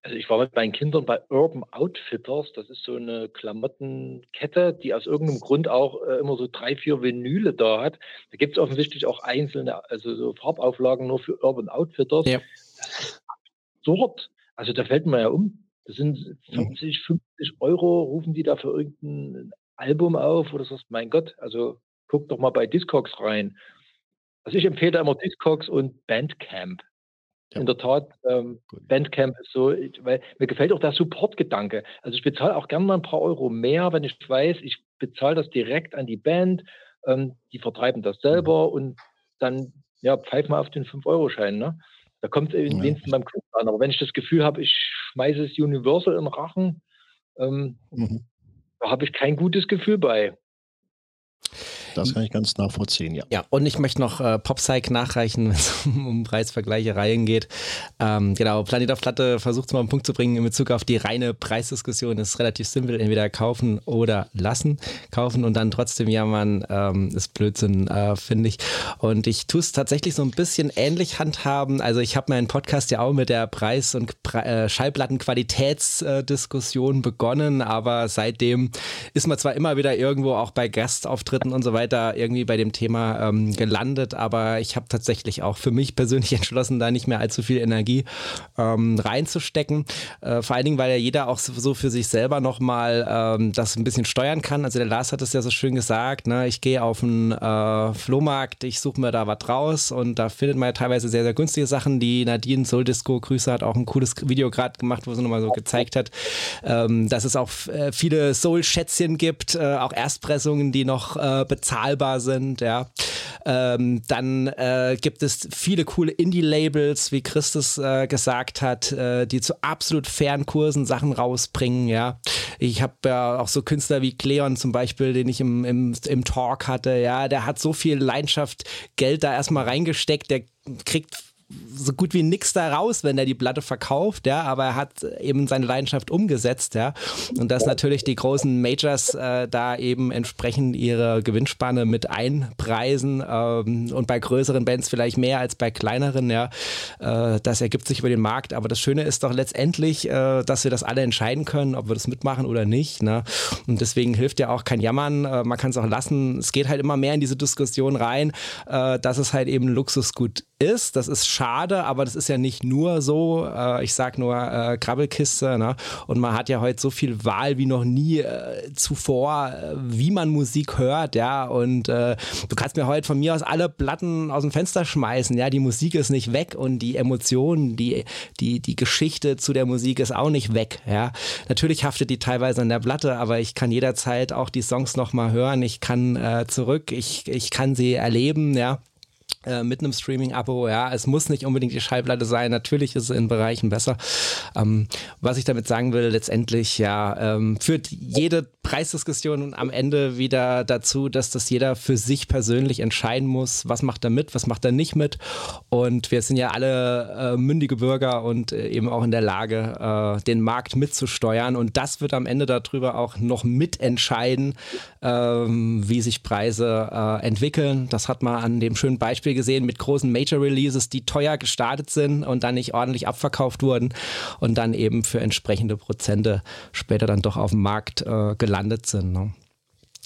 Speaker 7: Also ich war mit meinen Kindern bei Urban Outfitters. Das ist so eine Klamottenkette, die aus irgendeinem Grund auch äh, immer so drei, vier Vinyle da hat. Da gibt es offensichtlich auch einzelne, also so Farbauflagen nur für Urban Outfitters. Ja. Absurd. Also da fällt man ja um. Das sind 40, 50 Euro, rufen die da für irgendein Album auf, du sagst, mein Gott, also guck doch mal bei Discogs rein. Also ich empfehle da immer Discogs und Bandcamp. Ja. In der Tat, ähm, Bandcamp ist so, weil mir gefällt auch der Support-Gedanke. Also ich bezahle auch gerne mal ein paar Euro mehr, wenn ich weiß, ich bezahle das direkt an die Band, ähm, die vertreiben das selber mhm. und dann ja, pfeif mal auf den 5-Euro-Schein. Ne? Da kommt es ja. wenigstens beim Künstler an. Aber wenn ich das Gefühl habe, ich schmeiße es Universal den Rachen, ähm, mhm. da habe ich kein gutes Gefühl bei.
Speaker 4: Das kann ich ganz nachvollziehen, ja.
Speaker 2: Ja, und ich möchte noch äh, Popsych nachreichen, wenn es um, um Preisvergleichereien geht. Ähm, genau, Planet auf Platte versucht es mal einen Punkt zu bringen in Bezug auf die reine Preisdiskussion. Ist relativ simpel, entweder kaufen oder lassen. Kaufen und dann trotzdem jammern, ähm, ist Blödsinn, äh, finde ich. Und ich tue es tatsächlich so ein bisschen ähnlich handhaben. Also ich habe meinen Podcast ja auch mit der Preis- und Pre äh, Schallplattenqualitätsdiskussion begonnen, aber seitdem ist man zwar immer wieder irgendwo auch bei Gastauftritten und so weiter da irgendwie bei dem Thema ähm, gelandet, aber ich habe tatsächlich auch für mich persönlich entschlossen, da nicht mehr allzu viel Energie ähm, reinzustecken. Äh, vor allen Dingen, weil ja jeder auch so für sich selber nochmal ähm, das ein bisschen steuern kann. Also der Lars hat es ja so schön gesagt, ne? ich gehe auf einen äh, Flohmarkt, ich suche mir da was raus und da findet man ja teilweise sehr, sehr günstige Sachen. Die Nadine Soul Disco Grüße hat auch ein cooles Video gerade gemacht, wo sie nochmal so gezeigt hat, ähm, dass es auch äh, viele Soul-Schätzchen gibt, äh, auch Erstpressungen, die noch äh, bezahlbar sind, ja. Ähm, dann äh, gibt es viele coole Indie-Labels, wie Christus äh, gesagt hat, äh, die zu absolut fairen Kursen Sachen rausbringen, ja. Ich habe ja auch so Künstler wie Cleon zum Beispiel, den ich im, im, im Talk hatte, ja, der hat so viel Leidenschaft, Geld da erstmal reingesteckt, der kriegt so gut wie nichts da raus, wenn er die Platte verkauft, ja, aber er hat eben seine Leidenschaft umgesetzt, ja. Und dass natürlich die großen Majors äh, da eben entsprechend ihre Gewinnspanne mit einpreisen ähm, und bei größeren Bands vielleicht mehr als bei kleineren, ja. Äh, das ergibt sich über den Markt, aber das Schöne ist doch letztendlich, äh, dass wir das alle entscheiden können, ob wir das mitmachen oder nicht, ne? Und deswegen hilft ja auch kein Jammern, äh, man kann es auch lassen. Es geht halt immer mehr in diese Diskussion rein, äh, dass es halt eben Luxusgut ist. Das ist schade, aber das ist ja nicht nur so. Äh, ich sag nur äh, Krabbelkiste. Ne? Und man hat ja heute so viel Wahl wie noch nie äh, zuvor, äh, wie man Musik hört. Ja, und äh, du kannst mir heute von mir aus alle Platten aus dem Fenster schmeißen. Ja, die Musik ist nicht weg und die Emotionen, die die die Geschichte zu der Musik ist auch nicht weg. Ja, natürlich haftet die teilweise an der Platte, aber ich kann jederzeit auch die Songs noch mal hören. Ich kann äh, zurück. Ich ich kann sie erleben. Ja. Äh, mit einem Streaming-Abo. Ja, es muss nicht unbedingt die Schallplatte sein. Natürlich ist es in Bereichen besser. Ähm, was ich damit sagen will, letztendlich ja, ähm, führt jede Preisdiskussion am Ende wieder dazu, dass das jeder für sich persönlich entscheiden muss, was macht er mit, was macht er nicht mit. Und wir sind ja alle äh, mündige Bürger und äh, eben auch in der Lage, äh, den Markt mitzusteuern. Und das wird am Ende darüber auch noch mitentscheiden, ähm, wie sich Preise äh, entwickeln. Das hat man an dem schönen Beispiel gesehen mit großen Major Releases, die teuer gestartet sind und dann nicht ordentlich abverkauft wurden und dann eben für entsprechende Prozente später dann doch auf dem Markt äh, gelandet sind. Ne?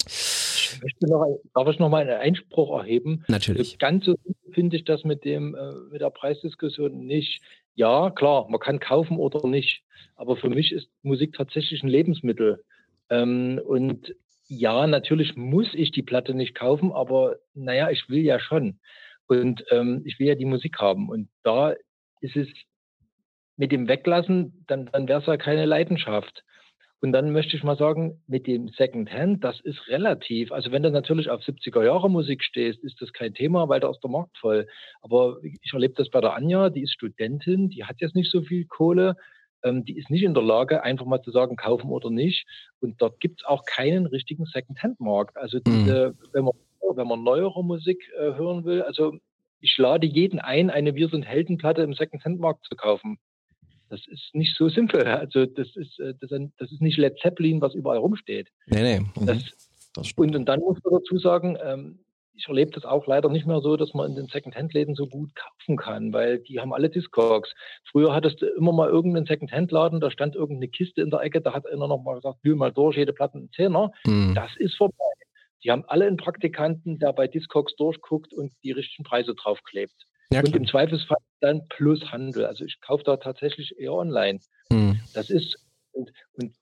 Speaker 7: Ich möchte noch, darf ich noch mal einen Einspruch erheben?
Speaker 2: Natürlich.
Speaker 7: Ganz so finde ich das mit, dem, äh, mit der Preisdiskussion nicht. Ja, klar, man kann kaufen oder nicht. Aber für mich ist Musik tatsächlich ein Lebensmittel. Ähm, und ja, natürlich muss ich die Platte nicht kaufen, aber naja, ich will ja schon. Und ähm, ich will ja die Musik haben. Und da ist es mit dem Weglassen, dann, dann wäre es ja keine Leidenschaft. Und dann möchte ich mal sagen, mit dem Secondhand, das ist relativ. Also wenn du natürlich auf 70er Jahre Musik stehst, ist das kein Thema, weil da ist der Markt voll. Aber ich erlebe das bei der Anja, die ist Studentin, die hat jetzt nicht so viel Kohle, ähm, die ist nicht in der Lage, einfach mal zu sagen, kaufen oder nicht. Und dort gibt es auch keinen richtigen Secondhand-Markt. Also diese, mhm. wenn man wenn man neuere Musik äh, hören will. Also ich lade jeden ein, eine Wir sind Heldenplatte im Second-Hand-Markt zu kaufen. Das ist nicht so simpel. Also das ist, äh, das, das ist nicht Led Zeppelin, was überall rumsteht.
Speaker 2: Nee, nee. Mhm.
Speaker 7: Das, das und, und, dann muss man dazu sagen, ähm, ich erlebe das auch leider nicht mehr so, dass man in den Second-Hand-Läden so gut kaufen kann, weil die haben alle Discogs. Früher hattest du immer mal irgendeinen Second-Hand-Laden, da stand irgendeine Kiste in der Ecke, da hat einer noch mal gesagt, wühl mal durch, jede Platte ein Zehner. Mhm. Das ist vorbei. Die haben alle einen Praktikanten, der bei Discogs durchguckt und die richtigen Preise draufklebt. Ja, und im Zweifelsfall dann plus Handel. Also ich kaufe da tatsächlich eher online. Hm. Das ist, und, und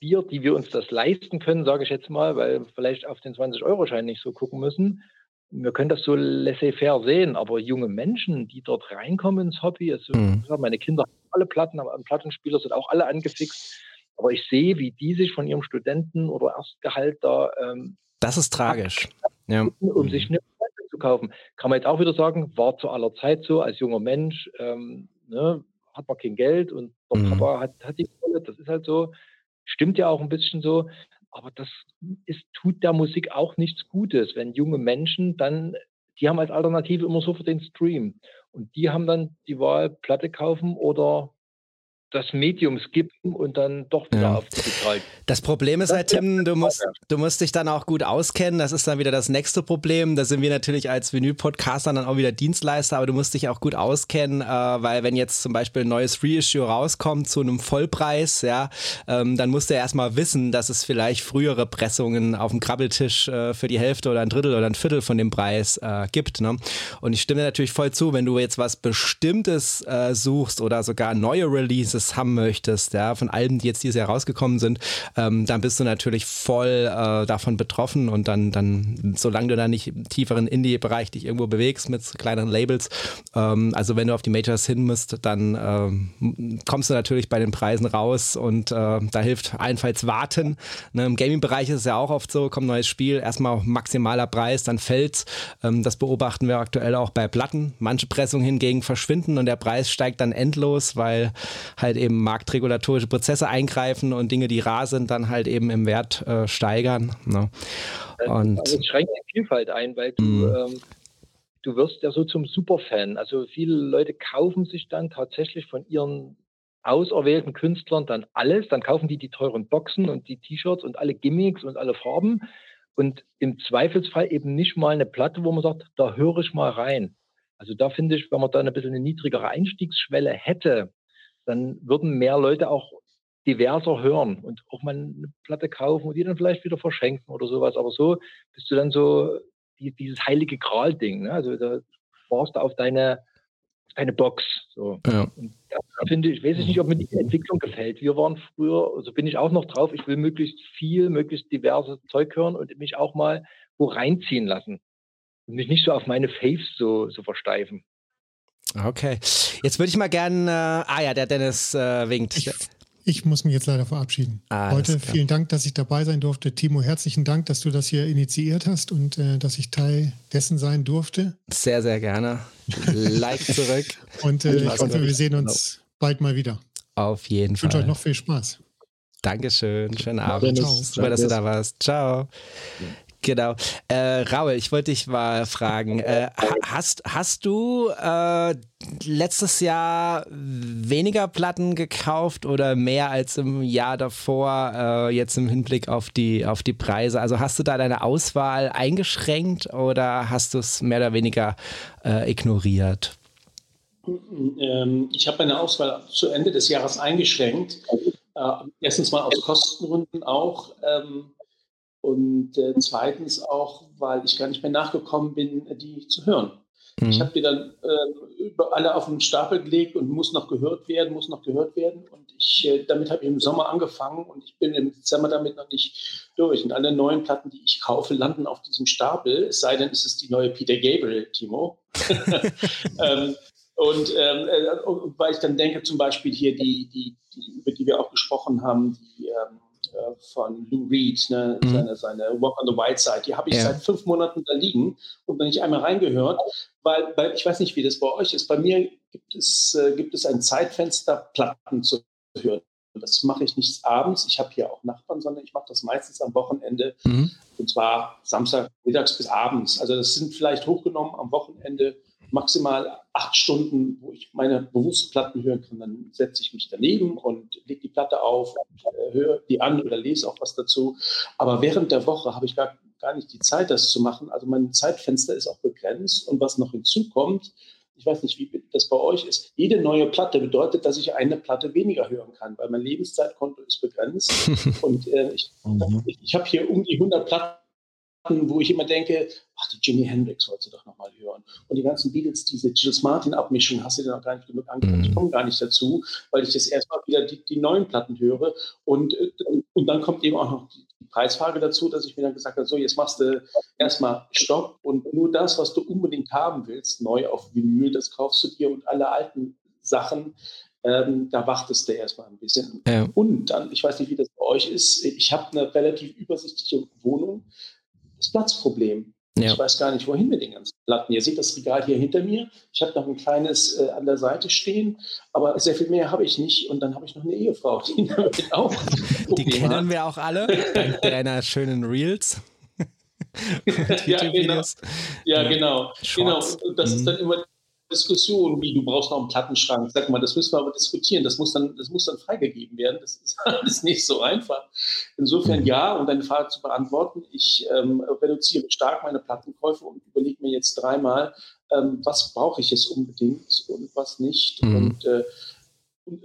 Speaker 7: wir, die wir uns das leisten können, sage ich jetzt mal, weil wir vielleicht auf den 20-Euro-Schein nicht so gucken müssen, wir können das so laissez-faire sehen, aber junge Menschen, die dort reinkommen ins Hobby, also mhm. meine Kinder haben alle Platten, aber Plattenspieler sind auch alle angefixt, aber ich sehe, wie die sich von ihrem Studenten- oder Erstgehalt da ähm,
Speaker 2: das ist tragisch. Ja.
Speaker 7: Um sich eine Platte zu kaufen. Kann man jetzt auch wieder sagen, war zu aller Zeit so, als junger Mensch, ähm, ne, hat man kein Geld und der mhm. Papa hat, hat die Kohle, das ist halt so. Stimmt ja auch ein bisschen so. Aber das ist, tut der Musik auch nichts Gutes, wenn junge Menschen dann, die haben als Alternative immer so für den Stream. Und die haben dann die Wahl, Platte kaufen oder das Medium skippen und dann doch wieder ja. auf digital.
Speaker 2: Das Problem ist halt, Tim, du musst, du musst dich dann auch gut auskennen. Das ist dann wieder das nächste Problem. Da sind wir natürlich als Vinyl-Podcaster dann auch wieder Dienstleister, aber du musst dich auch gut auskennen, äh, weil wenn jetzt zum Beispiel ein neues Reissue rauskommt zu einem Vollpreis, ja, ähm, dann musst du ja erstmal wissen, dass es vielleicht frühere Pressungen auf dem Krabbeltisch äh, für die Hälfte oder ein Drittel oder ein Viertel von dem Preis äh, gibt. Ne? Und ich stimme dir natürlich voll zu, wenn du jetzt was Bestimmtes äh, suchst oder sogar neue Releases haben möchtest, ja, von Alben, die jetzt dieses Jahr rausgekommen sind, ähm, dann bist du natürlich voll äh, davon betroffen und dann, dann, solange du da nicht im tieferen Indie-Bereich dich irgendwo bewegst mit kleineren Labels, ähm, also wenn du auf die Majors hin musst, dann ähm, kommst du natürlich bei den Preisen raus und äh, da hilft allenfalls warten. Ne, Im Gaming-Bereich ist es ja auch oft so, kommt neues Spiel, erstmal maximaler Preis, dann fällt ähm, Das beobachten wir aktuell auch bei Platten. Manche Pressungen hingegen verschwinden und der Preis steigt dann endlos, weil halt eben marktregulatorische Prozesse eingreifen und Dinge, die rar sind, dann halt eben im Wert äh, steigern. Ne?
Speaker 7: Und also es schränkt die Vielfalt ein, weil du, mhm. ähm, du wirst ja so zum Superfan. Also viele Leute kaufen sich dann tatsächlich von ihren auserwählten Künstlern dann alles, dann kaufen die die teuren Boxen und die T-Shirts und alle Gimmicks und alle Farben und im Zweifelsfall eben nicht mal eine Platte, wo man sagt, da höre ich mal rein. Also da finde ich, wenn man da ein bisschen eine niedrigere Einstiegsschwelle hätte, dann würden mehr Leute auch diverser hören und auch mal eine Platte kaufen und die dann vielleicht wieder verschenken oder sowas. Aber so bist du dann so die, dieses heilige Gral-Ding. Ne? Also da warst du auf deine, deine Box. So. Ja. Und da finde ich, weiß ich nicht, ob mir die Entwicklung gefällt. Wir waren früher, also bin ich auch noch drauf, ich will möglichst viel, möglichst diverses Zeug hören und mich auch mal wo reinziehen lassen. Und mich nicht so auf meine Faves so, so versteifen.
Speaker 2: Okay. Jetzt würde ich mal gerne, äh, ah ja, der Dennis äh, winkt.
Speaker 3: Ich, ich, muss mich jetzt leider verabschieden. Ah, Heute vielen Dank, dass ich dabei sein durfte. Timo, herzlichen Dank, dass du das hier initiiert hast und äh, dass ich Teil dessen sein durfte.
Speaker 2: Sehr, sehr gerne. Like zurück.
Speaker 3: und äh, ich hoffe, wir sehen uns bald mal wieder.
Speaker 2: Auf jeden
Speaker 3: Fall. Ich wünsche euch noch viel Spaß.
Speaker 2: Dankeschön. Schönen Abend. Ciao. Super, dass du da warst. Ciao. Genau. Äh, Raul, ich wollte dich mal fragen, äh, hast, hast du äh, letztes Jahr weniger Platten gekauft oder mehr als im Jahr davor, äh, jetzt im Hinblick auf die, auf die Preise? Also hast du da deine Auswahl eingeschränkt oder hast du es mehr oder weniger äh, ignoriert?
Speaker 5: Ähm, ich habe meine Auswahl zu Ende des Jahres eingeschränkt. Äh, erstens mal aus Kostengründen auch. Ähm, und äh, zweitens auch, weil ich gar nicht mehr nachgekommen bin, die zu hören. Mhm. Ich habe die dann äh, über alle auf den Stapel gelegt und muss noch gehört werden, muss noch gehört werden. Und ich, äh, damit habe ich im Sommer angefangen und ich bin im Dezember damit noch nicht durch. Und alle neuen Platten, die ich kaufe, landen auf diesem Stapel, es sei denn, es ist die neue Peter Gabriel, Timo. ähm, und ähm, äh, weil ich dann denke, zum Beispiel hier die, die, die über die wir auch gesprochen haben, die ähm, äh, von Lou Reed, ne, mhm. seine, seine Walk on the White Side. Die habe ich ja. seit fünf Monaten da liegen und noch nicht einmal reingehört, weil, weil ich weiß nicht, wie das bei euch ist. Bei mir gibt es, äh, gibt es ein Zeitfenster, Platten zu hören. Das mache ich nicht abends. Ich habe hier auch Nachbarn, sondern ich mache das meistens am Wochenende. Mhm. Und zwar Samstag, mittags bis abends. Also das sind vielleicht hochgenommen am Wochenende maximal acht Stunden, wo ich meine bewussten Platten hören kann. Dann setze ich mich daneben und lege die Platte auf, äh, höre die an oder lese auch was dazu. Aber während der Woche habe ich gar, gar nicht die Zeit, das zu machen. Also mein Zeitfenster ist auch begrenzt. Und was noch hinzukommt, ich weiß nicht, wie das bei euch ist. Jede neue Platte bedeutet, dass ich eine Platte weniger hören kann, weil mein Lebenszeitkonto ist begrenzt. und äh, ich, mhm. ich, ich habe hier um die 100 Platten wo ich immer denke, ach, die Jimi Hendrix sollst du doch nochmal hören. Und die ganzen Beatles, diese Gilles Martin-Abmischung, hast du dir noch gar nicht genug angehört. Mhm. Ich komme gar nicht dazu, weil ich jetzt erstmal wieder die, die, neuen Platten höre. Und, und dann kommt eben auch noch die, die Preisfrage dazu, dass ich mir dann gesagt habe, so, jetzt machst du erstmal Stopp und nur das, was du unbedingt haben willst, neu auf Vinyl, das kaufst du dir und alle alten Sachen, ähm, da wartest du erstmal ein bisschen. Ja. Und dann, ich weiß nicht, wie das bei euch ist, ich habe eine relativ übersichtliche Wohnung das Platzproblem. Ja. Ich weiß gar nicht, wohin mit den ganzen Platten. Ihr seht das Regal hier hinter mir. Ich habe noch ein kleines äh, an der Seite stehen, aber sehr viel mehr habe ich nicht. Und dann habe ich noch eine Ehefrau, die damit auch.
Speaker 2: Die kennen hat. wir auch alle, dank deiner schönen Reels.
Speaker 5: ja, genau. Ja, genau. genau. Und das mhm. ist dann immer Diskussion, wie du brauchst noch einen Plattenschrank. Sag mal, das müssen wir aber diskutieren. Das muss dann, das muss dann freigegeben werden. Das ist alles nicht so einfach. Insofern ja, um deine Frage zu beantworten, ich ähm, reduziere stark meine Plattenkäufe und überlege mir jetzt dreimal, ähm, was brauche ich jetzt unbedingt und was nicht. Mhm. Und, äh, und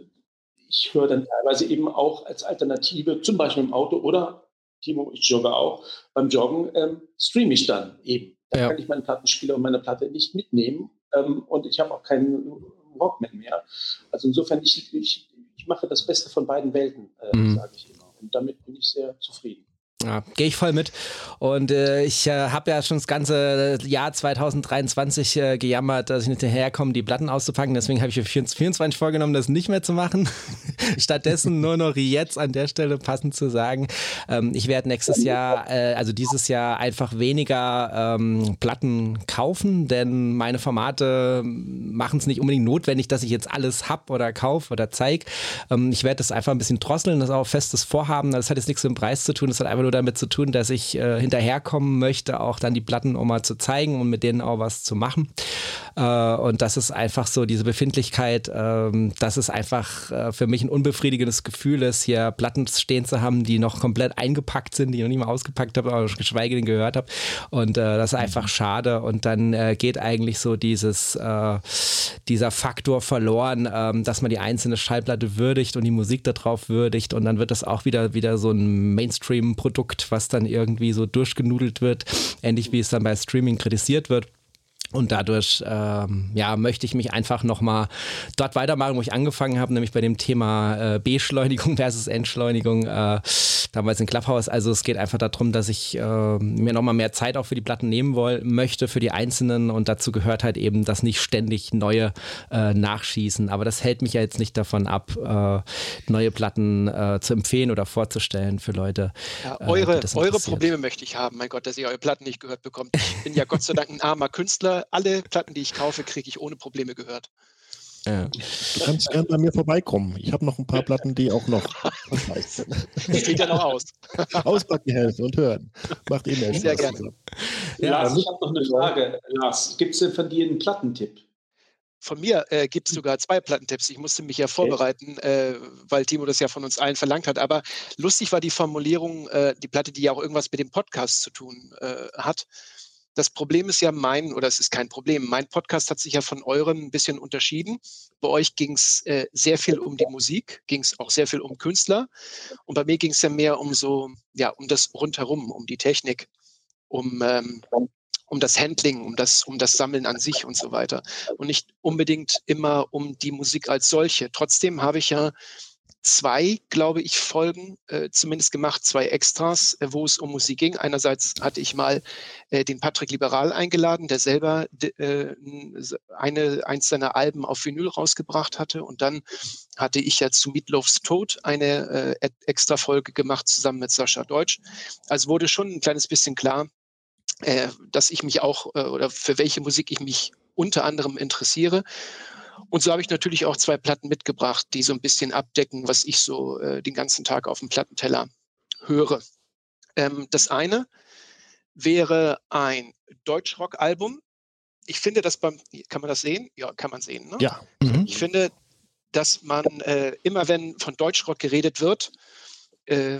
Speaker 5: ich höre dann teilweise eben auch als Alternative, zum Beispiel im Auto oder Timo, ich jogge auch, beim Joggen ähm, streame ich dann eben. Da ja. kann ich meinen Plattenspieler und meine Platte nicht mitnehmen ähm, und ich habe auch keinen Walkman mehr. Also insofern, ich, ich, ich mache das Beste von beiden Welten, äh, mhm. sage ich immer. Und damit bin ich sehr zufrieden.
Speaker 2: Ja, gehe ich voll mit. Und äh, ich äh, habe ja schon das ganze Jahr 2023 äh, gejammert, dass ich nicht hinterherkomme, die Platten auszupacken. Deswegen habe ich für 24 vorgenommen, das nicht mehr zu machen. Stattdessen nur noch jetzt an der Stelle passend zu sagen, ähm, ich werde nächstes Jahr, äh, also dieses Jahr einfach weniger ähm, Platten kaufen, denn meine Formate machen es nicht unbedingt notwendig, dass ich jetzt alles hab oder kaufe oder zeige. Ähm, ich werde das einfach ein bisschen drosseln, das ist auch festes Vorhaben. Das hat jetzt nichts mit dem Preis zu tun, das hat einfach nur damit zu tun, dass ich äh, hinterherkommen möchte, auch dann die Platten auch mal zu zeigen und mit denen auch was zu machen. Äh, und das ist einfach so diese Befindlichkeit, äh, dass es einfach äh, für mich ein unbefriedigendes Gefühl ist, hier Platten stehen zu haben, die noch komplett eingepackt sind, die ich noch nie mal ausgepackt habe, aber geschweige denn gehört habe. Und äh, das ist einfach schade. Und dann äh, geht eigentlich so dieses, dieser Faktor verloren, ähm, dass man die einzelne Schallplatte würdigt und die Musik darauf würdigt. Und dann wird das auch wieder, wieder so ein Mainstream-Produkt Produkt, was dann irgendwie so durchgenudelt wird, ähnlich wie es dann bei Streaming kritisiert wird. Und dadurch ähm, ja, möchte ich mich einfach nochmal dort weitermachen, wo ich angefangen habe, nämlich bei dem Thema äh, Beschleunigung versus Entschleunigung, äh, damals in Clubhouse. Also es geht einfach darum, dass ich äh, mir nochmal mehr Zeit auch für die Platten nehmen woll, möchte, für die einzelnen. Und dazu gehört halt eben das nicht ständig neue äh, nachschießen. Aber das hält mich ja jetzt nicht davon ab, äh, neue Platten äh, zu empfehlen oder vorzustellen für Leute.
Speaker 6: Ja, eure eure Probleme möchte ich haben, mein Gott, dass ihr eure Platten nicht gehört bekommt. Ich bin ja Gott sei Dank ein armer Künstler alle Platten, die ich kaufe, kriege ich ohne Probleme gehört.
Speaker 4: Ja. Du kannst gerne bei mir vorbeikommen. Ich habe noch ein paar Platten, die auch noch
Speaker 6: sind. Steht ja noch aus.
Speaker 4: Auspacken helfen und hören. Macht eh mehr
Speaker 6: Sehr gerne.
Speaker 5: Ja, Lars, ich habe noch eine Frage. Lars, gibt es denn von dir einen Plattentipp?
Speaker 6: Von mir äh, gibt es sogar zwei Plattentipps. Ich musste mich ja vorbereiten, äh, weil Timo das ja von uns allen verlangt hat. Aber lustig war die Formulierung, äh, die Platte, die ja auch irgendwas mit dem Podcast zu tun äh, hat. Das Problem ist ja mein, oder es ist kein Problem, mein Podcast hat sich ja von eurem ein bisschen unterschieden. Bei euch ging es äh, sehr viel um die Musik, ging es auch sehr viel um Künstler. Und bei mir ging es ja mehr um so, ja, um das rundherum, um die Technik, um, ähm, um das Handling, um das, um das Sammeln an sich und so weiter. Und nicht unbedingt immer um die Musik als solche. Trotzdem habe ich ja zwei, glaube ich, Folgen äh, zumindest gemacht, zwei Extras, äh, wo es um Musik ging. Einerseits hatte ich mal äh, den Patrick Liberal eingeladen, der selber äh, eine, eins seiner Alben auf Vinyl rausgebracht hatte. Und dann hatte ich ja zu Meatloafs Tod eine äh, extra Folge gemacht, zusammen mit Sascha Deutsch. Also wurde schon ein kleines bisschen klar, äh, dass ich mich auch oder für welche Musik ich mich unter anderem interessiere. Und so habe ich natürlich auch zwei Platten mitgebracht, die so ein bisschen abdecken, was ich so äh, den ganzen Tag auf dem Plattenteller höre. Ähm, das eine wäre ein Deutschrock-Album. Ich finde, dass beim, kann man das sehen? Ja, kann man sehen. Ne?
Speaker 4: Ja.
Speaker 6: Mhm. Ich finde, dass man äh, immer, wenn von Deutschrock geredet wird, äh,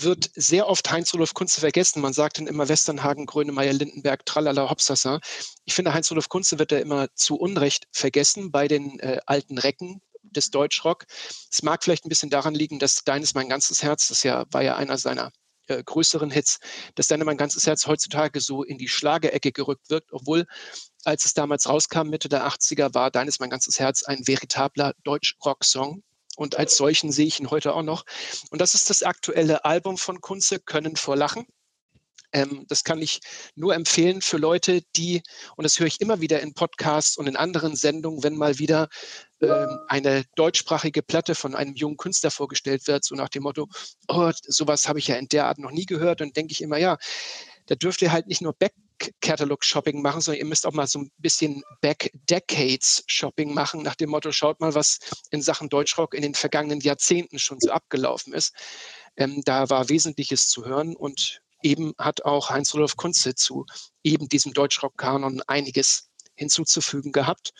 Speaker 6: wird sehr oft Heinz-Rudolf Kunze vergessen. Man sagt dann immer Westernhagen, Grönemeyer, Lindenberg, Tralala, Hopsasa. Ich finde, Heinz-Rudolf Kunze wird da immer zu Unrecht vergessen bei den äh, alten Recken des Deutschrock. Es mag vielleicht ein bisschen daran liegen, dass Deines mein ganzes Herz, das ja, war ja einer seiner äh, größeren Hits, dass Deine mein ganzes Herz heutzutage so in die Schlagerecke gerückt wird, obwohl als es damals rauskam, Mitte der 80er, war Deines mein ganzes Herz ein veritabler Deutsch-Rock-Song und als solchen sehe ich ihn heute auch noch. Und das ist das aktuelle Album von Kunze, Können vor Lachen. Ähm, das kann ich nur empfehlen für Leute, die, und das höre ich immer wieder in Podcasts und in anderen Sendungen, wenn mal wieder ähm, eine deutschsprachige Platte von einem jungen Künstler vorgestellt wird, so nach dem Motto, oh, sowas habe ich ja in der Art noch nie gehört. Und denke ich immer, ja, da dürft ihr halt nicht nur Back Back-Catalog-Shopping machen, sondern ihr müsst auch mal so ein bisschen Back-Decades-Shopping machen, nach dem Motto, schaut mal, was in Sachen Deutschrock in den vergangenen Jahrzehnten schon so abgelaufen ist. Ähm, da war Wesentliches zu hören und eben hat auch Heinz-Rudolf Kunze zu eben diesem Deutschrock-Kanon einiges hinzuzufügen gehabt.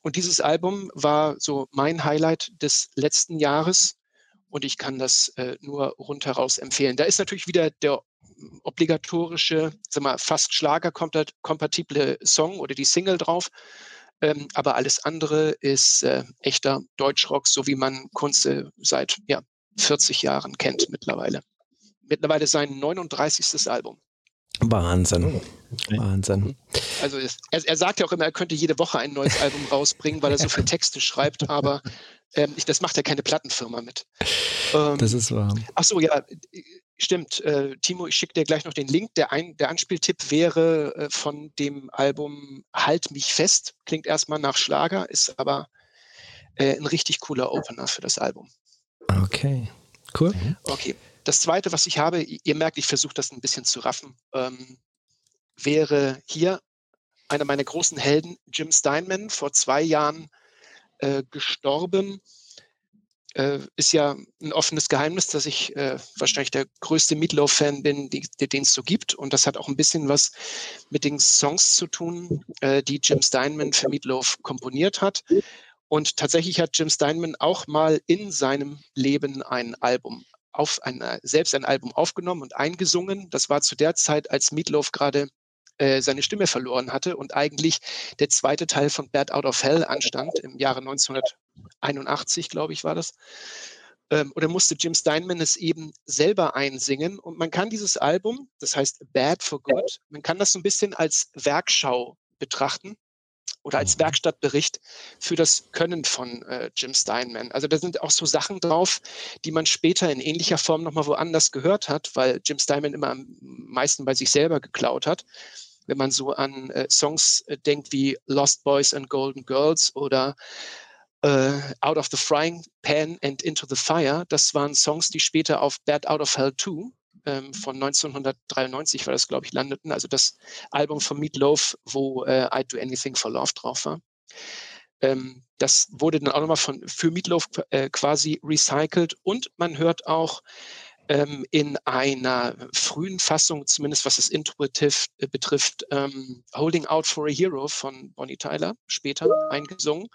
Speaker 6: Und dieses Album war so mein Highlight des letzten Jahres und ich kann das äh, nur rundheraus empfehlen. Da ist natürlich wieder der obligatorische, sag mal, fast schlagerkompatible Song oder die Single drauf. Ähm, aber alles andere ist äh, echter Deutschrock, so wie man Kunze seit ja, 40 Jahren kennt mittlerweile. Mittlerweile sein 39. Album.
Speaker 2: Wahnsinn. Oh, Wahnsinn. Mhm.
Speaker 6: Also es, er, er, sagt ja auch immer, er könnte jede Woche ein neues Album rausbringen, weil er so viele Texte schreibt, aber ähm, ich, das macht ja keine Plattenfirma mit.
Speaker 2: Ähm, das ist wahr.
Speaker 6: Ach so, ja, stimmt. Äh, Timo, ich schicke dir gleich noch den Link. Der, ein, der Anspieltipp wäre äh, von dem Album Halt mich fest. Klingt erstmal nach Schlager, ist aber äh, ein richtig cooler Opener für das Album.
Speaker 2: Okay, cool.
Speaker 6: Okay. Das zweite, was ich habe, ihr merkt, ich versuche das ein bisschen zu raffen, ähm, wäre hier einer meiner großen Helden, Jim Steinman, vor zwei Jahren äh, gestorben. Äh, ist ja ein offenes Geheimnis, dass ich äh, wahrscheinlich der größte Meatloaf-Fan bin, den es so gibt. Und das hat auch ein bisschen was mit den Songs zu tun, äh, die Jim Steinman für Meatloaf komponiert hat. Und tatsächlich hat Jim Steinman auch mal in seinem Leben ein Album auf ein, äh, selbst ein Album aufgenommen und eingesungen. Das war zu der Zeit, als Meatloaf gerade äh, seine Stimme verloren hatte und eigentlich der zweite Teil von Bad Out of Hell anstand, im Jahre 1981, glaube ich, war das. Ähm, oder musste Jim Steinman es eben selber einsingen. Und man kann dieses Album, das heißt Bad for Good, man kann das so ein bisschen als Werkschau betrachten oder als. Werkstattbericht für das Können von äh, Jim Steinman. Also da sind auch so Sachen drauf, die man später in ähnlicher Form nochmal woanders gehört hat, weil Jim Steinman immer am meisten bei sich selber geklaut hat. Wenn man so an äh, Songs äh, denkt wie Lost Boys and Golden Girls oder äh, Out of the Frying Pan and Into the Fire, das waren Songs, die später auf Bad Out of Hell 2 ähm, von 1993 war das, glaube ich, landeten. Also das Album von Meat Loaf, wo äh, I'd Do Anything for Love drauf war. Ähm, das wurde dann auch nochmal von, für Meatloaf äh, quasi recycelt und man hört auch ähm, in einer frühen Fassung, zumindest was das Intuitiv äh, betrifft, ähm, Holding Out for a Hero von Bonnie Tyler, später eingesungen.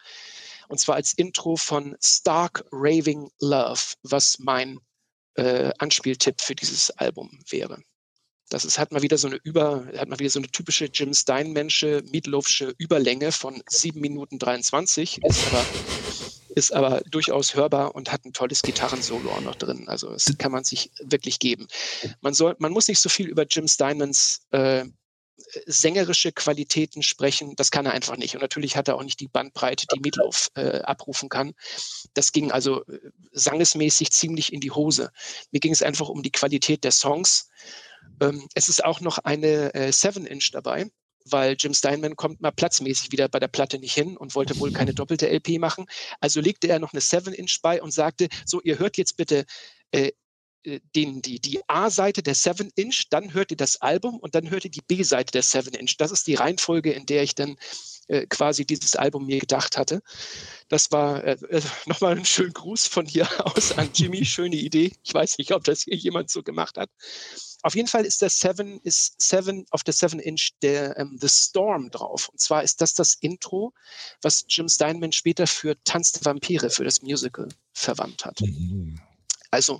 Speaker 6: Und zwar als Intro von Stark Raving Love, was mein äh, Anspieltipp für dieses Album wäre. Das ist, hat mal wieder so eine über, hat mal wieder so eine typische Jim Steinmensche, Meatloafsche Überlänge von 7 Minuten 23, ist aber, ist aber durchaus hörbar und hat ein tolles Gitarrensolo auch noch drin. Also das kann man sich wirklich geben. Man soll, man muss nicht so viel über Jim Steinmans äh, sängerische Qualitäten sprechen, das kann er einfach nicht. Und natürlich hat er auch nicht die Bandbreite, die Meatloaf äh, abrufen kann. Das ging also äh, sangesmäßig ziemlich in die Hose. Mir ging es einfach um die Qualität der Songs. Ähm, es ist auch noch eine äh, 7-Inch dabei, weil Jim Steinman kommt mal platzmäßig wieder bei der Platte nicht hin und wollte wohl keine doppelte LP machen. Also legte er noch eine 7-Inch bei und sagte, so, ihr hört jetzt bitte äh, äh, den, die, die A-Seite der 7-Inch, dann hört ihr das Album und dann hört ihr die B-Seite der 7-Inch. Das ist die Reihenfolge, in der ich dann äh, quasi dieses Album mir gedacht hatte. Das war äh, äh nochmal ein schöner Gruß von hier aus an Jimmy. Schöne Idee. Ich weiß nicht, ob das hier jemand so gemacht hat. Auf jeden Fall ist der Seven, ist Seven auf der 7-Inch der ähm, The Storm drauf. Und zwar ist das das Intro, was Jim Steinman später für Tanz der Vampire, für das Musical verwandt hat. Mhm. Also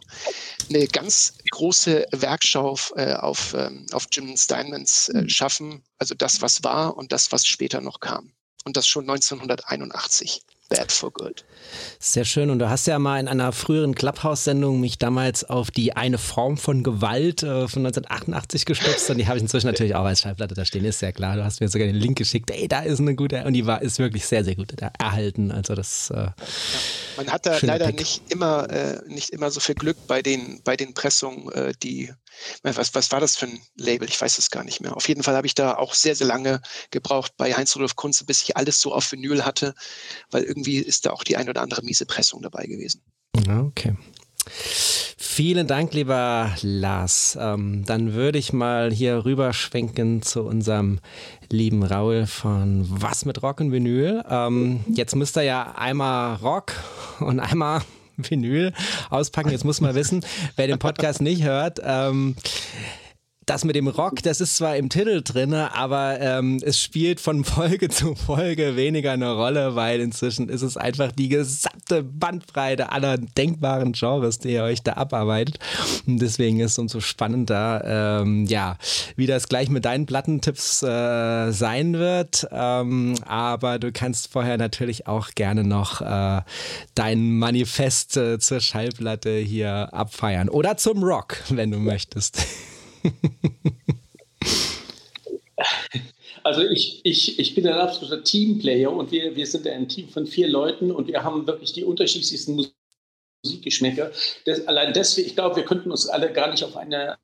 Speaker 6: eine ganz große Werkschau äh, auf, ähm, auf Jim Steinmans äh, Schaffen, also das, was war und das, was später noch kam. Und das schon 1981. Bad for Good.
Speaker 2: Sehr schön. Und du hast ja mal in einer früheren Clubhouse-Sendung mich damals auf die eine Form von Gewalt äh, von 1988 gestützt und die habe ich inzwischen natürlich auch als Schallplatte da stehen, ist ja klar. Du hast mir sogar den Link geschickt. Ey, da ist eine gute, und die war, ist wirklich sehr, sehr gut da erhalten. Also das. Äh, ja.
Speaker 6: Man hat da leider nicht immer, äh, nicht immer so viel Glück bei den, bei den Pressungen, äh, die was, was war das für ein Label? Ich weiß es gar nicht mehr. Auf jeden Fall habe ich da auch sehr, sehr lange gebraucht bei Heinz-Rudolf Kunze, bis ich alles so auf Vinyl hatte, weil irgendwie ist da auch die ein oder andere miese Pressung dabei gewesen.
Speaker 2: Okay. Vielen Dank, lieber Lars. Ähm, dann würde ich mal hier rüberschwenken zu unserem lieben Raul von Was mit Rock und Vinyl. Ähm, jetzt müsst ihr ja einmal Rock und einmal Vinyl auspacken. Jetzt muss man wissen, wer den Podcast nicht hört. Ähm, das mit dem Rock, das ist zwar im Titel drin, aber ähm, es spielt von Folge zu Folge weniger eine Rolle, weil inzwischen ist es einfach die gesamte Bandbreite aller denkbaren Genres, die ihr euch da abarbeitet. Und deswegen ist es umso spannender, ähm, ja, wie das gleich mit deinen Plattentipps äh, sein wird. Ähm, aber du kannst vorher natürlich auch gerne noch äh, dein Manifest äh, zur Schallplatte hier abfeiern. Oder zum Rock, wenn du möchtest.
Speaker 5: Also ich, ich, ich bin ein absoluter Teamplayer und wir, wir sind ein Team von vier Leuten und wir haben wirklich die unterschiedlichsten Musikgeschmäcker. Das, allein deswegen, ich glaube, wir könnten uns alle gar nicht auf eine,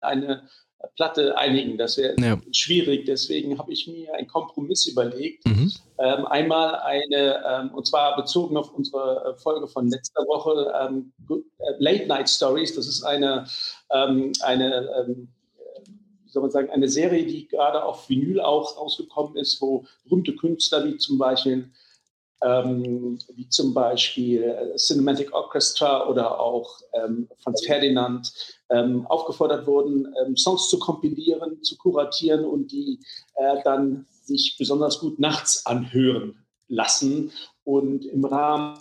Speaker 5: eine Platte einigen. Das wäre ja. schwierig. Deswegen habe ich mir einen Kompromiss überlegt. Mhm. Ähm, einmal eine, ähm, und zwar bezogen auf unsere äh, Folge von letzter Woche, ähm, äh, Late Night Stories. Das ist eine, ähm, eine ähm, soll man sagen, eine Serie, die gerade auf Vinyl auch rausgekommen ist, wo berühmte Künstler wie zum Beispiel ähm, wie zum Beispiel äh, Cinematic Orchestra oder auch ähm, Franz Ferdinand ähm, aufgefordert wurden, ähm, Songs zu kompilieren, zu kuratieren und die äh, dann sich besonders gut nachts anhören lassen. Und im Rahmen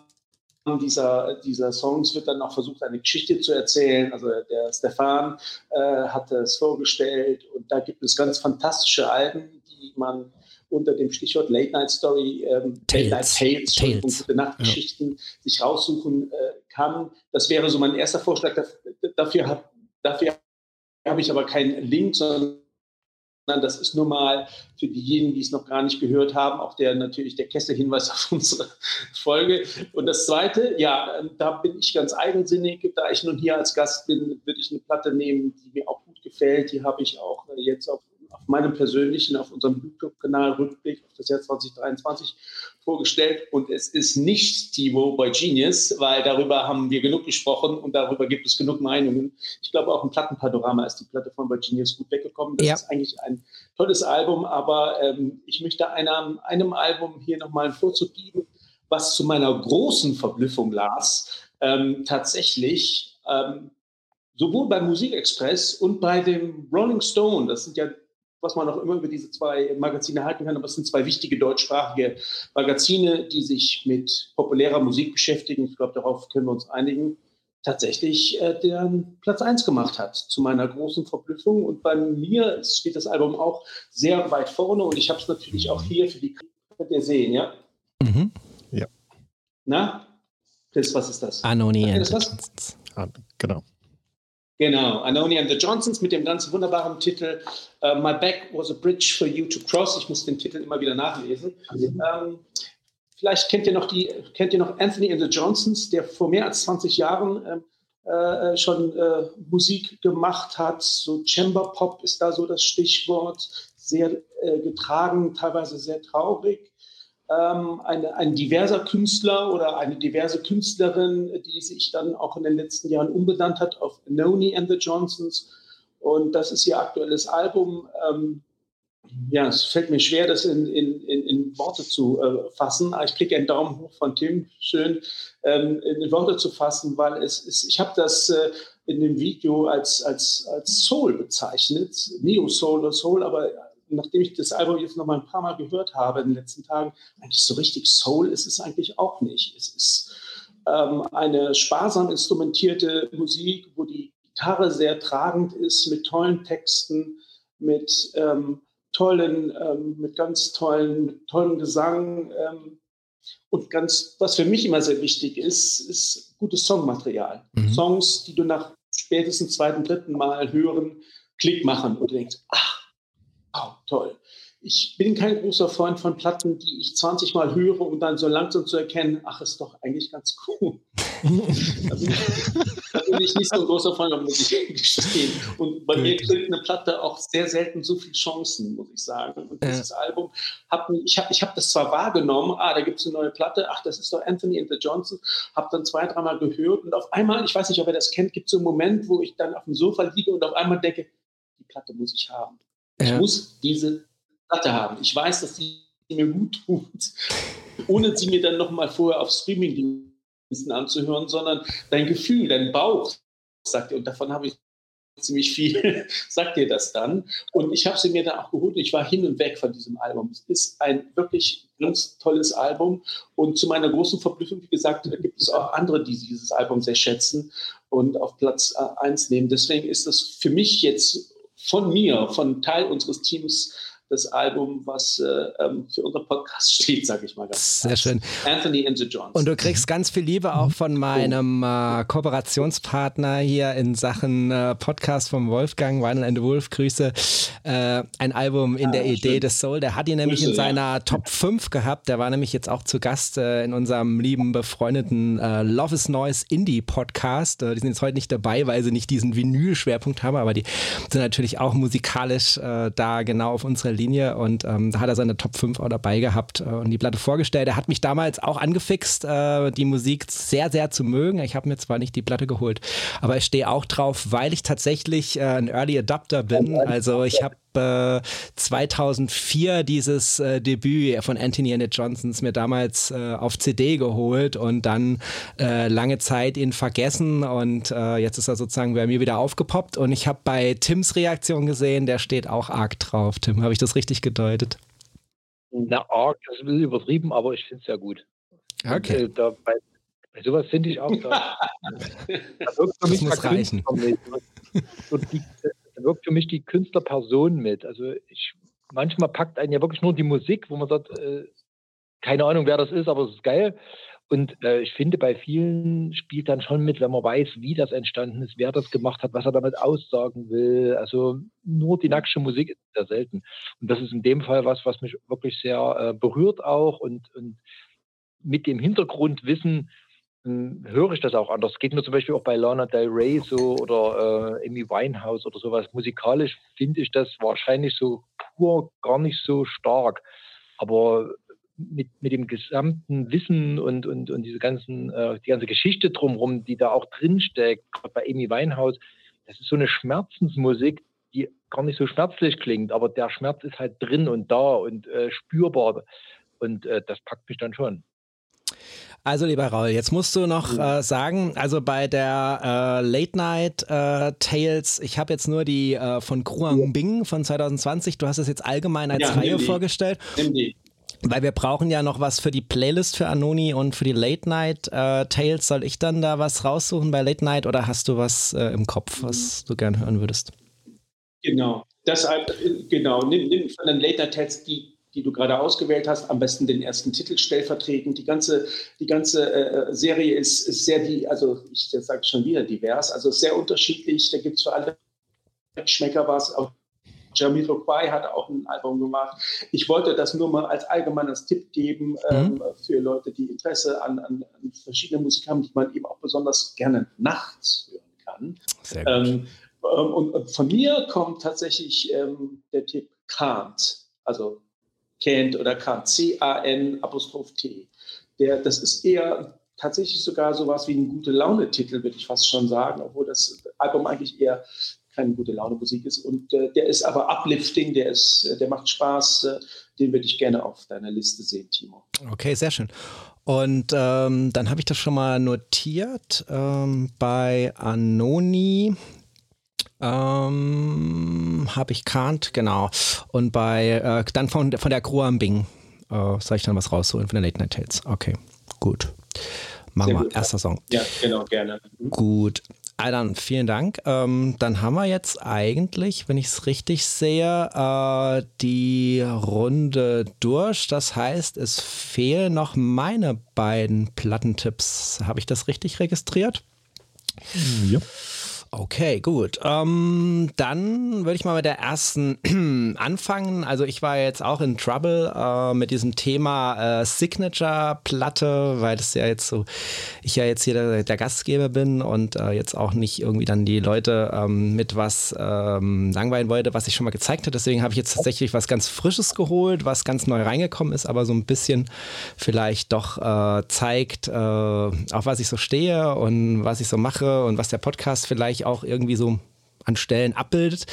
Speaker 5: dieser, dieser Songs wird dann auch versucht, eine Geschichte zu erzählen. Also der Stefan äh, hat es vorgestellt und da gibt es ganz fantastische Alben, die man unter dem Stichwort Late Night Story, ähm, Tales, Late Night Tales, Tales. und gute Nachtgeschichten ja. sich raussuchen äh, kann. Das wäre so mein erster Vorschlag. Dafür habe Dafür habe ich aber keinen Link, sondern das ist nur mal für diejenigen, die es noch gar nicht gehört haben, auch der natürlich der Kesselhinweis auf unsere Folge. Und das Zweite, ja, ähm, da bin ich ganz eigensinnig. Da ich nun hier als Gast bin, würde ich eine Platte nehmen, die mir auch gut gefällt. Die habe ich auch äh, jetzt auf auf meinem persönlichen, auf unserem YouTube-Kanal Rückblick auf das Jahr 2023 vorgestellt. Und es ist nicht Tivo bei Genius, weil darüber haben wir genug gesprochen und darüber gibt es genug Meinungen. Ich glaube, auch im Plattenpanorama ist die Platte von bei Genius gut weggekommen. Das ja. ist eigentlich ein tolles Album, aber ähm, ich möchte einem, einem Album hier nochmal einen Vorzug geben, was zu meiner großen Verblüffung las, ähm, tatsächlich ähm, sowohl beim Musikexpress und bei dem Rolling Stone, das sind ja was man auch immer über diese zwei Magazine halten kann, aber es sind zwei wichtige deutschsprachige Magazine, die sich mit populärer Musik beschäftigen. Ich glaube, darauf können wir uns einigen tatsächlich äh, den Platz 1 gemacht hat, zu meiner großen Verblüffung. Und bei mir steht das Album auch sehr weit vorne und ich habe es natürlich auch hier für die könnt ihr sehen, ja?
Speaker 4: Mhm. Ja.
Speaker 5: Na? Chris, was ist das?
Speaker 2: Anoni.
Speaker 4: Das was? Ah, genau.
Speaker 5: Genau, Anoni and the Johnsons mit dem ganz wunderbaren Titel uh, My Back was a Bridge for You to Cross. Ich muss den Titel immer wieder nachlesen. Mhm. Ähm, vielleicht kennt ihr noch die, kennt ihr noch Anthony and the Johnsons, der vor mehr als 20 Jahren ähm, äh, schon äh, Musik gemacht hat. So Chamber Pop ist da so das Stichwort. Sehr äh, getragen, teilweise sehr traurig ähm, eine, ein diverser Künstler oder eine diverse Künstlerin, die sich dann auch in den letzten Jahren umbenannt hat auf Noni and the Johnsons. Und das ist ihr aktuelles Album. Ähm, ja, es fällt mir schwer, das in, in, in, in Worte zu äh, fassen. Ich kriege einen Daumen hoch von Tim, schön ähm, in Worte zu fassen, weil es ist, ich habe das äh, in dem Video als, als, als Soul bezeichnet, Neo-Soul oder Soul, aber nachdem ich das Album jetzt noch mal ein paar Mal gehört habe in den letzten Tagen, eigentlich so richtig Soul ist es eigentlich auch nicht. Es ist ähm, eine sparsam instrumentierte Musik, wo die Gitarre sehr tragend ist, mit tollen Texten, mit ähm, tollen, ähm, mit ganz tollen, mit tollen Gesang. Ähm, und ganz, was für mich immer sehr wichtig ist, ist gutes Songmaterial. Mhm. Songs, die du nach spätestens zweiten, dritten Mal hören, Klick machen und du denkst, ach, toll. Ich bin kein großer Freund von Platten, die ich 20 Mal höre, um dann so langsam zu erkennen, ach, ist doch eigentlich ganz cool. da, bin ich, da, bin ich, nicht so ein großer Freund, muss ich gestehen. Und bei mir kriegt eine Platte auch sehr selten so viele Chancen, muss ich sagen. Und dieses ja. Album, hab, ich habe ich hab das zwar wahrgenommen, ah, da gibt es eine neue Platte, ach, das ist doch Anthony and the Johnson, habe dann zwei, dreimal gehört und auf einmal, ich weiß nicht, ob ihr das kennt, gibt es so einen Moment, wo ich dann auf dem Sofa liege und auf einmal denke, die Platte muss ich haben. Ich ja. muss diese Platte haben. Ich weiß, dass sie mir gut tut, ohne sie mir dann nochmal vorher auf Streamingdiensten anzuhören, sondern dein Gefühl, dein Bauch sagt dir, und davon habe ich ziemlich viel, sagt dir das dann. Und ich habe sie mir dann auch geholt. Ich war hin und weg von diesem Album. Es ist ein wirklich ganz tolles Album. Und zu meiner großen Verblüffung, wie gesagt, gibt es auch andere, die dieses Album sehr schätzen und auf Platz 1 nehmen. Deswegen ist das für mich jetzt von mir, von Teil unseres Teams, das Album, was äh, ähm, für unseren Podcast steht, sage ich mal
Speaker 2: ganz Sehr schön.
Speaker 5: Anthony and the Johns.
Speaker 2: Und du kriegst ganz viel Liebe auch von oh. meinem äh, Kooperationspartner hier in Sachen äh, Podcast vom Wolfgang, Vinyl and the Wolf. Grüße. Äh, ein Album in ah, der Idee des Soul. Der hat ihn nämlich Grüße, in seiner ja. Top 5 gehabt. Der war nämlich jetzt auch zu Gast äh, in unserem lieben, befreundeten äh, Love is Noise Indie Podcast. die sind jetzt heute nicht dabei, weil sie nicht diesen Vinyl-Schwerpunkt haben, aber die sind natürlich auch musikalisch da genau auf unserer Linie und ähm, da hat er seine Top 5 auch dabei gehabt äh, und die Platte vorgestellt. Er hat mich damals auch angefixt, äh, die Musik sehr, sehr zu mögen. Ich habe mir zwar nicht die Platte geholt, aber ich stehe auch drauf, weil ich tatsächlich äh, ein Early Adapter bin. Also ich habe 2004 dieses äh, Debüt von Anthony and the Johnsons mir damals äh, auf CD geholt und dann äh, lange Zeit ihn vergessen und äh, jetzt ist er sozusagen bei mir wieder aufgepoppt und ich habe bei Tims Reaktion gesehen, der steht auch arg drauf. Tim, habe ich das richtig gedeutet?
Speaker 7: Na, arg ist ein bisschen übertrieben, aber ich finde es ja gut.
Speaker 2: Okay. Und, äh,
Speaker 7: da, bei, bei sowas finde ich auch, da,
Speaker 2: da wirkt für mich das muss reichen.
Speaker 7: So die, da wirkt für mich die Künstlerperson mit. Also ich, manchmal packt einen ja wirklich nur die Musik, wo man sagt, äh, keine Ahnung, wer das ist, aber es ist geil. Und äh, ich finde, bei vielen spielt dann schon mit, wenn man weiß, wie das entstanden ist, wer das gemacht hat, was er damit aussagen will. Also nur die nackte Musik ist sehr selten. Und das ist in dem Fall was, was mich wirklich sehr äh, berührt auch und, und mit dem Hintergrundwissen, höre ich das auch anders. Geht mir zum Beispiel auch bei Lana Del Rey so oder äh, Amy Winehouse oder sowas. Musikalisch finde ich das wahrscheinlich so pur gar nicht so stark. Aber mit, mit dem gesamten Wissen und, und, und diese ganzen, äh, die ganze Geschichte drumherum, die da auch drinsteckt, gerade bei Amy Winehouse, das ist so eine Schmerzensmusik, die gar nicht so schmerzlich klingt, aber der Schmerz ist halt drin und da und äh, spürbar. Und äh, das packt mich dann schon.
Speaker 2: Also lieber Raul, jetzt musst du noch äh, sagen, also bei der äh, Late Night äh, Tales, ich habe jetzt nur die äh, von Kruang Bing von 2020, du hast es jetzt allgemein als ja, Reihe vorgestellt. Nimm die. Weil wir brauchen ja noch was für die Playlist für Anoni und für die Late Night äh, Tales. Soll ich dann da was raussuchen bei Late Night oder hast du was äh, im Kopf, was du gerne hören würdest?
Speaker 5: Genau, deshalb, genau, nimm, nimm von den Late Night Tales die die du gerade ausgewählt hast, am besten den ersten Titel stellvertretend. Die ganze, die ganze äh, Serie ist, ist sehr, die, also ich sage schon wieder divers, also sehr unterschiedlich. Da gibt es für alle Geschmäcker was. Auch Jamiroquai hat auch ein Album gemacht. Ich wollte das nur mal als allgemeines Tipp geben ähm, mhm. für Leute, die Interesse an, an, an verschiedenen Musik haben, die man eben auch besonders gerne nachts hören kann. Sehr gut. Ähm, ähm und, und, von mir kommt tatsächlich ähm, der Tipp Kant, also kennt oder kann. C-A-N Apostroph T. Der, das ist eher tatsächlich sogar sowas wie ein gute Laune-Titel, würde ich fast schon sagen, obwohl das Album eigentlich eher keine gute Laune-Musik ist. Und äh, der ist aber uplifting, der, ist, der macht Spaß. Äh, den würde ich gerne auf deiner Liste sehen, Timo.
Speaker 2: Okay, sehr schön. Und ähm, dann habe ich das schon mal notiert ähm, bei Anoni. Ähm, habe ich Kant, genau. Und bei, äh, dann von, von der Bing äh, soll ich dann was rausholen von den Late Night Tales. Okay, gut. Machen wir, erster Song.
Speaker 5: Ja, genau, gerne.
Speaker 2: Mhm. Gut. Alan, vielen Dank. Ähm, dann haben wir jetzt eigentlich, wenn ich es richtig sehe, äh, die Runde durch. Das heißt, es fehlen noch meine beiden Plattentipps. Habe ich das richtig registriert?
Speaker 3: Ja.
Speaker 2: Okay, gut. Ähm, dann würde ich mal mit der ersten anfangen. Also ich war jetzt auch in Trouble äh, mit diesem Thema äh, Signature-Platte, weil das ja jetzt so, ich ja jetzt hier der, der Gastgeber bin und äh, jetzt auch nicht irgendwie dann die Leute ähm, mit was ähm, langweilen wollte, was ich schon mal gezeigt habe. Deswegen habe ich jetzt tatsächlich was ganz Frisches geholt, was ganz neu reingekommen ist, aber so ein bisschen vielleicht doch äh, zeigt, äh, auf was ich so stehe und was ich so mache und was der Podcast vielleicht auch irgendwie so an Stellen abbildet.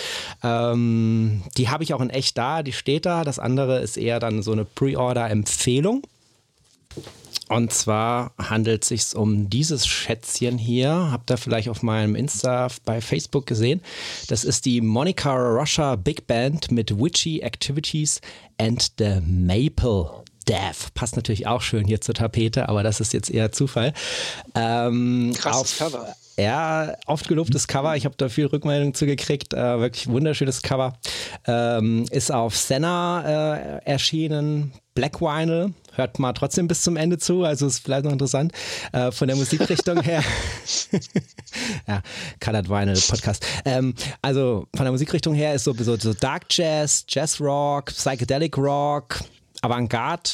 Speaker 2: Ähm, die habe ich auch in echt da, die steht da. Das andere ist eher dann so eine Pre-Order-Empfehlung. Und zwar handelt es sich um dieses Schätzchen hier. Habt ihr vielleicht auf meinem Insta bei Facebook gesehen? Das ist die Monica Russia Big Band mit Witchy Activities and the Maple Death. Passt natürlich auch schön hier zur Tapete, aber das ist jetzt eher Zufall. Ähm,
Speaker 6: Krasses Cover.
Speaker 2: Ja, oft gelobtes Cover. Ich habe da viel Rückmeldung zu gekriegt. Äh, wirklich wunderschönes Cover. Ähm, ist auf Senna äh, erschienen. Black Vinyl. Hört mal trotzdem bis zum Ende zu, also ist vielleicht noch interessant. Äh, von der Musikrichtung her. ja, Colored Vinyl Podcast. Ähm, also von der Musikrichtung her ist so, so, so Dark Jazz, Jazz Rock, Psychedelic Rock, Avantgarde,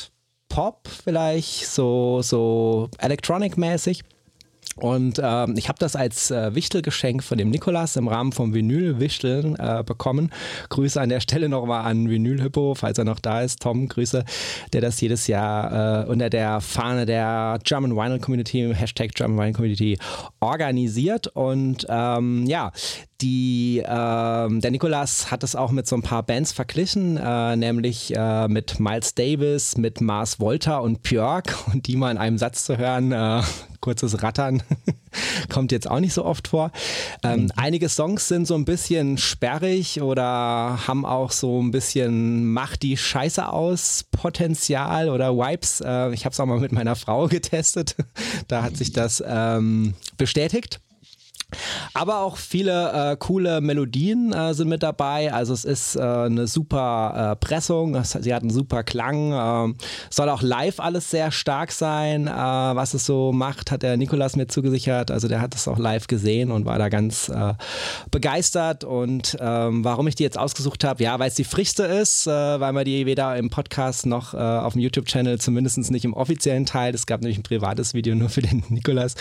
Speaker 2: Pop vielleicht, so, so Electronic-mäßig. Und ähm, ich habe das als äh, Wichtelgeschenk von dem Nikolas im Rahmen vom Vinyl-Wichteln äh, bekommen. Grüße an der Stelle nochmal an Vinyl Hippo, falls er noch da ist. Tom, Grüße, der das jedes Jahr äh, unter der Fahne der German Vinyl Community, Hashtag German Vinyl Community, organisiert. Und ähm, ja, die, ähm, der Nikolas hat es auch mit so ein paar Bands verglichen, äh, nämlich äh, mit Miles Davis, mit Mars Volta und Björk. Und die mal in einem Satz zu hören, äh, kurzes Rattern, kommt jetzt auch nicht so oft vor. Ähm, mhm. Einige Songs sind so ein bisschen sperrig oder haben auch so ein bisschen Macht die Scheiße aus Potenzial oder Vibes. Äh, ich habe es auch mal mit meiner Frau getestet. da hat sich das ähm, bestätigt. Aber auch viele äh, coole Melodien äh, sind mit dabei. Also es ist äh, eine super äh, Pressung, sie hat einen super Klang. Ähm, soll auch live alles sehr stark sein, äh, was es so macht, hat der Nikolas mir zugesichert. Also der hat es auch live gesehen und war da ganz äh, begeistert. Und ähm, warum ich die jetzt ausgesucht habe, ja, weil es die frischste ist, weil man die weder im Podcast noch auf dem YouTube-Channel, zumindest nicht im offiziellen Teil, es gab nämlich ein privates Video nur für den Nikolas,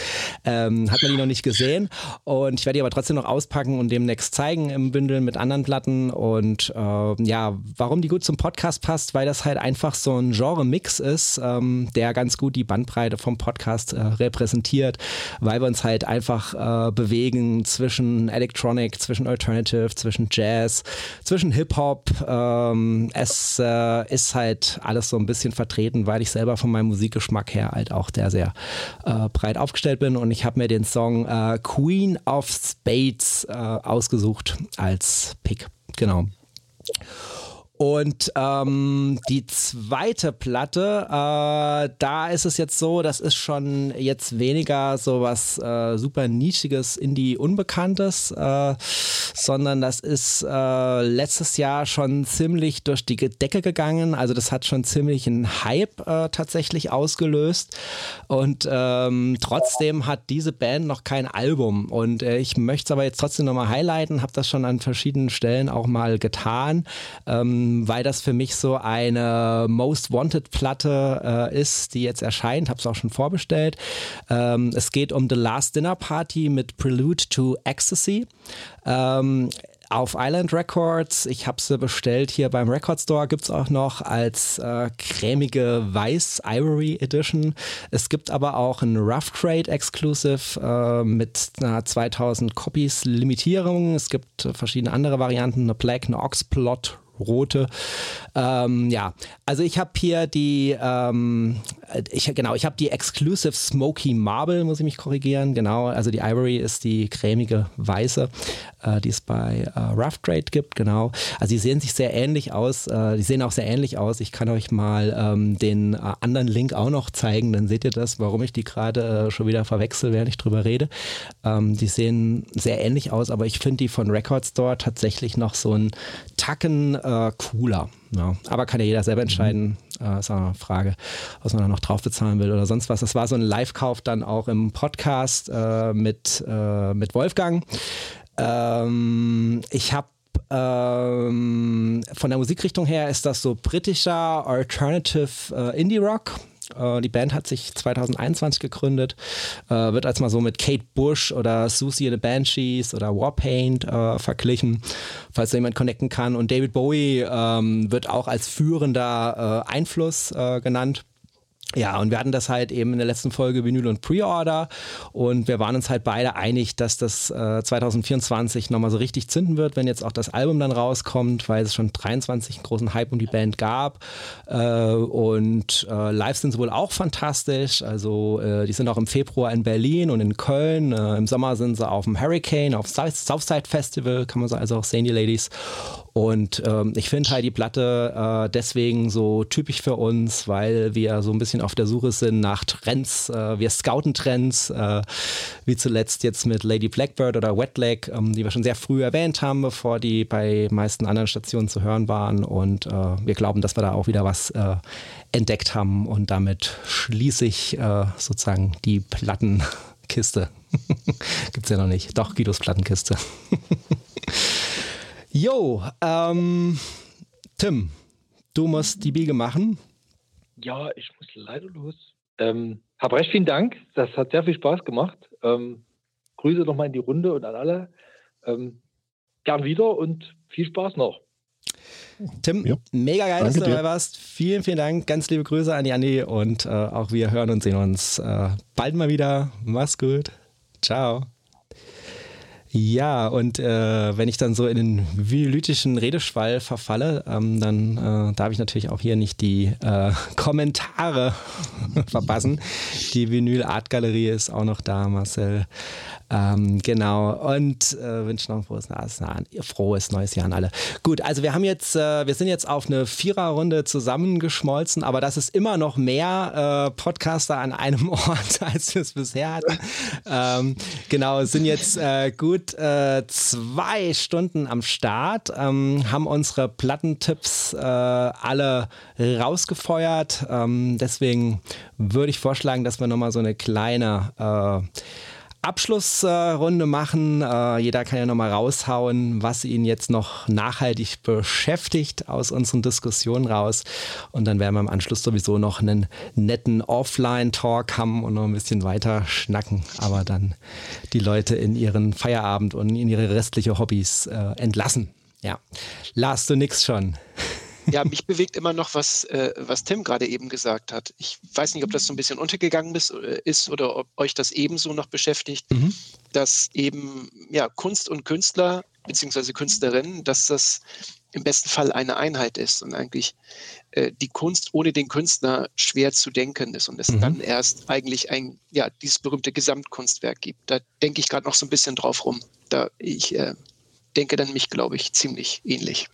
Speaker 2: ähm, hat man die noch nicht gesehen. Und ich werde die aber trotzdem noch auspacken und demnächst zeigen im Bündel mit anderen Platten. Und äh, ja, warum die gut zum Podcast passt, weil das halt einfach so ein Genre-Mix ist, ähm, der ganz gut die Bandbreite vom Podcast äh, repräsentiert, weil wir uns halt einfach äh, bewegen zwischen Electronic, zwischen Alternative, zwischen Jazz, zwischen Hip-Hop. Ähm, es äh, ist halt alles so ein bisschen vertreten, weil ich selber von meinem Musikgeschmack her halt auch der sehr äh, breit aufgestellt bin. Und ich habe mir den Song äh, Queen Of Spades äh, ausgesucht als Pick. Genau. Und ähm, die zweite Platte, äh, da ist es jetzt so, das ist schon jetzt weniger so was äh, super nischiges Indie Unbekanntes, äh, sondern das ist äh, letztes Jahr schon ziemlich durch die Decke gegangen. Also das hat schon ziemlich einen Hype äh, tatsächlich ausgelöst. Und ähm, trotzdem hat diese Band noch kein Album. Und äh, ich möchte es aber jetzt trotzdem nochmal highlighten, habe das schon an verschiedenen Stellen auch mal getan. Ähm, weil das für mich so eine Most Wanted Platte äh, ist, die jetzt erscheint. Habe es auch schon vorbestellt. Ähm, es geht um The Last Dinner Party mit Prelude to Ecstasy. Ähm, auf Island Records. Ich habe sie bestellt hier beim Record Store. Gibt es auch noch als äh, cremige Weiß Ivory Edition. Es gibt aber auch ein Rough Trade Exclusive äh, mit einer 2000 Copies Limitierung. Es gibt verschiedene andere Varianten, eine Black, eine Oxplot rote. Ähm, ja, also ich habe hier die, ähm, ich, genau, ich habe die Exclusive Smoky Marble, muss ich mich korrigieren. Genau, also die Ivory ist die cremige weiße, äh, die es bei äh, Rough Trade gibt. Genau, also die sehen sich sehr ähnlich aus. Äh, die sehen auch sehr ähnlich aus. Ich kann euch mal ähm, den äh, anderen Link auch noch zeigen, dann seht ihr das, warum ich die gerade äh, schon wieder verwechsel, während ich drüber rede. Ähm, die sehen sehr ähnlich aus, aber ich finde die von Record Store tatsächlich noch so ein Tacken äh, cooler. Ja. Aber kann ja jeder selber entscheiden. Äh, ist auch eine Frage, was man da noch drauf bezahlen will oder sonst was. Das war so ein Live-Kauf dann auch im Podcast äh, mit, äh, mit Wolfgang. Ähm, ich habe ähm, von der Musikrichtung her ist das so britischer Alternative äh, Indie Rock. Äh, die Band hat sich 2021 gegründet, äh, wird als mal so mit Kate Bush oder Susie and the Banshees oder Warpaint äh, verglichen, falls da jemand connecten kann. Und David Bowie ähm, wird auch als führender Einfluss genannt. Ja, und wir hatten das halt eben in der letzten Folge Vinyl und Pre-Order. Und wir waren uns halt beide einig, dass das äh, 2024 nochmal so richtig zünden wird, wenn jetzt auch das Album dann rauskommt, weil es schon 23 einen großen Hype um die Band gab. Äh, und äh, live sind sie wohl auch fantastisch, also äh, die sind auch im Februar in Berlin und in Köln, äh, im Sommer sind sie auf dem Hurricane, auf Southside Festival, kann man so also auch sehen, die Ladies und ähm, ich finde halt die Platte äh, deswegen so typisch für uns, weil wir so ein bisschen auf der Suche sind nach Trends. Äh, wir scouten Trends, äh, wie zuletzt jetzt mit Lady Blackbird oder Wet Leg, ähm, die wir schon sehr früh erwähnt haben, bevor die bei meisten anderen Stationen zu hören waren. Und äh, wir glauben, dass wir da auch wieder was äh, entdeckt haben. Und damit schließe ich äh, sozusagen die Plattenkiste. Gibt's ja noch nicht. Doch, Guidos Plattenkiste. Jo, ähm, Tim, du musst die Biege machen.
Speaker 7: Ja, ich muss leider los. Ähm, hab recht vielen Dank. Das hat sehr viel Spaß gemacht. Ähm, Grüße nochmal in die Runde und an alle. Ähm, gern wieder und viel Spaß noch.
Speaker 2: Tim, ja. mega geil, dass du dabei warst. Vielen, vielen Dank. Ganz liebe Grüße an Janni und äh, auch wir hören und sehen uns äh, bald mal wieder. Mach's gut. Ciao. Ja, und äh, wenn ich dann so in den violitischen Redeschwall verfalle, ähm, dann äh, darf ich natürlich auch hier nicht die äh, Kommentare verpassen. Die Vinyl Art Galerie ist auch noch da, Marcel. Ähm, genau. Und äh, wünsche noch ein frohes, frohes, neues Jahr an alle. Gut, also wir haben jetzt, äh, wir sind jetzt auf eine Viererrunde zusammengeschmolzen, aber das ist immer noch mehr äh, Podcaster an einem Ort, als wir es bisher hatten. ähm, genau, sind jetzt äh, gut äh, zwei Stunden am Start, ähm, haben unsere Plattentipps äh, alle rausgefeuert. Ähm, deswegen würde ich vorschlagen, dass wir nochmal so eine kleine Abschlussrunde machen. Äh, jeder kann ja nochmal raushauen, was ihn jetzt noch nachhaltig beschäftigt aus unseren Diskussionen raus. Und dann werden wir im Anschluss sowieso noch einen netten Offline-Talk haben und noch ein bisschen weiter schnacken. Aber dann die Leute in ihren Feierabend und in ihre restliche Hobbys äh, entlassen. Ja. Lars, du nix schon.
Speaker 6: Ja, mich bewegt immer noch, was, äh, was Tim gerade eben gesagt hat. Ich weiß nicht, ob das so ein bisschen untergegangen ist, äh, ist oder ob euch das ebenso noch beschäftigt, mhm. dass eben ja, Kunst und Künstler beziehungsweise Künstlerinnen, dass das im besten Fall eine Einheit ist und eigentlich äh, die Kunst ohne den Künstler schwer zu denken ist und es mhm. dann erst eigentlich ein, ja, dieses berühmte Gesamtkunstwerk gibt. Da denke ich gerade noch so ein bisschen drauf rum. Da ich äh, denke dann mich, glaube ich, ziemlich ähnlich.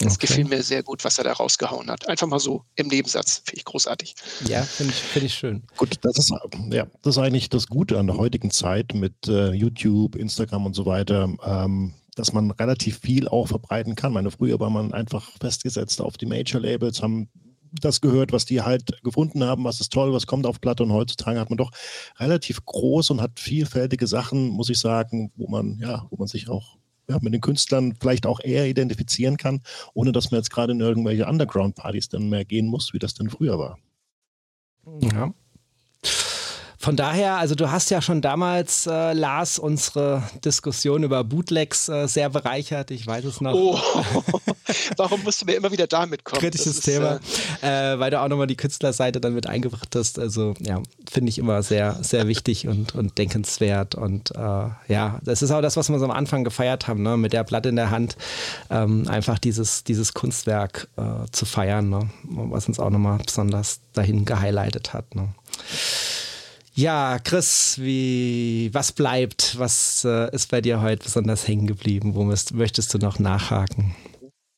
Speaker 6: Das okay. gefiel mir sehr gut, was er da rausgehauen hat. Einfach mal so im Nebensatz. Finde ich großartig.
Speaker 2: Ja, finde ich, find ich schön.
Speaker 4: Gut, das ist, ja, das ist eigentlich das Gute an der heutigen Zeit mit äh, YouTube, Instagram und so weiter, ähm, dass man relativ viel auch verbreiten kann. Meine, früher war man einfach festgesetzt auf die Major-Labels, haben das gehört, was die halt gefunden haben, was ist toll, was kommt auf Platte und heutzutage hat man doch relativ groß und hat vielfältige Sachen, muss ich sagen, wo man, ja, wo man sich auch ja, mit den Künstlern vielleicht auch eher identifizieren kann, ohne dass man jetzt gerade in irgendwelche Underground-Partys dann mehr gehen muss, wie das denn früher war.
Speaker 2: Ja. Von daher, also du hast ja schon damals, äh, Lars, unsere Diskussion über Bootlegs äh, sehr bereichert. Ich weiß es noch. Oh,
Speaker 6: warum musst du mir immer wieder damit kommen?
Speaker 2: Kritisches ist, Thema, äh, äh, weil du auch nochmal die Künstlerseite dann mit eingebracht hast. Also ja, finde ich immer sehr, sehr wichtig und, und denkenswert. Und äh, ja, das ist auch das, was wir so am Anfang gefeiert haben, ne? mit der Platte in der Hand, ähm, einfach dieses, dieses Kunstwerk äh, zu feiern, ne? was uns auch nochmal besonders dahin gehighlightet hat. Ne? Ja, Chris, wie, was bleibt? Was äh, ist bei dir heute besonders hängen geblieben? Wo möchtest du noch nachhaken?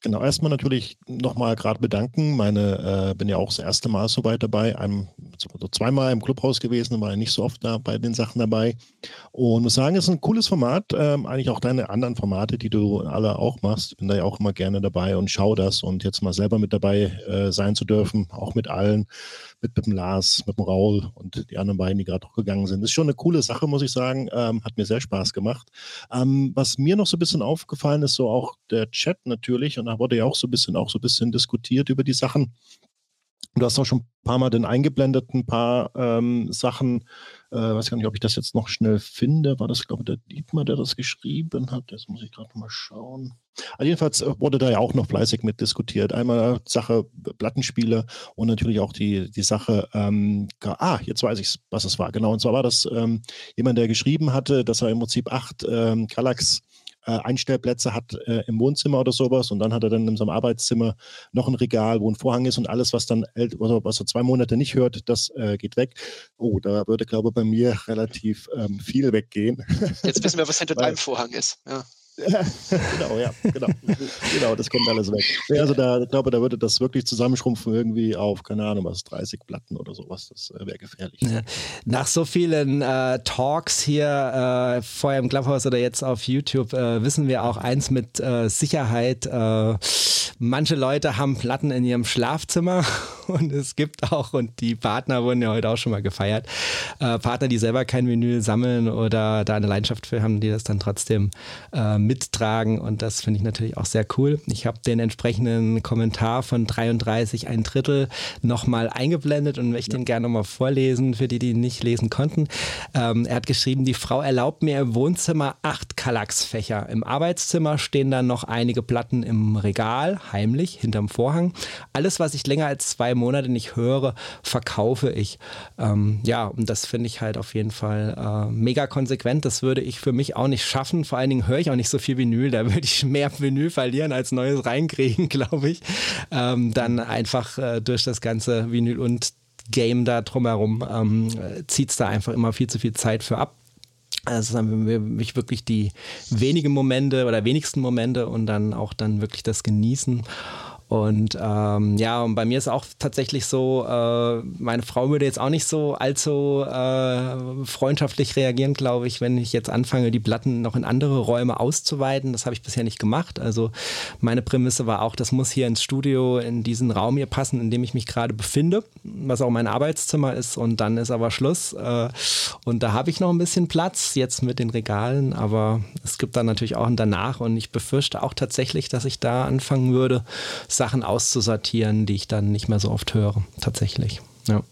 Speaker 4: Genau, erstmal natürlich nochmal gerade bedanken. Meine, äh, bin ja auch das erste Mal so weit dabei. Einem, so zweimal im Clubhaus gewesen, war ja nicht so oft da bei den Sachen dabei. Und muss sagen, es ist ein cooles Format. Ähm, eigentlich auch deine anderen Formate, die du alle auch machst. Bin da ja auch immer gerne dabei und schau das. Und jetzt mal selber mit dabei äh, sein zu dürfen, auch mit allen, mit, mit dem Lars, mit dem Raul und die anderen beiden, die gerade auch gegangen sind. Ist schon eine coole Sache, muss ich sagen. Ähm, hat mir sehr Spaß gemacht. Ähm, was mir noch so ein bisschen aufgefallen ist, so auch der Chat natürlich. Und wurde ja auch so ein bisschen, auch so ein bisschen diskutiert über die Sachen. Du hast auch schon ein paar Mal den eingeblendet, ein paar ähm, Sachen. Äh, weiß gar nicht, ob ich das jetzt noch schnell finde. War das, glaube ich, der Dietmar, der das geschrieben hat? Jetzt muss ich gerade mal schauen. Also jedenfalls äh, wurde da ja auch noch fleißig mit diskutiert. Einmal Sache Plattenspiele und natürlich auch die, die Sache, ähm, ah, jetzt weiß ich, was es war. Genau, und zwar war das ähm, jemand, der geschrieben hatte, dass er im Prinzip acht ähm, Kallax äh, Einstellplätze hat äh, im Wohnzimmer oder sowas und dann hat er dann in seinem Arbeitszimmer noch ein Regal, wo ein Vorhang ist und alles, was dann also was er zwei Monate nicht hört, das äh, geht weg. Oh, da würde, glaube ich, bei mir relativ ähm, viel weggehen.
Speaker 6: Jetzt wissen wir, was hinter deinem Vorhang ist. Ja.
Speaker 4: genau, ja, genau. genau, das kommt alles weg. Ja, also da, ich glaube, da würde das wirklich zusammenschrumpfen irgendwie auf, keine Ahnung, was, 30 Platten oder sowas. Das äh, wäre gefährlich. Ja.
Speaker 2: Nach so vielen äh, Talks hier äh, vorher im Clubhouse oder jetzt auf YouTube äh, wissen wir auch eins mit äh, Sicherheit. Äh, manche Leute haben Platten in ihrem Schlafzimmer und es gibt auch, und die Partner wurden ja heute auch schon mal gefeiert, Partner, die selber kein Vinyl sammeln oder da eine Leidenschaft für haben, die das dann trotzdem ähm, mittragen und das finde ich natürlich auch sehr cool. Ich habe den entsprechenden Kommentar von 33 ein Drittel nochmal eingeblendet und möchte ja. ihn gerne nochmal vorlesen für die, die ihn nicht lesen konnten. Ähm, er hat geschrieben, die Frau erlaubt mir im Wohnzimmer acht Kallax-Fächer. Im Arbeitszimmer stehen dann noch einige Platten im Regal, heimlich, hinterm Vorhang. Alles, was ich länger als zwei Monate nicht höre, verkaufe ich. Ähm, ja, und das finde ich halt auf jeden Fall äh, mega konsequent. Das würde ich für mich auch nicht schaffen. Vor allen Dingen höre ich auch nicht so so viel Vinyl, da würde ich mehr Vinyl verlieren als Neues reinkriegen, glaube ich. Ähm, dann einfach äh, durch das ganze Vinyl und Game da drumherum ähm, zieht es da einfach immer viel zu viel Zeit für ab. Also wir mich wirklich die wenigen Momente oder wenigsten Momente und dann auch dann wirklich das Genießen. Und ähm, ja, und bei mir ist auch tatsächlich so, äh, meine Frau würde jetzt auch nicht so allzu äh, freundschaftlich reagieren, glaube ich, wenn ich jetzt anfange, die Platten noch in andere Räume auszuweiten. Das habe ich bisher nicht gemacht. Also meine Prämisse war auch, das muss hier ins Studio, in diesen Raum hier passen, in dem ich mich gerade befinde, was auch mein Arbeitszimmer ist. Und dann ist aber Schluss. Äh, und da habe ich noch ein bisschen Platz jetzt mit den Regalen, aber es gibt dann natürlich auch ein danach. Und ich befürchte auch tatsächlich, dass ich da anfangen würde, Sachen auszusortieren, die ich dann nicht mehr so oft höre, tatsächlich. Ja.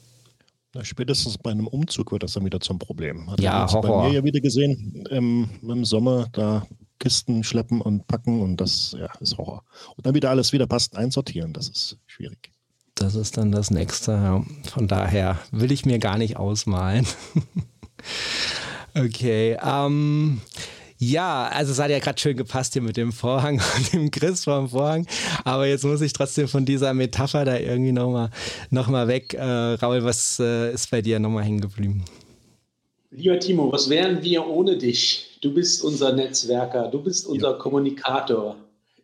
Speaker 4: Na, spätestens bei einem Umzug wird das dann wieder zum Problem.
Speaker 2: Hat ja, Horror.
Speaker 4: bei mir ja wieder gesehen im, im Sommer, da Kisten schleppen und packen und das ja, ist Horror. Und dann wieder alles wieder passend einsortieren, das ist schwierig.
Speaker 2: Das ist dann das nächste. Von daher will ich mir gar nicht ausmalen. okay. Ähm, ja, also es hat ja gerade schön gepasst hier mit dem Vorhang und dem Chris vom Vorhang. Aber jetzt muss ich trotzdem von dieser Metapher da irgendwie nochmal noch mal weg. Äh, Raul, was äh, ist bei dir nochmal hängen geblieben?
Speaker 5: Lieber Timo, was wären wir ohne dich? Du bist unser Netzwerker, du bist unser ja. Kommunikator.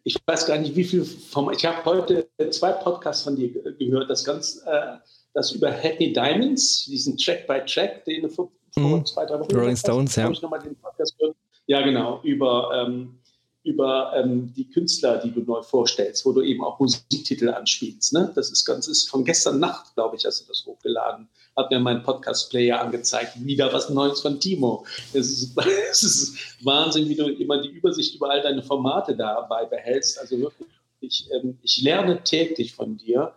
Speaker 5: Ich weiß gar nicht, wie viel vom. Ich habe heute zwei Podcasts von dir gehört, das ganz, äh, das über Happy Diamonds, diesen Track by Track, den vor, vor
Speaker 2: mhm. zwei, drei Wochen Rolling Stones, ja. Ich nochmal den Podcast
Speaker 5: gehört ja, genau, über, ähm, über ähm, die Künstler, die du neu vorstellst, wo du eben auch Musiktitel anspielst. Ne? Das ist ganz ist von gestern Nacht, glaube ich, hast du das hochgeladen. Hat mir mein Podcast-Player angezeigt. Wieder was Neues von Timo. Es ist, es ist Wahnsinn, wie du immer die Übersicht über all deine Formate dabei behältst. Also wirklich, ich, ähm, ich lerne täglich von dir.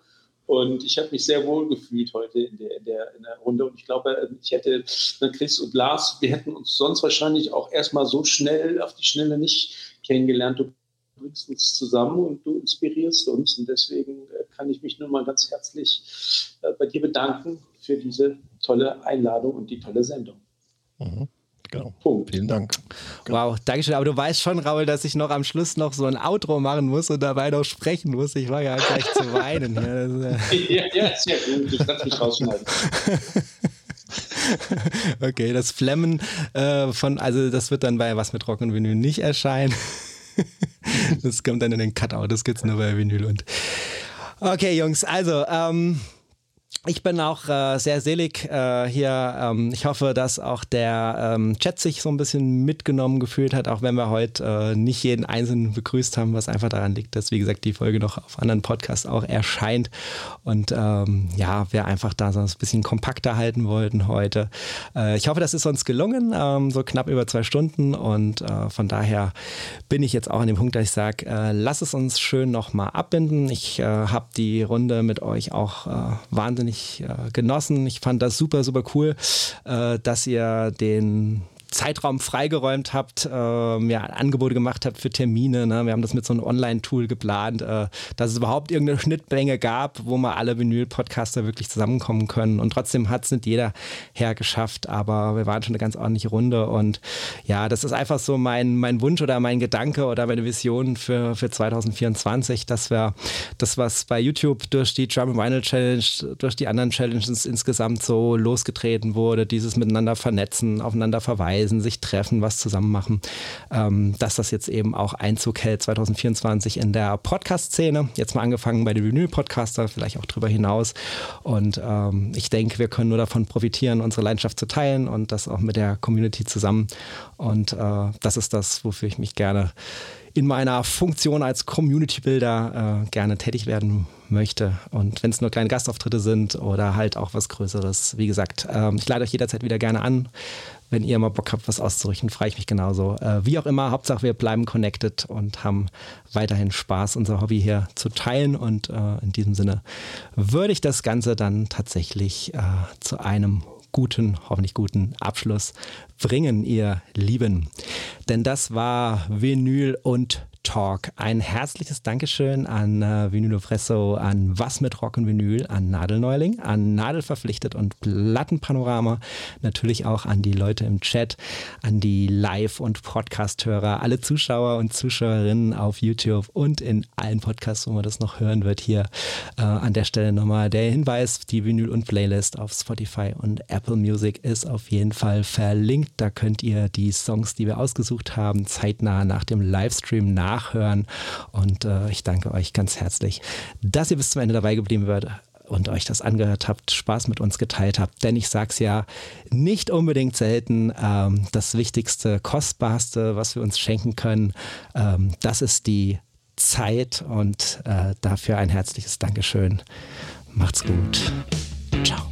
Speaker 5: Und ich habe mich sehr wohl gefühlt heute in der, in, der, in der Runde. Und ich glaube, ich hätte, Chris und Lars, wir hätten uns sonst wahrscheinlich auch erstmal so schnell auf die Schnelle nicht kennengelernt. Du bringst uns zusammen und du inspirierst uns. Und deswegen äh, kann ich mich nur mal ganz herzlich äh, bei dir bedanken für diese tolle Einladung und die tolle Sendung.
Speaker 4: Mhm. Genau. Punkt. Vielen Dank.
Speaker 2: Genau. Wow, danke schön. Aber du weißt schon, Raul, dass ich noch am Schluss noch so ein Outro machen muss und dabei noch sprechen muss. Ich war ja gleich zu weinen.
Speaker 5: ja, ja, ja gut. Du kannst mich rausschneiden.
Speaker 2: okay, das Flemmen äh, von, also das wird dann bei Was mit Rock und Vinyl nicht erscheinen. das kommt dann in den Cutout, das gibt es nur bei Vinyl und. Okay, Jungs, also, ähm, ich bin auch äh, sehr selig äh, hier. Ähm, ich hoffe, dass auch der ähm, Chat sich so ein bisschen mitgenommen gefühlt hat, auch wenn wir heute äh, nicht jeden Einzelnen begrüßt haben, was einfach daran liegt, dass, wie gesagt, die Folge noch auf anderen Podcasts auch erscheint. Und ähm, ja, wir einfach da so ein bisschen kompakter halten wollten heute. Äh, ich hoffe, das ist uns gelungen, ähm, so knapp über zwei Stunden. Und äh, von daher bin ich jetzt auch an dem Punkt, dass ich sage, äh, lass es uns schön nochmal abbinden. Ich habe die Runde mit euch auch wahnsinnig wahnsinnig äh, genossen. Ich fand das super, super cool, äh, dass ihr den Zeitraum freigeräumt habt, äh, ja, Angebote gemacht habt für Termine. Ne? Wir haben das mit so einem Online-Tool geplant, äh, dass es überhaupt irgendeine Schnittmenge gab, wo mal alle Vinyl-Podcaster wirklich zusammenkommen können. Und trotzdem hat es nicht jeder hergeschafft, aber wir waren schon eine ganz ordentliche Runde. Und ja, das ist einfach so mein, mein Wunsch oder mein Gedanke oder meine Vision für, für 2024, dass wir das, was bei YouTube durch die Drum Vinyl Challenge, durch die anderen Challenges insgesamt so losgetreten wurde, dieses miteinander vernetzen, aufeinander verweisen, sich treffen, was zusammen machen, ähm, dass das jetzt eben auch Einzug hält 2024 in der Podcast-Szene. Jetzt mal angefangen bei den Vinyl-Podcaster, vielleicht auch darüber hinaus. Und ähm, ich denke, wir können nur davon profitieren, unsere Leidenschaft zu teilen und das auch mit der Community zusammen. Und äh, das ist das, wofür ich mich gerne in meiner Funktion als Community Builder äh, gerne tätig werden möchte. Und wenn es nur kleine Gastauftritte sind oder halt auch was Größeres, wie gesagt, äh, ich lade euch jederzeit wieder gerne an. Wenn ihr mal Bock habt, was auszurichten, freue ich mich genauso. Äh, wie auch immer, Hauptsache wir bleiben connected und haben weiterhin Spaß, unser Hobby hier zu teilen. Und äh, in diesem Sinne würde ich das Ganze dann tatsächlich äh, zu einem guten, hoffentlich guten Abschluss bringen, ihr Lieben. Denn das war Vinyl und Talk. Ein herzliches Dankeschön an äh, Vinyl Fresso, an Was mit Rock und Vinyl, an Nadelneuling, an Nadelverpflichtet und Plattenpanorama, natürlich auch an die Leute im Chat, an die Live- und Podcast-Hörer, alle Zuschauer und Zuschauerinnen auf YouTube und in allen Podcasts, wo man das noch hören wird. Hier äh, an der Stelle nochmal der Hinweis, die Vinyl und Playlist auf Spotify und Apple Music ist auf jeden Fall verlinkt. Da könnt ihr die Songs, die wir ausgesucht haben, zeitnah nach dem Livestream nach nachhören. Und äh, ich danke euch ganz herzlich, dass ihr bis zum Ende dabei geblieben seid und euch das angehört habt, Spaß mit uns geteilt habt. Denn ich sage es ja nicht unbedingt selten, ähm, das Wichtigste, Kostbarste, was wir uns schenken können, ähm, das ist die Zeit und äh, dafür ein herzliches Dankeschön. Macht's gut. Ciao.